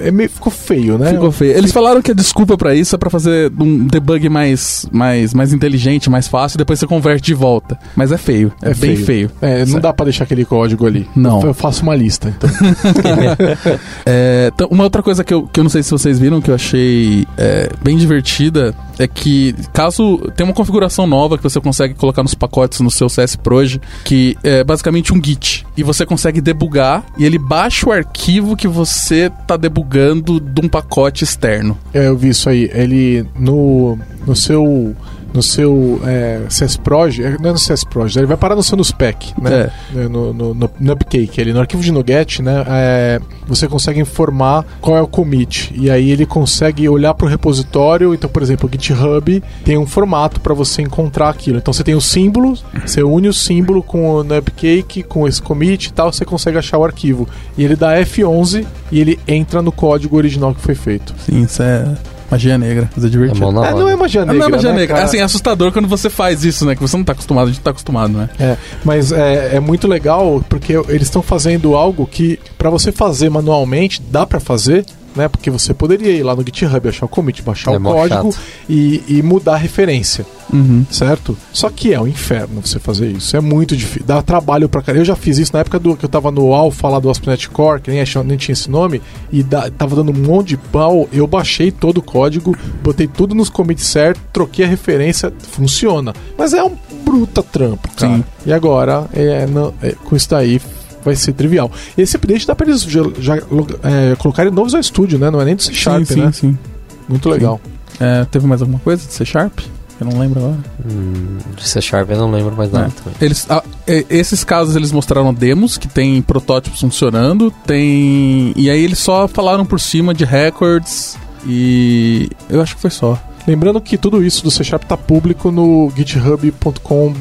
é meio- ficou feio, né? Ficou feio. Eles falaram que a desculpa pra isso é pra fazer um debug mais, mais, mais inteligente, mais fácil, depois você converte de volta. Mas é feio. É, bem feio. É, não Certo. dá pra deixar aquele código ali. Não. Eu, eu faço uma lista, então. É, então, uma outra coisa que eu, que eu não sei se vocês viram, que eu achei é, bem divertida, é que caso tem uma configuração nova que você consegue colocar nos pacotes no seu CS Proj, que é basicamente um Git. E você consegue debugar e ele baixa o arquivo que você tá debugando de um pacote externo. É, eu vi isso aí. Ele no, no seu no seu é, CSProj, é, não é no CSProj, ele vai parar no seu NuSpec, né? É, No, no, no, no Upcake, ele, no arquivo de NuGet, né? É, você consegue informar qual é o commit. E aí ele consegue olhar para o repositório. Então, por exemplo, o GitHub tem um formato para você encontrar aquilo. Então você tem o símbolo, você une o símbolo com o Nubcake, com esse commit e tal, você consegue achar o arquivo. E ele dá F11 e ele entra no código original que foi feito. Sim, isso é magia negra, divertida. É mão na É, não hora. é magia negra. não é magia né, negra. É cara? assim, é assustador quando você faz isso, né? Que você não tá acostumado, a gente tá acostumado, né? É, mas é, é muito legal porque eles estão fazendo algo que para você fazer manualmente dá para fazer, né? Porque você poderia ir lá no GitHub, achar o commit, baixar É o código e, e mudar a referência, Uhum. certo? Só que é um inferno você fazer isso. É muito difícil, dá trabalho pra caramba. Eu já fiz isso na época do que eu tava no Alpha lá do ASP.NET Core, que nem, achava- nem tinha esse nome, e dá- tava dando um monte de pau. Eu baixei todo o código, botei tudo nos commits certo, troquei a referência, funciona. Mas é um bruta trampo, cara. Sim. E agora, é, não- é, com isso daí, vai ser trivial. Esse update dá pra eles já, já, é, colocarem novos ao estúdio, né? Não é nem do C Sharp, sim, sim, né? sim. Muito legal. É, teve mais alguma coisa de C Sharp? Eu não lembro agora. Hum, de C Sharp eu não lembro mais nada É. Eles, ah, é, esses casos eles mostraram demos que tem protótipos funcionando, tem. E aí eles só falaram por cima de records e. Eu acho que foi só. Lembrando que tudo isso do C Sharp tá público no github.com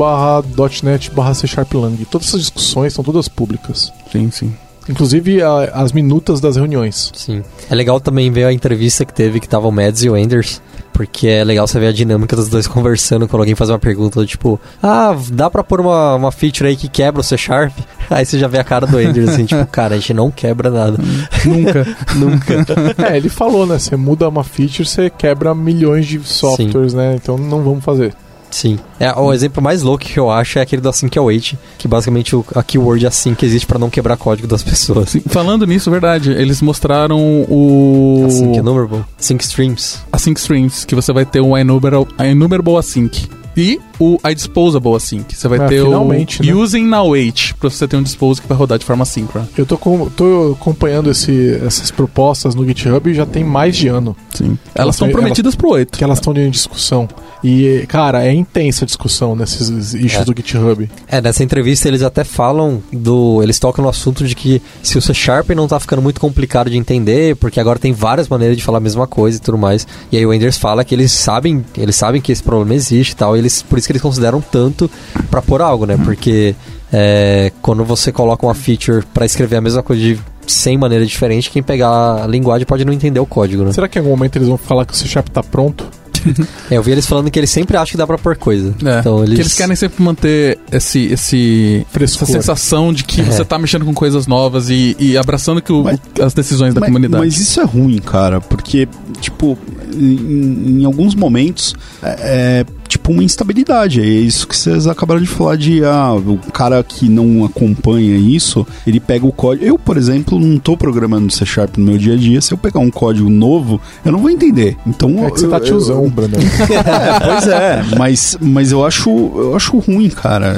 .net C. Todas essas discussões são todas públicas. Sim, sim. Inclusive a- as minutas das reuniões. Sim. É legal também ver a entrevista que teve que tava o Mads e o Enders. Porque é legal você ver a dinâmica dos dois conversando quando alguém faz uma pergunta tipo, ah, dá pra pôr uma, uma feature aí que quebra o C Sharp? Aí você já vê a cara do Enders assim, tipo, cara, a gente não quebra nada. Nunca. Nunca. é, ele falou, né? Você muda uma feature, você quebra milhões de softwares, né? Então não vamos fazer. Sim. É, o exemplo mais louco que eu acho é aquele do Async Await, que basicamente o, a keyword Async existe pra não quebrar código das pessoas. Sim, falando nisso, verdade, eles mostraram o. Async enumerable. Sync streams. Async Streams, que você vai ter um enumerable, enumerable Async. E o iDisposable Async. Você vai Ah, ter o né? Using Now Wait, pra você ter um disposal que vai rodar de forma síncrona. Eu tô, com- tô acompanhando esse- essas propostas no GitHub já tem mais de ano Sim. Elas estão Elas- prometidas pro 8. que elas estão em discussão. E, cara, é intensa a discussão nesses issues É. do GitHub. É, nessa entrevista eles até falam do. Eles tocam no assunto de que se o C Sharp não tá ficando muito complicado de entender, porque agora tem várias maneiras de falar a mesma coisa e tudo mais. E aí o Enders fala que eles sabem, eles sabem que esse problema existe e tal, e eles, por isso que eles consideram tanto pra pôr algo, né? Porque é, quando você coloca uma feature pra escrever a mesma coisa de 100 maneiras diferentes, quem pegar a linguagem pode não entender o código, né? Será que em algum momento eles vão falar que o C Sharp tá pronto? É, eu vi eles falando que eles sempre acham que dá pra pôr coisa. É, Então eles. Que eles querem sempre manter esse, esse, essa sensação de que É. você tá mexendo com coisas novas e, e abraçando que o- Mas- as decisões da mas, comunidade. mas isso é ruim, cara, porque, tipo, em, em alguns momentos é, é, tipo uma instabilidade. É isso que vocês acabaram de falar de ah, o cara que não acompanha isso, ele pega o código. Eu, por exemplo, não tô programando C Sharp no meu dia a dia. Se eu pegar um código novo, eu não vou entender. Então É que você tá tiozão, eu- Brandon. É, pois é, mas, mas eu acho eu acho ruim, cara.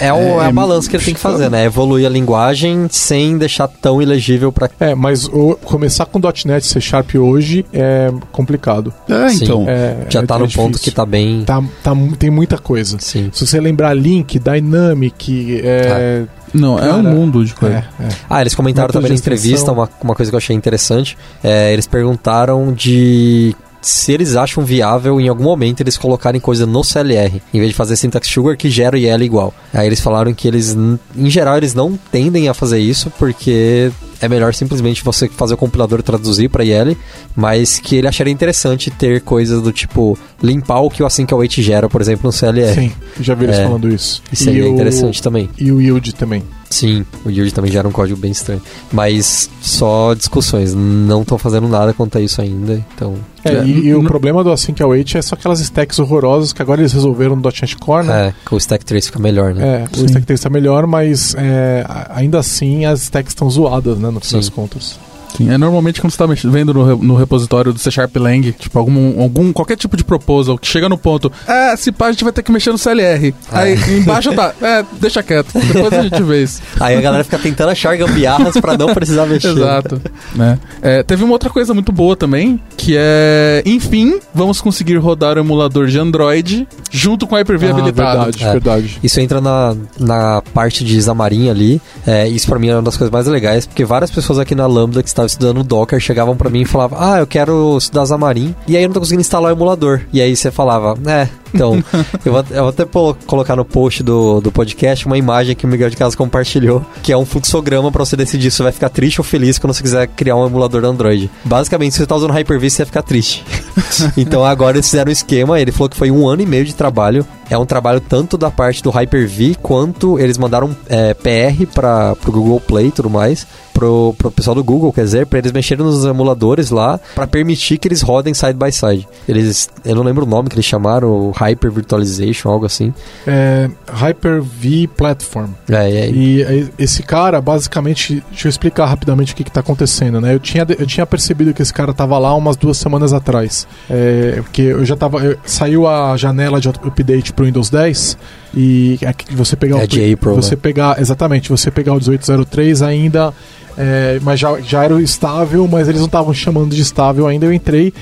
É, é, o, é, É, a balança que ele tem que fazer, né? Evoluir a linguagem sem deixar tão ilegível pra. É, mas o- começar com .NET C Sharp hoje é complicado. É, Sim. então. É, Já é- tá é no ponto difícil. que tá bem. Tá, tá, tem muita coisa. Sim. Se você lembrar Link, Dynamic, é, Não, é Cara, um mundo de coisa. é, é. Ah, eles comentaram também na entrevista uma, uma coisa que eu achei interessante. É, eles perguntaram de se eles acham viável em algum momento eles colocarem coisa no CLR, em vez de fazer syntax sugar que gera o IL igual. Aí eles falaram que eles, em geral, eles não tendem a fazer isso porque é melhor simplesmente você fazer o compilador traduzir para IL, mas que ele acharia interessante ter coisas do tipo limpar o que o async await gera, por exemplo, no CLR. Sim, já vi eles É. falando isso. Isso seria E o- interessante também. E o Yield também. Sim, o Yield também gera um código bem estranho. Mas só discussões, não estão fazendo nada quanto a isso ainda, então... É, e, e o problema do Async Await é só aquelas stacks horrorosas que agora eles resolveram no .NET Core, né? É, com o stack trace fica melhor, né? É, o Sim. stack trace tá melhor, mas é, ainda assim as stacks estão zoadas, né, no fim Sim. das contas. Sim, é normalmente quando você tá mex- vendo no, re- no repositório do C Sharp Lang, tipo, algum, algum, qualquer tipo de proposal que chega no ponto, é, se pá, a gente vai ter que mexer no CLR. Aí embaixo tá, é, deixa quieto, depois a gente vê isso. Aí a galera fica tentando achar gambiarras pra não precisar mexer. Exato. né? É, teve uma outra coisa muito boa também, que é, enfim, vamos conseguir rodar o emulador de Android junto com a Hyper-V Ah, habilitado. verdade, É. verdade. Isso entra na, na parte de Xamarin ali. É, isso pra mim é uma das coisas mais legais, porque várias pessoas aqui na Lambda que estavam estudando Docker chegavam pra mim e falavam: Ah, eu quero estudar Xamarin, e aí eu não tô conseguindo instalar o emulador. E aí você falava: É, então, eu vou, eu vou até colocar no post do, do podcast uma imagem que o Miguel de Casa compartilhou, que é um fluxograma pra você decidir se você vai ficar triste ou feliz quando você quiser criar um emulador do Android. Basicamente, se você tá usando Hyper-V, você vai ficar triste. então agora eles fizeram um esquema, ele falou que foi um ano e meio de trabalho. É um trabalho tanto da parte do Hyper-V, quanto eles mandaram é, PR para pro Google Play e tudo mais, pro, pro pessoal do Google, quer dizer, para eles mexerem nos emuladores lá, para permitir que eles rodem side by side. Eles, eu não lembro o nome que eles chamaram, Hyper Virtualization, algo assim. É, Hyper-V Platform. É, é, E esse cara, basicamente, deixa eu explicar rapidamente o que, que tá acontecendo, né? Eu tinha, eu tinha percebido que esse cara tava lá umas duas semanas atrás. É, porque eu já tava. eu- saiu a janela de update pro Windows 10 e aqui você pegar É o. de April, você né? pegar. Exatamente, você pegar o 1803 ainda. É, mas já, já era estável, mas eles não estavam chamando de estável ainda. Eu entrei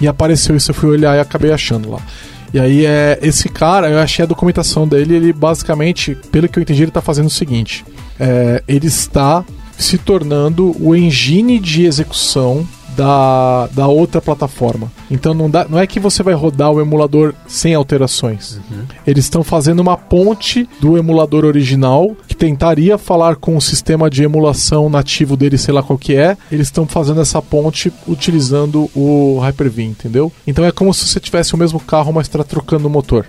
e apareceu isso, eu fui olhar e acabei achando lá. E aí, é, esse cara, eu achei a documentação dele, ele basicamente, pelo que eu entendi, ele está fazendo o seguinte: é, ele está se tornando o engine de execução da, da outra plataforma. Então não, dá, não é que você vai rodar o emulador sem alterações. Eles estão fazendo uma ponte do emulador original que tentaria falar com o sistema de emulação nativo dele, sei lá qual que é. Eles estão fazendo essa ponte utilizando o Hyper-V, entendeu? Então é como se você tivesse o mesmo carro, mas está trocando o motor.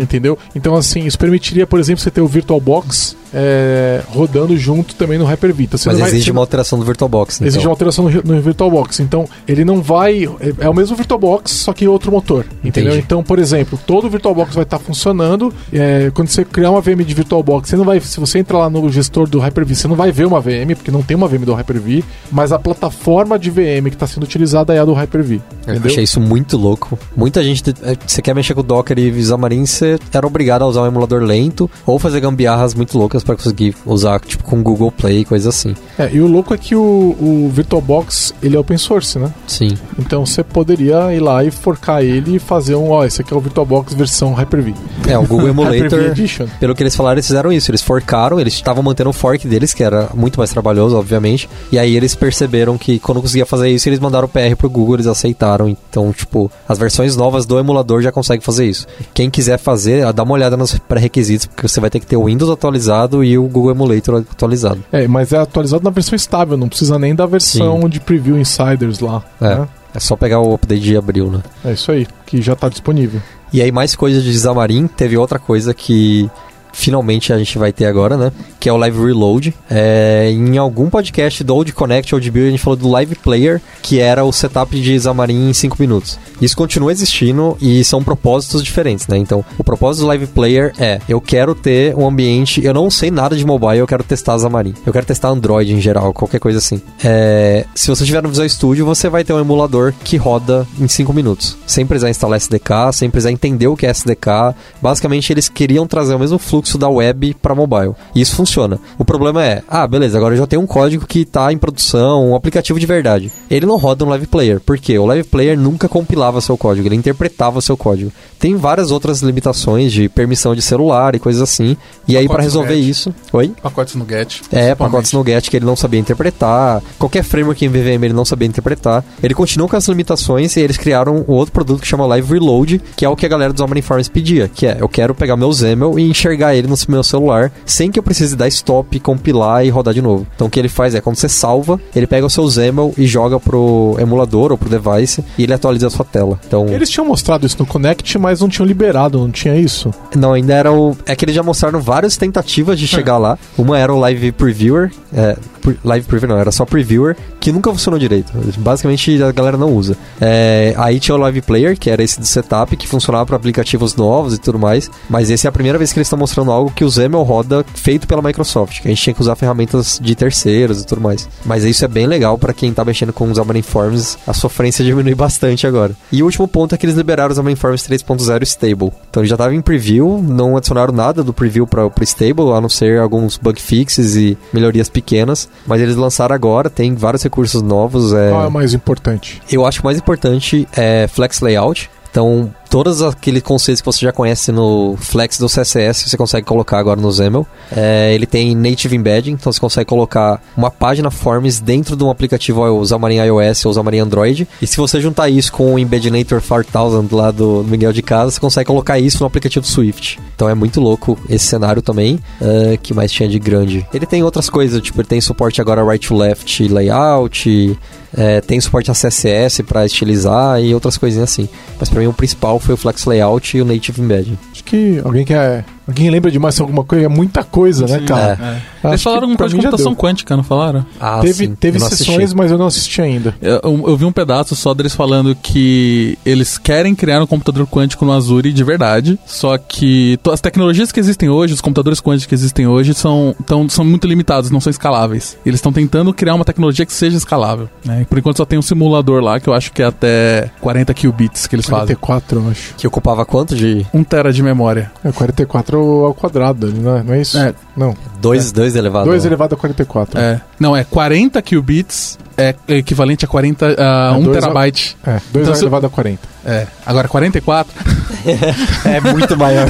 Entendeu? Então, assim, isso permitiria, por exemplo, você ter o VirtualBox é, rodando junto também no Hyper-V. Então, mas vai- exige uma alteração do VirtualBox. Então. Existe uma alteração no, no VirtualBox. Então, ele não vai. É, é o mesmo VirtualBox, só que outro motor. Entendeu? Entendi. Então, por exemplo, todo o VirtualBox vai estar funcionando. é, quando você criar uma VM de VirtualBox, você não vai. Se você entrar lá no gestor do Hyper-V, você não vai ver uma VM, porque não tem uma VM do Hyper-V, mas a plataforma de VM que está sendo utilizada é a do Hyper-V. Eu achei isso muito louco. Muita gente. é, Você quer mexer com Docker e Xamarin, você era obrigado a usar um emulador lento ou fazer gambiarras muito loucas pra conseguir usar, tipo, com Google Play, coisa assim. É, e o louco é que o, o VirtualBox ele é open source, né? Sim. Então você poderia ir lá e forcar ele e fazer um, ó, esse aqui é o VirtualBox versão Hyper-V. É, o Google Hyper-V Emulator. Edition. Pelo que eles falaram, eles fizeram isso. Eles forcaram, eles estavam mantendo o fork deles, que era muito mais trabalhoso, obviamente. E aí eles perceberam que quando conseguia fazer isso, eles mandaram o PR pro Google, eles aceitaram. Então, tipo, as versões novas do emulador já conseguem fazer isso. Quem quiser fazer, dá uma olhada nos pré-requisitos, porque você vai ter que ter o Windows atualizado e o Google Emulator atualizado. É, mas é atualizado na versão estável, não precisa nem da versão de preview insiders lá. É. né? É só pegar o update de abril, né? É isso aí, que já tá disponível. E aí, mais coisa de Xamarin, teve outra coisa que finalmente a gente vai ter agora, né? Que é o Live Reload. É, em algum podcast do Old Connect, Old Build, a gente falou do Live Player, que era o setup de Xamarin em 5 minutos. Isso continua existindo e são propósitos diferentes, né? Então, o propósito do Live Player é, eu quero ter um ambiente, eu não sei nada de mobile, eu quero testar Xamarin. Eu quero testar Android em geral, qualquer coisa assim. É, se você tiver no Visual Studio, você vai ter um emulador que roda em 5 minutos. Sem precisar instalar SDK, sem precisar entender o que é SDK. Basicamente, eles queriam trazer o mesmo fluxo da web para mobile. E isso funciona. O problema é, ah, beleza, agora eu já tenho um código que está em produção, um aplicativo de verdade. Ele não roda no Live Player. Por quê? O Live Player nunca compilava seu código, ele interpretava seu código. Tem várias outras limitações de permissão de celular e coisas assim. E aí, para resolver isso. Oi? Pacotes no Get. É, pacotes no Get que ele não sabia interpretar. Qualquer framework em VVM ele não sabia interpretar. Ele continua com as limitações e eles criaram um outro produto que chama Live Reload, que é o que a galera dos Xamarin Farms pedia, que é eu quero pegar meu XAML e enxergar ele no meu celular sem que eu precise dar stop, compilar e rodar de novo. Então o que ele faz é quando você salva, ele pega o seu XAML e joga pro emulador ou pro device e ele atualiza a sua tela. Então, Eles tinham mostrado isso no Connect, mas não tinham liberado, não tinha isso? não, ainda era o. É que eles já mostraram várias tentativas de chegar lá. Uma era o Live Previewer. É, live preview não, era só previewer, que nunca funcionou direito. Basicamente a galera não usa. É, aí tinha o Live Player, que era esse do setup, que funcionava para aplicativos novos e tudo mais. Mas esse é a primeira vez que eles estão mostrando algo que o Zemel roda feito pela Microsoft, que a gente tinha que usar ferramentas de terceiros e tudo mais. Mas isso é bem legal para quem tá mexendo com os Xamarin Forms, a sofrência diminui bastante agora. E o último ponto é que eles liberaram os Xamarin Forms 3.0 Stable. Então ele já estava em preview, não adicionaram nada do preview para o Stable, a não ser alguns bug fixes e melhorias pequenas. Mas eles lançaram agora, tem vários recursos novos. É... Qual é o mais importante? Eu acho que o mais importante é Flex Layout. Então, todos aqueles conceitos que você já conhece no Flex do CSS, você consegue colocar agora no Zemel. É, ele tem Native Embedding, então você consegue colocar uma página Forms dentro de um aplicativo Xamarin iOS ou Xamarin Android. E se você juntar isso com o Embedinator 4000 lá do Miguel de Casa, você consegue colocar isso no aplicativo Swift. Então é muito louco esse cenário também, uh, que mais tinha de grande. Ele tem outras coisas, tipo, ele tem suporte agora right to left layout, é, tem suporte a CSS para estilizar e outras coisinhas assim. Mas para mim o principal foi o Flex Layout e o Native Embedding. Acho que alguém quer Alguém lembra de mais alguma coisa? É muita coisa, né, cara? É. Eles falaram alguma coisa de computação quântica, não falaram? Ah, teve sim. teve sessões, mas eu não assisti ainda. Eu, eu, eu, vi um pedaço só deles falando que eles querem criar um computador quântico no Azure de verdade, só que as tecnologias que existem hoje, os computadores quânticos que existem hoje, são, tão, são muito limitados, não são escaláveis. Eles estão tentando criar uma tecnologia que seja escalável. Né? Por enquanto só tem um simulador lá, que eu acho que é até 40 qubits que eles 44, fazem. 44, eu acho. Que ocupava quanto de... Um tera de memória. É, 44 ao quadrado, não é, não é isso? É. Não. 2 é. elevado. 2 elevado a 44. É. Não, é 40 qubits é equivalente a 40 a é 1 terabyte. A, é, 2 então, elevado a 40. É. Agora 44 é muito maior.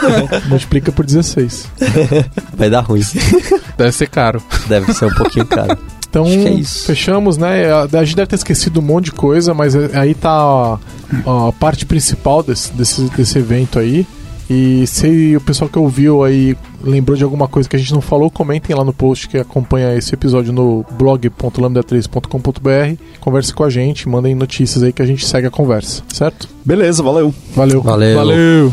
Multiplica por 16. Vai dar ruim. Deve ser caro. Deve ser um pouquinho caro. Então, é fechamos, né? A gente deve ter esquecido um monte de coisa, mas aí tá a, a parte principal desse, desse, desse evento aí. E se o pessoal que ouviu aí lembrou de alguma coisa que a gente não falou, comentem lá no post que acompanha esse episódio no blog.lambda3.com.br. Converse com a gente, mandem notícias aí que a gente segue a conversa, certo? Beleza, valeu. Valeu. Valeu. Valeu.